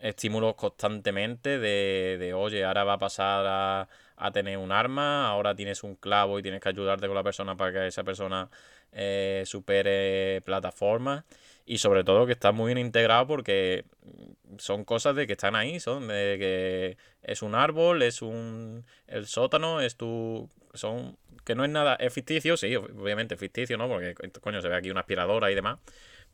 estímulos constantemente de, de oye, ahora va a pasar a, a tener un arma, ahora tienes un clavo y tienes que ayudarte con la persona para que esa persona eh, supere plataformas. Y sobre todo que está muy bien integrado porque son cosas de que están ahí, son de que es un árbol, es un el sótano, es tu son que no es nada, es ficticio, sí, obviamente ficticio, ¿no? Porque coño se ve aquí una aspiradora y demás,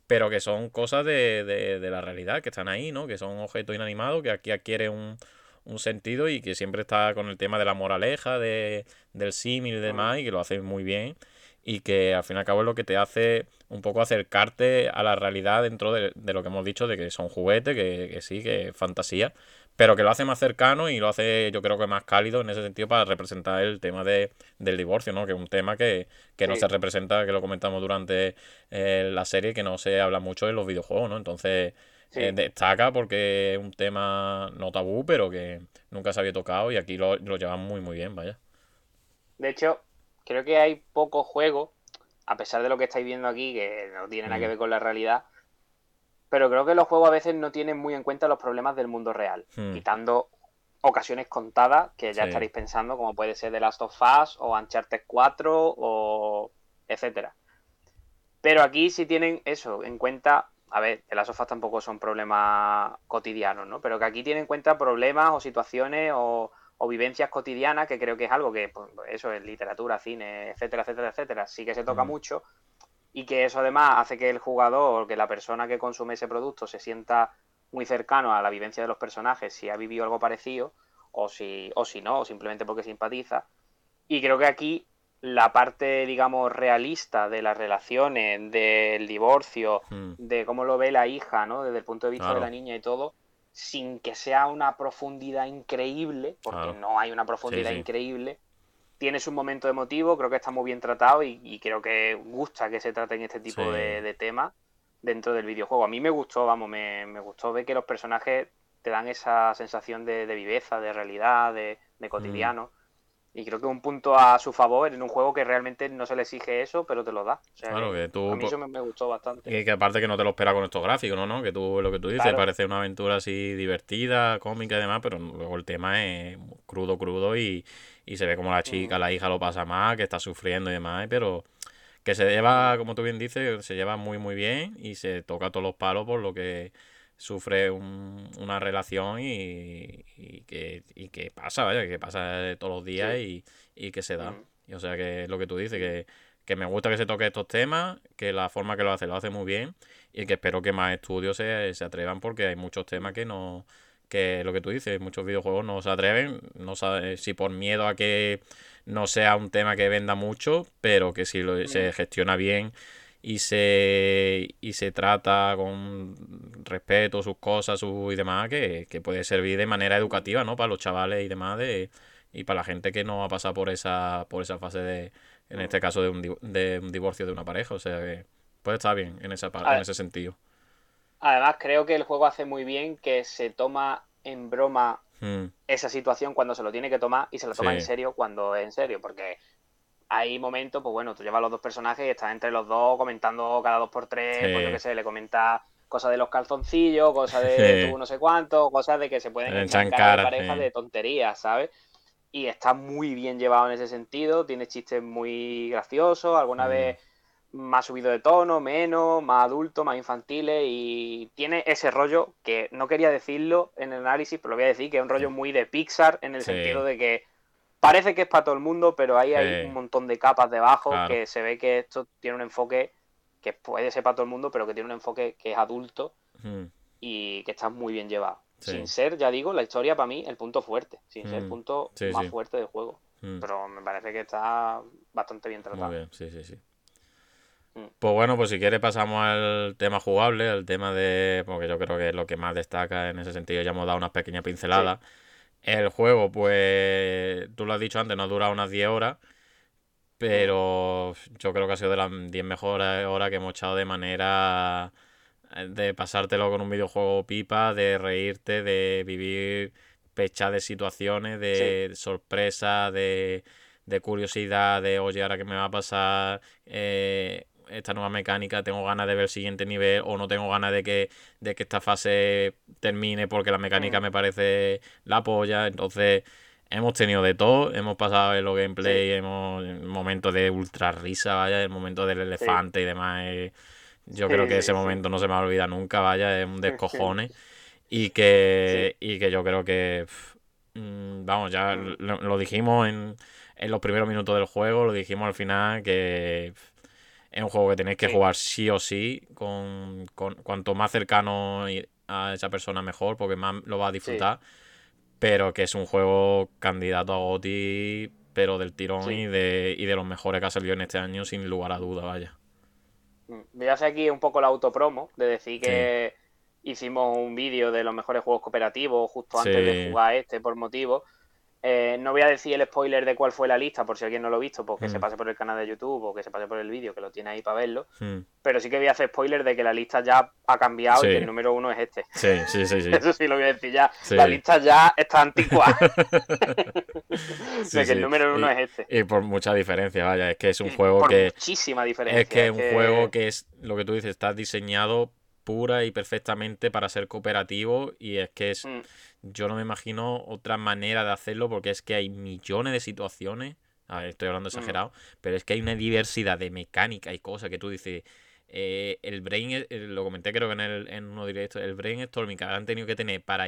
pero que son cosas de, de, de la realidad, que están ahí, ¿no? Que son objetos inanimados, que aquí adquiere un, un sentido y que siempre está con el tema de la moraleja, de, del símil y demás, y que lo hace muy bien. Y que al fin y al cabo es lo que te hace un poco acercarte a la realidad dentro de, de lo que hemos dicho, de que son juguetes, que, que sí, que es fantasía, pero que lo hace más cercano y lo hace yo creo que más cálido en ese sentido para representar el tema de, del divorcio, ¿no? Que es un tema que, que no se representa, que lo comentamos durante eh, la serie, que no se habla mucho en los videojuegos, ¿no? Entonces Sí. eh, destaca porque es un tema no tabú, pero que nunca se había tocado y aquí lo, lo llevan muy muy bien, vaya. De hecho, creo que hay pocos juegos, a pesar de lo que estáis viendo aquí, que no tiene nada que Mm. ver con la realidad, pero creo que los juegos a veces no tienen muy en cuenta los problemas del mundo real, Hmm. quitando ocasiones contadas que ya Sí. estaréis pensando, como puede ser The Last of Us o Uncharted 4 o etcétera. Pero aquí sí tienen eso en cuenta. A ver, The Last of Us tampoco son problemas cotidianos, ¿no? Pero que aquí tienen en cuenta problemas o situaciones o, o vivencias cotidianas, que creo que es algo que, pues, eso es literatura, cine, etcétera, etcétera, etcétera, sí que se toca Mm. mucho. Y que eso además hace que el jugador, que la persona que consume ese producto se sienta muy cercano a la vivencia de los personajes, si ha vivido algo parecido, o si, o si no, o simplemente porque simpatiza. Y creo que aquí la parte, digamos, realista de las relaciones, del divorcio, Hmm. de cómo lo ve la hija, ¿no? Desde el punto de vista Claro. de la niña y todo, sin que sea una profundidad increíble, porque no hay una profundidad Sí, sí. increíble, tienes un momento emotivo, creo que está muy bien tratado y, y creo que gusta que se traten este tipo Sí. de, de temas dentro del videojuego. A mí me gustó, vamos, me, me gustó ver que los personajes te dan esa sensación de, de viveza, de realidad, de, de cotidiano. Y creo que un punto a su favor en un juego que realmente no se le exige eso, pero te lo da. claro, que, tú. A mí eso me, gustó bastante. Y que aparte que no te lo esperas con estos gráficos, ¿no? ¿no? Que tú, lo que tú dices, parece una aventura así divertida, cómica y demás, pero luego el tema es crudo, crudo y, y se ve como la chica, la hija lo pasa mal, que está sufriendo y demás, pero que se lleva, como tú bien dices, se lleva muy, muy bien y se toca todos los palos por lo que sufre una relación y, que, que pasa, vaya, que pasa todos los días y, que se da. Y, o sea, que es lo que tú dices, que, que, me gusta que se toque estos temas, que la forma que lo hace lo hace muy bien y que espero que más estudios se, se atrevan porque hay muchos temas que no que lo que tú dices, muchos videojuegos no se atreven, no sabe si por miedo a que no sea un tema que venda mucho, pero que si lo, se gestiona bien y se, y se trata con respeto sus cosas su, y demás, que, puede servir de manera educativa, ¿no? Para los chavales y demás, de, y para la gente que no ha pasado por esa, por esa fase de, en este caso, de un, de un divorcio de una pareja. O sea que puede estar bien en, esa, en ese sentido. Además, creo que el juego hace muy bien que se toma en broma hmm. esa situación cuando se lo tiene que tomar y se lo toma en serio cuando es en serio, porque hay momentos, pues bueno, tú llevas los dos personajes y estás entre los dos comentando cada dos por tres, pues yo qué sé, le comenta cosas de los calzoncillos, cosas de tú no sé cuánto, cosas de que se pueden encantar de parejas de tonterías, ¿sabes? Y está muy bien llevado en ese sentido, tiene chistes muy graciosos, alguna vez más subido de tono, menos, más adulto, más infantiles y tiene ese rollo que no quería decirlo en el análisis, pero lo voy a decir que es un rollo muy de Pixar en el sentido de que parece que es para todo el mundo, pero ahí hay un montón de capas debajo que se ve que esto tiene un enfoque que puede ser para todo el mundo, pero que tiene un enfoque que es adulto y que está muy bien llevado. Sin ser, ya digo, la historia para mí el punto fuerte, sin ser el punto más fuerte del juego. Pero me parece que está bastante bien tratado. Muy bien, sí, sí, sí. Pues bueno, pues si quieres pasamos al tema jugable, al tema de. Porque yo creo que es lo que más destaca en ese sentido. Ya hemos dado unas pequeñas pinceladas. El juego, pues. Tú lo has dicho antes, no dura unas 10 horas. Pero yo creo que ha sido de las 10 mejores horas que hemos echado de manera. Eh, de pasártelo con un videojuego pipa, de reírte, de vivir pechas de situaciones, de sorpresa, de, de curiosidad, de oye, ahora qué me va a pasar. Eh, esta nueva mecánica, tengo ganas de ver el siguiente nivel o no tengo ganas de que, de que esta fase termine porque la mecánica mm. me parece la polla. Entonces, hemos tenido de todo, hemos pasado en los gameplay, hemos momentos de ultra risa, vaya, el momento del elefante y demás. yo creo que ese momento no se me va a olvidar nunca, vaya, es un descojone. Y que, y que yo creo que, mm, vamos, ya mm. lo, dijimos en, en los primeros minutos del juego, lo dijimos al final, que es un juego que tenéis que jugar sí o sí, con, cuanto más cercano a esa persona mejor, porque más lo va a disfrutar. Pero que es un juego candidato a GOTY, pero del tirón y, de, y de los mejores que ha salido en este año, sin lugar a duda, vaya. Mm, voy a hacer aquí un poco la autopromo, de decir que hicimos un vídeo de los mejores juegos cooperativos justo antes de jugar este por motivo. Eh, no voy a decir el spoiler de cuál fue la lista, por si alguien no lo ha visto, porque se hmm. pase por el canal de YouTube o que se pase por el vídeo, que lo tiene ahí para verlo. Pero sí que voy a hacer spoiler de que la lista ya ha cambiado y que el número uno es este. Sí, sí, sí. Eso sí lo voy a decir ya. La lista ya está antigua. de que el número uno es este. Y por mucha diferencia, vaya. Es que es un juego que. Muchísima diferencia. Es que es un juego que es lo que tú dices, está diseñado pura y perfectamente para ser cooperativo y es que es. Mm yo no me imagino otra manera de hacerlo porque es que hay millones de situaciones. A ver, estoy hablando mm. exagerado, pero es que hay una diversidad de mecánica y cosas que tú dices. Eh, el brain, lo comenté creo que en, el, en uno directo, el brainstorming que han tenido que tener para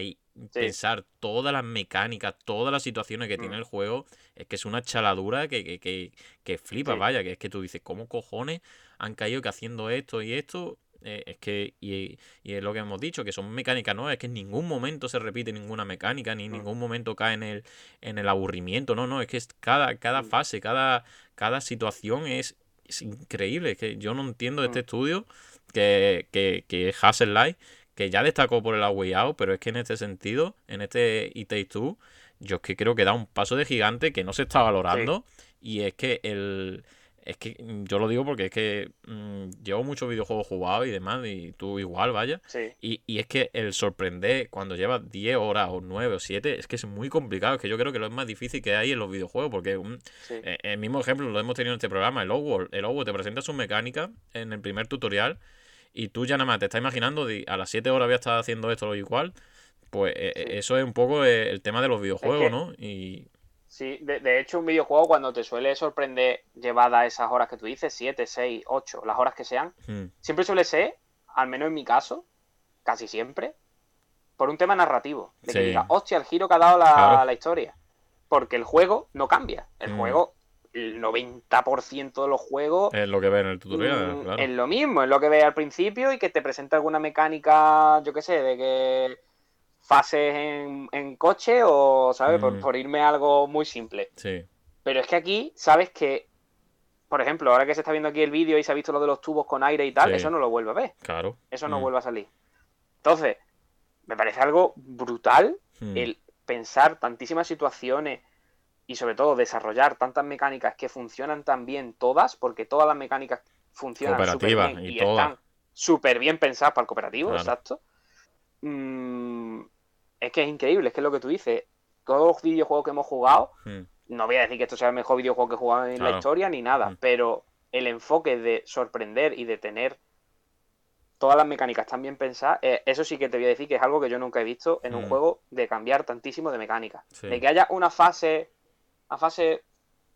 pensar todas las mecánicas, todas las situaciones que tiene mm. el juego, es que es una chaladura que, que, que, que flipa, vaya, que es que tú dices, ¿cómo cojones han caído que haciendo esto y esto eh, es que, y, es lo que hemos dicho, que son mecánicas nuevas, es que en ningún momento se repite ninguna mecánica, ni en ningún momento cae en el, en el aburrimiento, no, no, es que es cada, cada mm. fase, cada, cada situación es, increíble, es que yo no entiendo de este mm. estudio que, que, que es Hassel Light, que ya destacó por el Away pero es que en este sentido, en este It Takes Two, yo es que creo que da un paso de gigante que no se está valorando, y es que el es que mm, yo lo digo porque es que mm, llevo muchos videojuegos jugados y demás, y tú igual, vaya. Sí. Y, y es que el sorprender cuando llevas 10 horas o 9 o 7 es que es muy complicado. Es que yo creo que lo es más difícil que hay en los videojuegos. Porque un- sí. eh, el mismo ejemplo lo hemos tenido en este programa, el Hogwarts. El Hogwarts te presenta su mecánica en el primer tutorial y tú ya nada más te estás imaginando a las 7 horas voy a estar haciendo esto lo igual. Pues eh, Sí. eso es un poco el tema de los videojuegos, que- ¿no? Y Sí, de, de hecho, un videojuego cuando te suele sorprender llevada esas horas que tú dices, 7, 6, 8, las horas que sean, mm, siempre suele ser, al menos en mi caso, casi siempre, por un tema narrativo. De que diga, hostia, el giro que ha dado la, Claro. la historia. Porque el juego no cambia. El Mm. juego, el 90% de los juegos es lo que ves en el tutorial, Mm, claro. Es lo mismo, es lo que ves al principio y que te presenta alguna mecánica, yo qué sé, de que fases en, en coche o, ¿sabes? Por, Mm. por irme a algo muy simple. Sí, Pero es que aquí, sabes que, por ejemplo, ahora que se está viendo aquí el vídeo y se ha visto lo de los tubos con aire y tal, Sí. eso no lo vuelve a ver, claro. eso no Mm, vuelve a salir. Entonces, me parece algo brutal mm, el pensar tantísimas situaciones y sobre todo desarrollar tantas mecánicas que funcionan tan bien todas, porque todas las mecánicas funcionan súper bien y están súper bien pensadas para el cooperativo, Claro. exacto. Mm, es que es increíble, es que es lo que tú dices. Todos los videojuegos que hemos jugado, mm, no voy a decir que esto sea el mejor videojuego que he jugado en Claro. la historia ni nada, Mm. pero el enfoque de sorprender y de tener todas las mecánicas tan bien pensadas, eh, eso sí que te voy a decir que es algo que yo nunca he visto en un Mm. juego de cambiar tantísimo de mecánica. Sí. De que haya una fase, una fase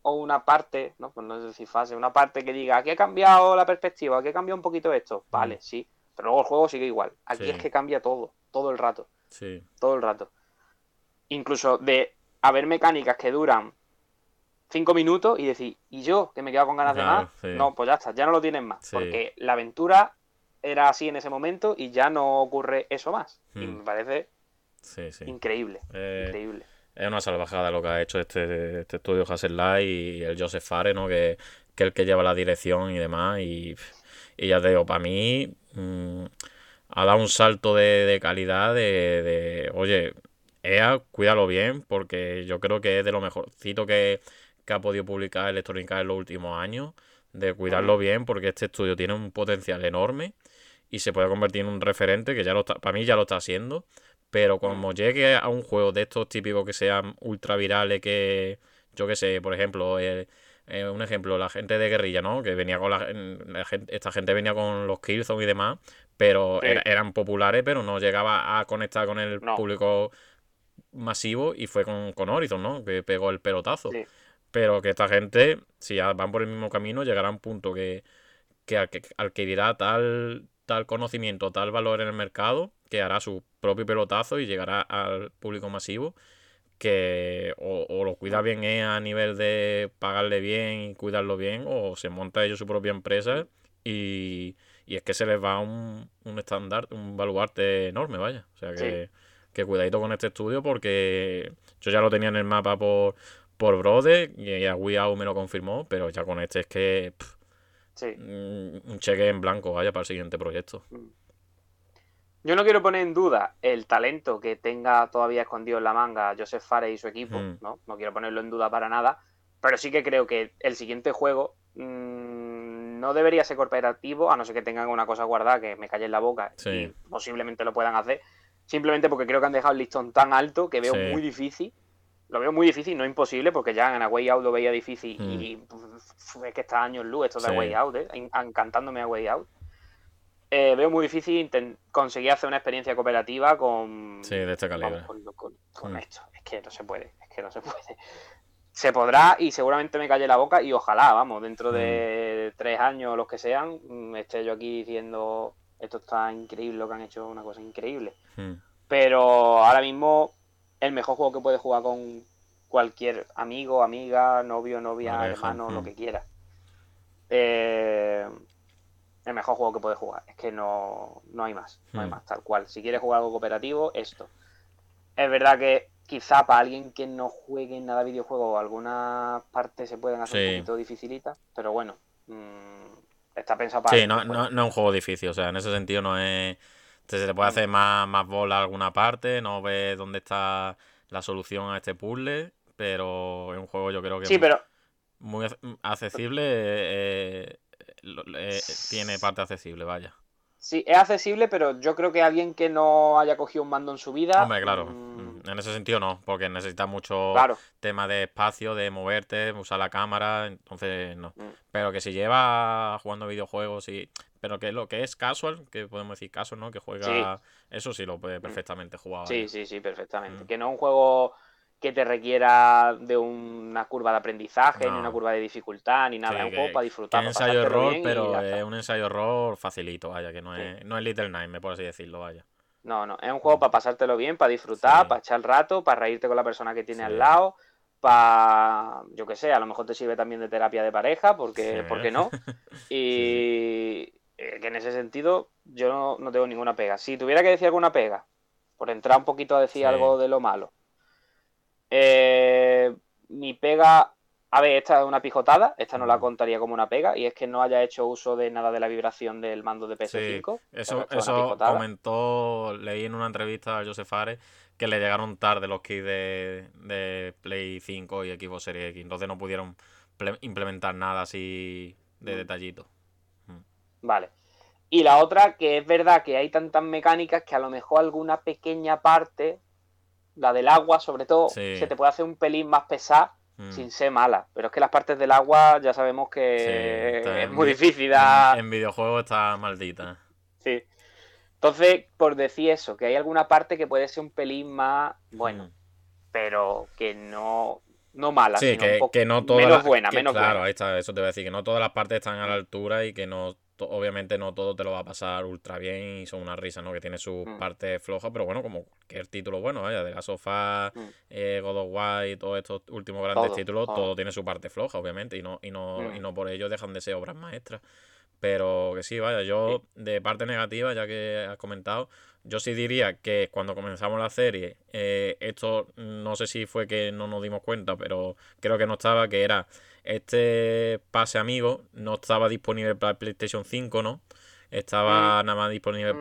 o una parte, no, pues no es decir fase, una parte que diga, aquí ha cambiado la perspectiva, aquí ha cambiado un poquito esto, vale, sí, pero luego el juego sigue igual. Aquí Sí. es que cambia todo, todo el rato sí, todo el rato. Incluso de haber mecánicas que duran cinco minutos y decir, ¿y yo que me quedo con ganas de más? sí. No, pues ya está, ya no lo tienes más. Sí. Porque la aventura era así en ese momento y ya no ocurre eso más. Y Hmm. me parece sí, increíble, Eh, increíble. Es una salvajada lo que ha hecho este, este estudio Hassel y el Joseph Fare, ¿no? Que, que es el que lleva la dirección y demás. Y, y ya te digo, para mí mm, ha dado un salto de, de calidad de, de, oye, EA, cuídalo bien, porque yo creo que es de lo mejorcito que, que ha podido publicar Electronic Arts en los últimos años. De cuidarlo bien, porque este estudio tiene un potencial enorme y se puede convertir en un referente que ya lo está, para mí ya lo está haciendo. Pero como llegue a un juego de estos típicos que sean ultra virales, que yo que sé, por ejemplo, eh, eh, un ejemplo, la gente de guerrilla, ¿no? Que venía con la, la gente, esta gente venía con los Killzone y demás, pero Sí. eran populares, pero no llegaba a conectar con el No. público masivo y fue con, con Horizon, ¿no? Que pegó el pelotazo. Sí. Pero que esta gente, si ya van por el mismo camino, llegará a un punto que, que adquirirá tal, tal conocimiento, tal valor en el mercado, que hará su propio pelotazo y llegará al público masivo, que o, o lo cuida bien EA a nivel de pagarle bien y cuidarlo bien, o se monta ellos su propia empresa y, y es que se les va un, un estándar, un baluarte enorme, vaya. O sea que, que cuidadito con este estudio porque yo ya lo tenía en el mapa por, por Brother y a Wii U me lo confirmó, pero ya con este es que pff, Sí. mm, un cheque en blanco, vaya, para el siguiente proyecto. Yo no quiero poner en duda el talento que tenga todavía escondido en la manga Joseph Fares y su equipo, Mm. ¿no? No quiero ponerlo en duda para nada, pero sí que creo que el siguiente juego mm, no debería ser cooperativo, a no ser que tengan una cosa guardada que me calle en la boca Sí. y posiblemente lo puedan hacer, simplemente porque creo que han dejado el listón tan alto que veo Sí. muy difícil. Lo veo muy difícil, no imposible, porque ya en A Way Out lo veía difícil Mm. y pf, es que está años luz esto de Sí. A Way Out, ¿eh? En- encantándome A Way Out. Eh, veo muy difícil conseguir hacer una experiencia cooperativa con, Sí, de calibre. vamos, con, con- con Mm. esto. Es que no se puede, es que no se puede. Se podrá y seguramente me calle la boca y ojalá, vamos, dentro Mm. de tres años o los que sean, mm, esté yo aquí diciendo esto está increíble, lo que han hecho, una cosa increíble. Mm. Pero ahora mismo el mejor juego que puedes jugar con cualquier amigo, amiga, novio, novia, hermano, lo mm. que quiera. Eh, el mejor juego que puedes jugar. Es que no, no hay más. No hay Mm. más, tal cual. Si quieres jugar algo cooperativo, esto. Es verdad que quizá para alguien que no juegue en nada videojuego, algunas partes se pueden hacer Sí. un poquito dificilitas, pero bueno, mm, está pensado para Sí, alguien no, no, no es un juego difícil, o sea, en ese sentido no es... Se te puede hacer más, más bola alguna parte, no ves dónde está la solución a este puzzle, pero es un juego yo creo que... Sí, pero muy accesible, eh, eh, tiene parte accesible, vaya. Sí, es accesible, pero yo creo que alguien que no haya cogido un mando en su vida. Hombre, claro. Mm, en ese sentido no, porque necesita mucho tema de espacio, de moverte, usar la cámara, entonces no. Mm. Pero que si lleva jugando videojuegos y. Pero que lo que es casual, que podemos decir casual, ¿no? Que juega. Eso sí lo puede mm. perfectamente jugar. Sí, sí, sí, perfectamente. Que no es un juego que te requiera de una curva de aprendizaje, ni una curva de dificultad, ni nada. es un juego para disfrutar. Es un ensayo error, pero es un ensayo error facilito, vaya, que no es, no es Little Nightmare, por así decirlo, vaya. No, no, es un juego para pasártelo bien, para disfrutar, para echar el rato, para reírte con la persona que tiene al lado, para, yo qué sé, a lo mejor te sirve también de terapia de pareja, porque, ¿por qué no? Y eh, que en ese sentido yo no, no, tengo ninguna pega. Si tuviera que decir alguna pega, por entrar un poquito a decir algo de lo malo, eh, mi pega, a ver, esta es una pijotada, esta no la contaría como una pega, y es que no haya hecho uso de nada de la vibración del mando de PS5. eso, eso comentó, leí en una entrevista a Joseph Ares que le llegaron tarde los kits de, Play 5 y Xbox Series X, entonces no pudieron implementar nada así de mm. detallito. Mm. Vale. Y la otra, que es verdad que hay tantas mecánicas que a lo mejor alguna pequeña parte la del agua sobre todo, se te puede hacer un pelín más pesada mm. sin ser mala. Pero es que las partes del agua ya sabemos que es muy difícil. En, videojuegos está maldita. Sí. Entonces, por decir eso, que hay alguna parte que puede ser un pelín más, bueno, mm. pero que no, no mala, sí, que, no todas menos buena, menos claro, ahí está, eso te voy a decir, que no todas las partes están a la altura y que no obviamente no todo te lo va a pasar ultra bien y son una risa, ¿no? Que tiene su mm. parte floja, pero bueno, como cualquier título bueno, vaya, de la sofá, mm. eh, God of War y todos estos últimos grandes títulos, todo. tiene su parte floja, obviamente, y no, y no, y mm. no por ello dejan de ser obras maestras. Pero que sí, vaya, yo de parte negativa, ya que has comentado, yo sí diría que cuando comenzamos la serie, eh, esto no sé si fue que no nos dimos cuenta, pero creo que no estaba, que era este pase amigo no estaba disponible para PlayStation 5, ¿no? Estaba mm. nada más disponible mm.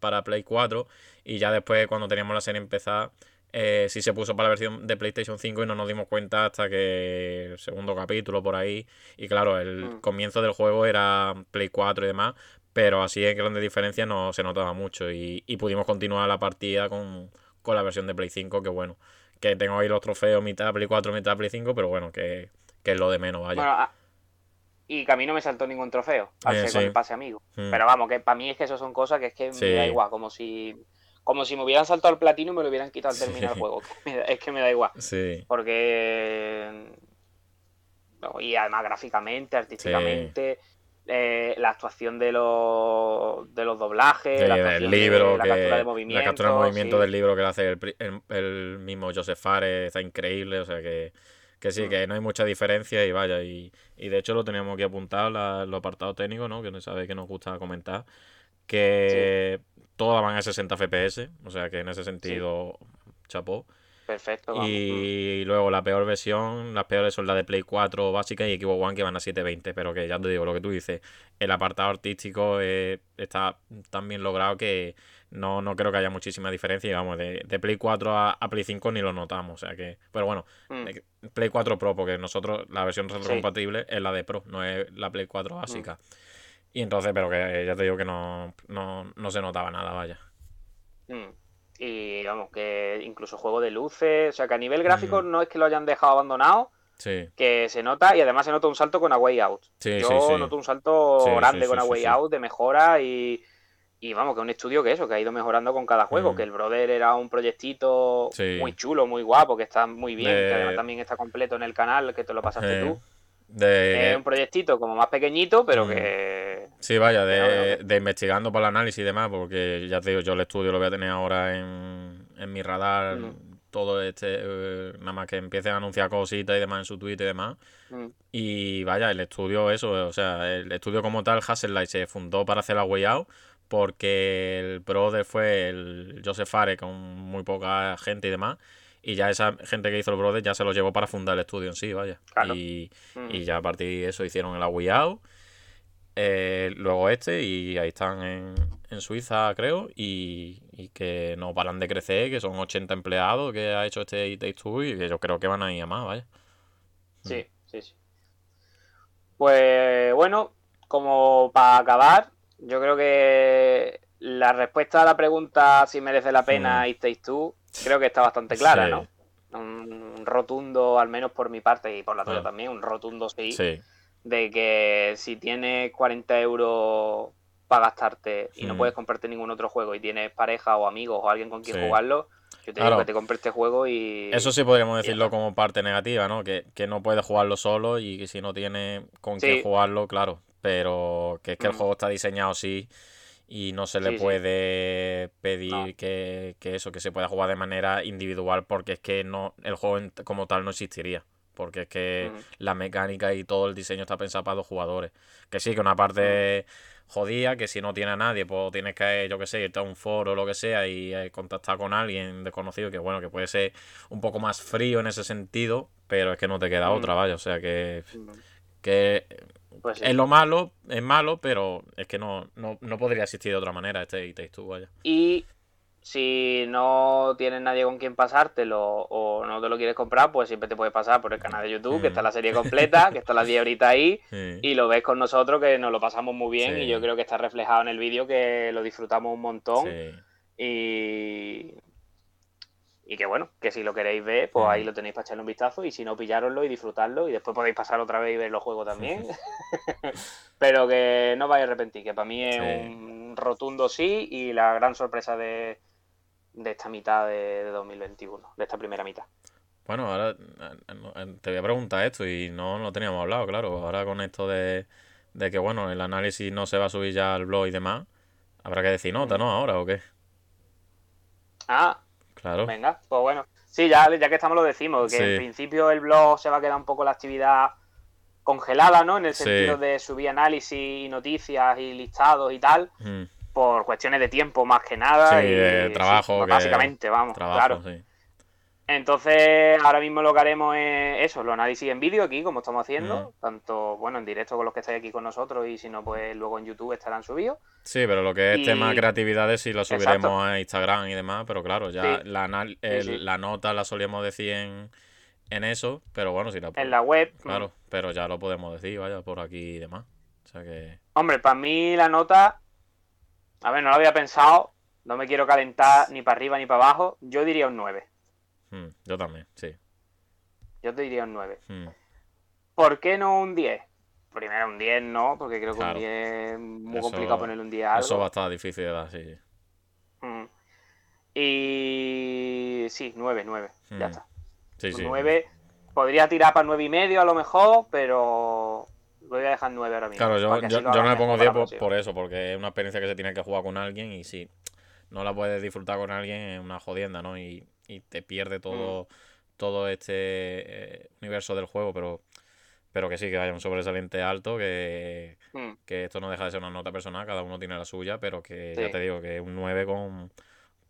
para, Play 4 y ya después cuando teníamos la serie empezada eh, sí se puso para la versión de PlayStation 5 y no nos dimos cuenta hasta que el segundo capítulo por ahí y claro, el mm. comienzo del juego era Play 4 y demás, pero así en grandes diferencias no se notaba mucho y, pudimos continuar la partida con, con la versión de Play 5 que bueno, que tengo ahí los trofeos mitad Play 4, mitad Play 5, pero bueno, que que es lo de menos, vaya. Bueno, y que a mí no me saltó ningún trofeo al ser con el pase amigo. Mm. Pero vamos, que para mí es que eso son cosas que es que me da igual, como si como si me hubieran saltado el platino y me lo hubieran quitado al terminar el juego. Es que me da igual. Sí. Porque. Y además gráficamente, artísticamente. Eh, la actuación de los, de los doblajes, la, libro la captura de movimiento. La captura de movimiento del libro que hace el, el, mismo Joseph Fares está increíble. O sea que que sí, que no hay mucha diferencia y vaya, y, de hecho lo teníamos aquí apuntado, la, los apartados técnicos, ¿no? Que no sabe que nos gusta comentar, que todas van a 60 FPS, o sea que en ese sentido, chapó. Perfecto. Y luego la peor versión, las peores son la de Play 4 básica y Xbox One que van a 720, pero que ya te digo lo que tú dices, el apartado artístico eh, está tan bien logrado que no, no creo que haya muchísima diferencia. Y vamos, de, Play 4 a, Play 5 ni lo notamos. O sea que. Pero bueno, mm. eh, Play 4 Pro, porque nosotros, la versión compatible es la de Pro, no es la Play 4 básica. Mm. Y entonces, pero que ya te digo que no, no, se notaba nada, vaya. Mm. Y vamos, que incluso juego de luces, o sea que a nivel gráfico no es que lo hayan dejado abandonado, sí. que se nota y además se nota un salto con A Way Out. Yo noto un salto grande con A Way Out de mejora y, y vamos, que es un estudio que eso, que ha ido mejorando con cada juego, mm. que el Brother era un proyectito muy chulo, muy guapo, que está muy bien, que además también está completo en el canal, que te lo pasaste tú. Es un proyectito como más pequeñito, pero mm. que... Sí, vaya, de, investigando para el análisis y demás, porque ya te digo, yo el estudio lo voy a tener ahora en, mi radar, mm. todo este, eh, nada más que empiecen a anunciar cositas y demás en su Twitter y demás. Y vaya, el estudio, eso, o sea, el estudio como tal, Hassellight, se fundó para hacer la Way Out porque el brother fue el Joseph Fare con muy poca gente y demás. Y ya esa gente que hizo el brother ya se lo llevó para fundar el estudio en sí, vaya. Y, mm. y, ya a partir de eso hicieron el Out. Eh, luego este, y ahí están en, en Suiza, creo, y, y, que no paran de crecer, que son 80 empleados que ha hecho este Two y que yo creo que van a ir a más, vaya. Sí, sí, sí. Pues bueno, como para acabar, yo creo que la respuesta a la pregunta si merece la pena Hmm. It Takes Two, creo que está bastante clara, Sí. ¿no? Un rotundo, al menos por mi parte y por la tuya Ah. también, un rotundo sí, Sí, de que si tienes 40 euros para gastarte y no Hmm. puedes comprarte ningún otro juego y tienes pareja o amigos o alguien con quien Sí. jugarlo, yo te Claro. digo que te compres este juego y... Eso sí podríamos decirlo como parte negativa, ¿no? Que, que no puedes jugarlo solo y que si no tiene con Sí. quién jugarlo, claro. Pero que es que el Mm. juego está diseñado así y no se le Sí, sí. puede pedir No. que, que eso, que se pueda jugar de manera individual porque es que no el juego como tal no existiría. Porque es que la mecánica y todo el diseño está pensado para dos jugadores. Que sí, que una parte jodida, que si no tiene a nadie, pues tienes que, yo que sé, irte a un foro o lo que sea y eh, contactar con alguien desconocido, que bueno, que puede ser un poco más frío en ese sentido, pero es que no te queda Mm. otra, vaya. O sea que, que Pues sí. es lo malo, es malo, pero es que no, no, no podría existir de otra manera este It Takes Two, vaya. Y si no tienes nadie con quien pasártelo o no te lo quieres comprar, pues siempre te puedes pasar por el canal de YouTube, que Mm. está la serie completa, que está las 10 horitas ahí, Sí. y lo ves con nosotros, que nos lo pasamos muy bien, Sí. y yo creo que está reflejado en el vídeo, que lo disfrutamos un montón, Sí. y... Y que bueno, que si lo queréis ver, pues Mm. ahí lo tenéis para echarle un vistazo, y si no, pillároslo y disfrutarlo, y después podéis pasar otra vez y ver los juegos también. Pero que no vais a arrepentir, que para mí es un rotundo sí y la gran sorpresa de, de esta mitad de, de 2021, de esta primera mitad. Bueno, ahora eh, eh, te voy a preguntar esto y no lo teníamos hablado, claro. Ahora con esto de, de que, bueno, el análisis no se va a subir ya al blog y demás, habrá que decir nota, ¿no? Ahora o qué. Ah, Claro. venga, pues bueno. Sí, ya, ya que estamos lo decimos, que Sí. en principio el blog se va a quedar un poco la actividad congelada, ¿no? En el Sí. sentido de subir análisis y noticias y listados y tal, Mm, por cuestiones de tiempo más que nada. Sí, y, de trabajo, que- básicamente, vamos, trabajo, claro. Entonces, ahora mismo lo que haremos es eso, los análisis en vídeo aquí, como estamos haciendo, Mm. tanto, bueno, en directo con los que estáis aquí con nosotros y si no, pues luego en YouTube estarán subidos. Sí, pero lo que es Y- tema creatividades sí lo subiremos Exacto. a Instagram y demás, pero claro, ya Sí. la, anal- el- sí. la nota la solíamos decir en, en eso, pero bueno, si la En la web, mm, Claro, pero ya lo podemos decir, vaya, por aquí y demás. O sea que... hombre, para mí la nota, a ver, no lo había pensado, no me quiero calentar ni para arriba ni para abajo, yo diría un 9, mm, yo también, sí. yo te diría un 9. mm, ¿Por qué no un 10? Primero un 10 no, porque creo que Claro. un 10 es muy Eso- complicado ponerle un 10 a algo. Eso va a estar difícil de dar, sí. Mm. Y sí, 9, 9, ya Mm. está. Sí, Un sí. 9. Podría tirar para 9 y medio a lo mejor, pero voy a dejar 9 ahora mismo. Claro, yo, yo, yo no le pongo mejor 10 para la por, por eso, porque es una experiencia que se tiene que jugar con alguien y si no la puedes disfrutar con alguien es una jodienda, ¿no? Y, y te pierde todo, todo este eh, universo del juego, pero, pero que sí, que haya un sobresaliente alto, que, Mm, que esto no deja de ser una nota personal, cada uno tiene la suya, pero que ya te digo que un 9 con,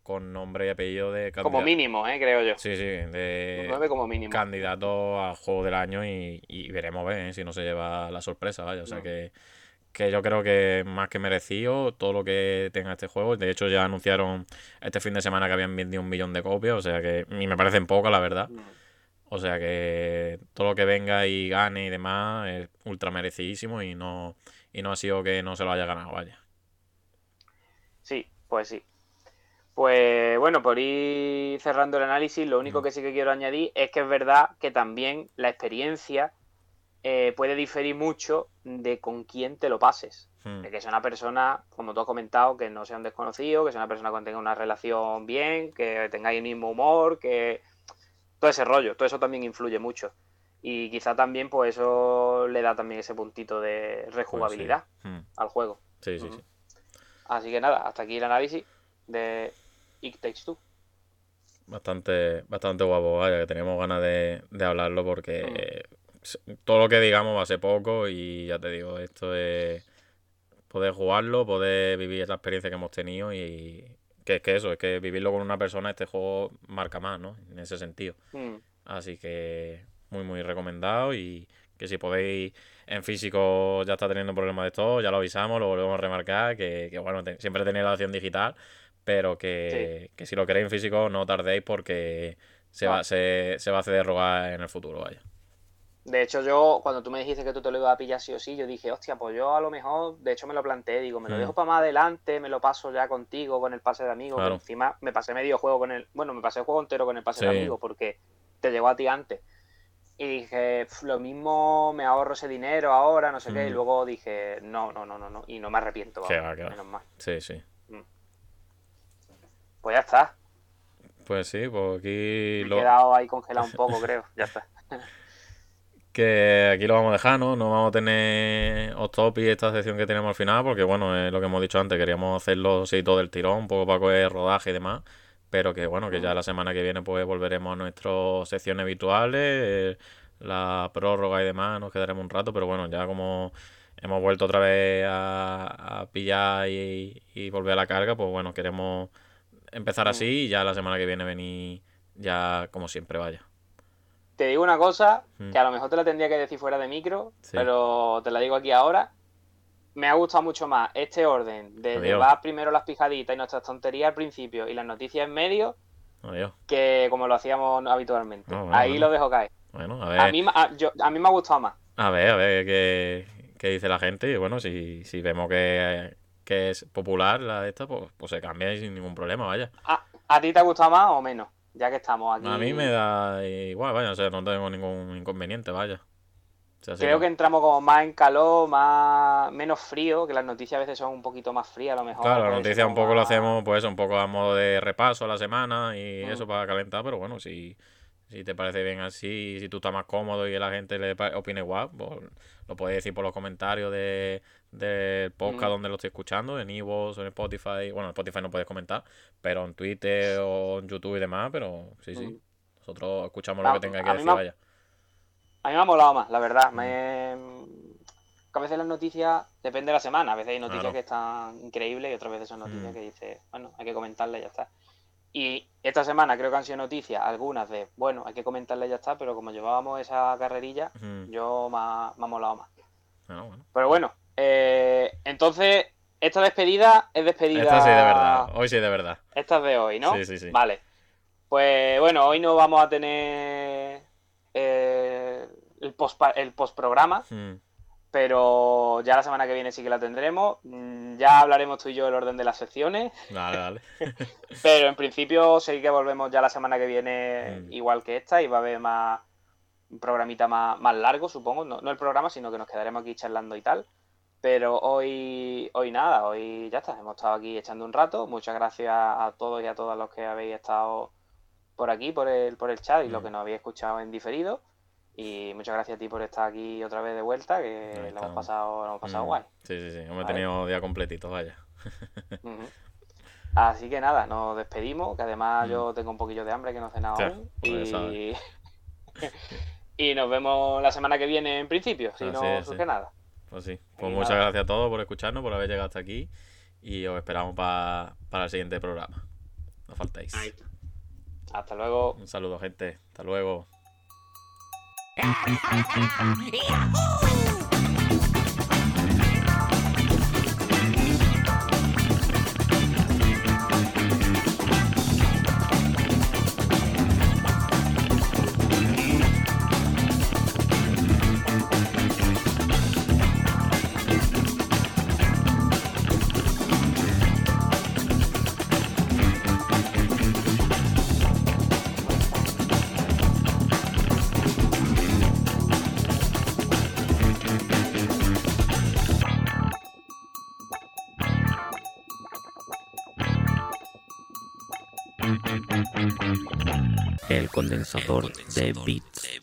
con nombre y apellido de Como candidato. mínimo, eh, creo yo. Sí, sí, de Un 9 como mínimo. candidato a juego del año y, y veremos ver ¿eh? si no se lleva la sorpresa, vaya. O sea Mm. que, que yo creo que más que merecido todo lo que tenga este juego. De hecho, ya anunciaron este fin de semana que habían vendido un millón de copias, o sea que y me parecen pocas, la verdad. O sea que todo lo que venga y gane y demás es ultra merecidísimo y no, y no ha sido que no se lo haya ganado, vaya. Sí, pues sí. Pues bueno, por ir cerrando el análisis, lo único Mm. que sí que quiero añadir es que es verdad que también la experiencia eh, puede diferir mucho de con quién te lo pases. Hmm. De que sea una persona, como tú has comentado, que no sea un desconocido, que sea una persona con tenga una relación bien, que tengáis el mismo humor, que todo ese rollo, todo eso también influye mucho. Y quizá también, pues eso le da también ese puntito de Pues sí. rejugabilidad Hmm. al juego. Sí, sí, sí. Así que nada, hasta aquí el análisis de It Takes Two. Bastante, bastante guapo, vaya, que tenemos ganas de, de hablarlo porque s- todo lo que digamos va a ser poco y ya te digo, esto es poder jugarlo, poder vivir la experiencia que hemos tenido y que es que eso, es que vivirlo con una persona, este juego marca más, ¿no? En ese sentido. Mm, Así que muy, muy recomendado y que si podéis en físico ya está teniendo problemas de esto, ya lo avisamos, lo volvemos a remarcar, que, que bueno, te- siempre tenéis la opción digital, pero que, que si lo queréis en físico no tardéis porque se va, se, se va a hacer de rogar en el futuro, vaya. De hecho, yo, cuando tú me dijiste que tú te lo ibas a pillar sí o sí, yo dije, hostia, pues yo a lo mejor, de hecho me lo planteé, digo, me lo Mm. dejo para más adelante, me lo paso ya contigo con el pase de amigo, Claro. que encima me pasé medio juego con el, bueno, me pasé el juego entero con el pase de amigo, porque te llegó a ti antes. Y dije, "Pf, lo mismo me ahorro ese dinero ahora, no sé qué, y Mm. luego dije, no, no, no, no, no, y no me arrepiento, vamos, va, que va. menos mal. Sí, sí. Pues ya está, Pues sí, pues aquí me he lo, quedado ahí congelado un poco, creo, ya está. que aquí lo vamos a dejar, ¿no? No vamos a tener off topic esta sección que tenemos al final, porque bueno, es lo que hemos dicho antes, queríamos hacerlo así todo del tirón, un poco para coger rodaje y demás, pero que bueno, que ya la semana que viene pues volveremos a nuestras secciones habituales, eh, la prórroga y demás, nos quedaremos un rato, pero bueno, ya como hemos vuelto otra vez a, a pillar y, y volver a la carga, pues bueno, queremos empezar así y ya la semana que viene venir ya como siempre vaya. Te digo una cosa Mm. que a lo mejor te la tendría que decir fuera de micro, Sí. pero te la digo aquí ahora. Me ha gustado mucho más este orden de llevar primero las pijaditas y nuestras tonterías al principio y las noticias en medio Adiós. que como lo hacíamos habitualmente. Ah, bueno, Ahí bueno. lo dejo caer. Bueno, a ver. A mí, a, yo- a mí me ha gustado más. A ver, a ver qué, qué dice la gente. Y bueno, si, si vemos que, que es popular la esta, pues, pues se cambia y sin ningún problema, vaya. ¿A, a ti te ha gustado más o menos? Ya que estamos aquí. A mí me da igual, vaya, o sea, no tengo ningún inconveniente, vaya. O sea, si Creo que entramos como más en calor, más menos frío, que las noticias a veces son un poquito más frías a lo mejor. Claro, la puede ser noticia un poco lo hacemos, pues un poco a modo de repaso a la semana y Mm. eso para calentar, pero bueno, si, si te parece bien así, si tú estás más cómodo y a la gente le opina igual, pues lo puedes decir por los comentarios de, del podcast Mm. donde lo estés escuchando, en Ivo o en Spotify. Bueno, en Spotify no puedes comentar, pero en Twitter o en YouTube y demás, pero sí, sí. Nosotros escuchamos Ah, lo que tenga que decir, me vaya. A mí me ha molado más, la verdad. Mm. Me... Que a veces las noticias, depende de la semana, a veces hay noticias Claro. que están increíbles y otras veces son noticias Mm. que dices, bueno, hay que comentarlas y ya está. Y esta semana creo que han sido noticias, algunas de, bueno, hay que comentarlas y ya está, pero como llevábamos esa carrerilla, yo me ha, me ha molado más. Bueno, bueno. Pero bueno, eh, entonces, esta despedida es despedida... Esta sí de verdad, hoy sí de verdad. Esta es de hoy, ¿no? Sí, sí, sí. Vale. Pues bueno, hoy no vamos a tener eh, el post el postprograma, Mm. pero ya la semana que viene sí que la tendremos. Mm, Ya hablaremos tú y yo del orden de las secciones, Dale, dale. pero en principio sí que volvemos ya la semana que viene Mm. igual que esta y va a haber más un programita más, más largo, supongo. No, no el programa, sino que nos quedaremos aquí charlando y tal. Pero hoy, hoy nada, hoy ya está. Hemos estado aquí echando un rato. Muchas gracias a todos y a todas los que habéis estado por aquí, por el, por el chat y los Mm. que nos habéis escuchado en diferido. Y muchas gracias a ti por estar aquí otra vez de vuelta, que lo hemos pasado, lo hemos pasado Mm. guay. Sí, sí, sí. Hemos Vale. tenido día completito, vaya. Así que nada, nos despedimos, que además Mm. yo tengo un poquillo de hambre que no he cenado Sí, aún. pues Y... y nos vemos la semana que viene en principio, si no es, surge sí. nada. Pues sí. Pues Y muchas nada. gracias a todos por escucharnos, por haber llegado hasta aquí. Y os esperamos pa- para el siguiente programa. No faltéis. Hasta luego. Un saludo, gente. Hasta luego. condensador de bits.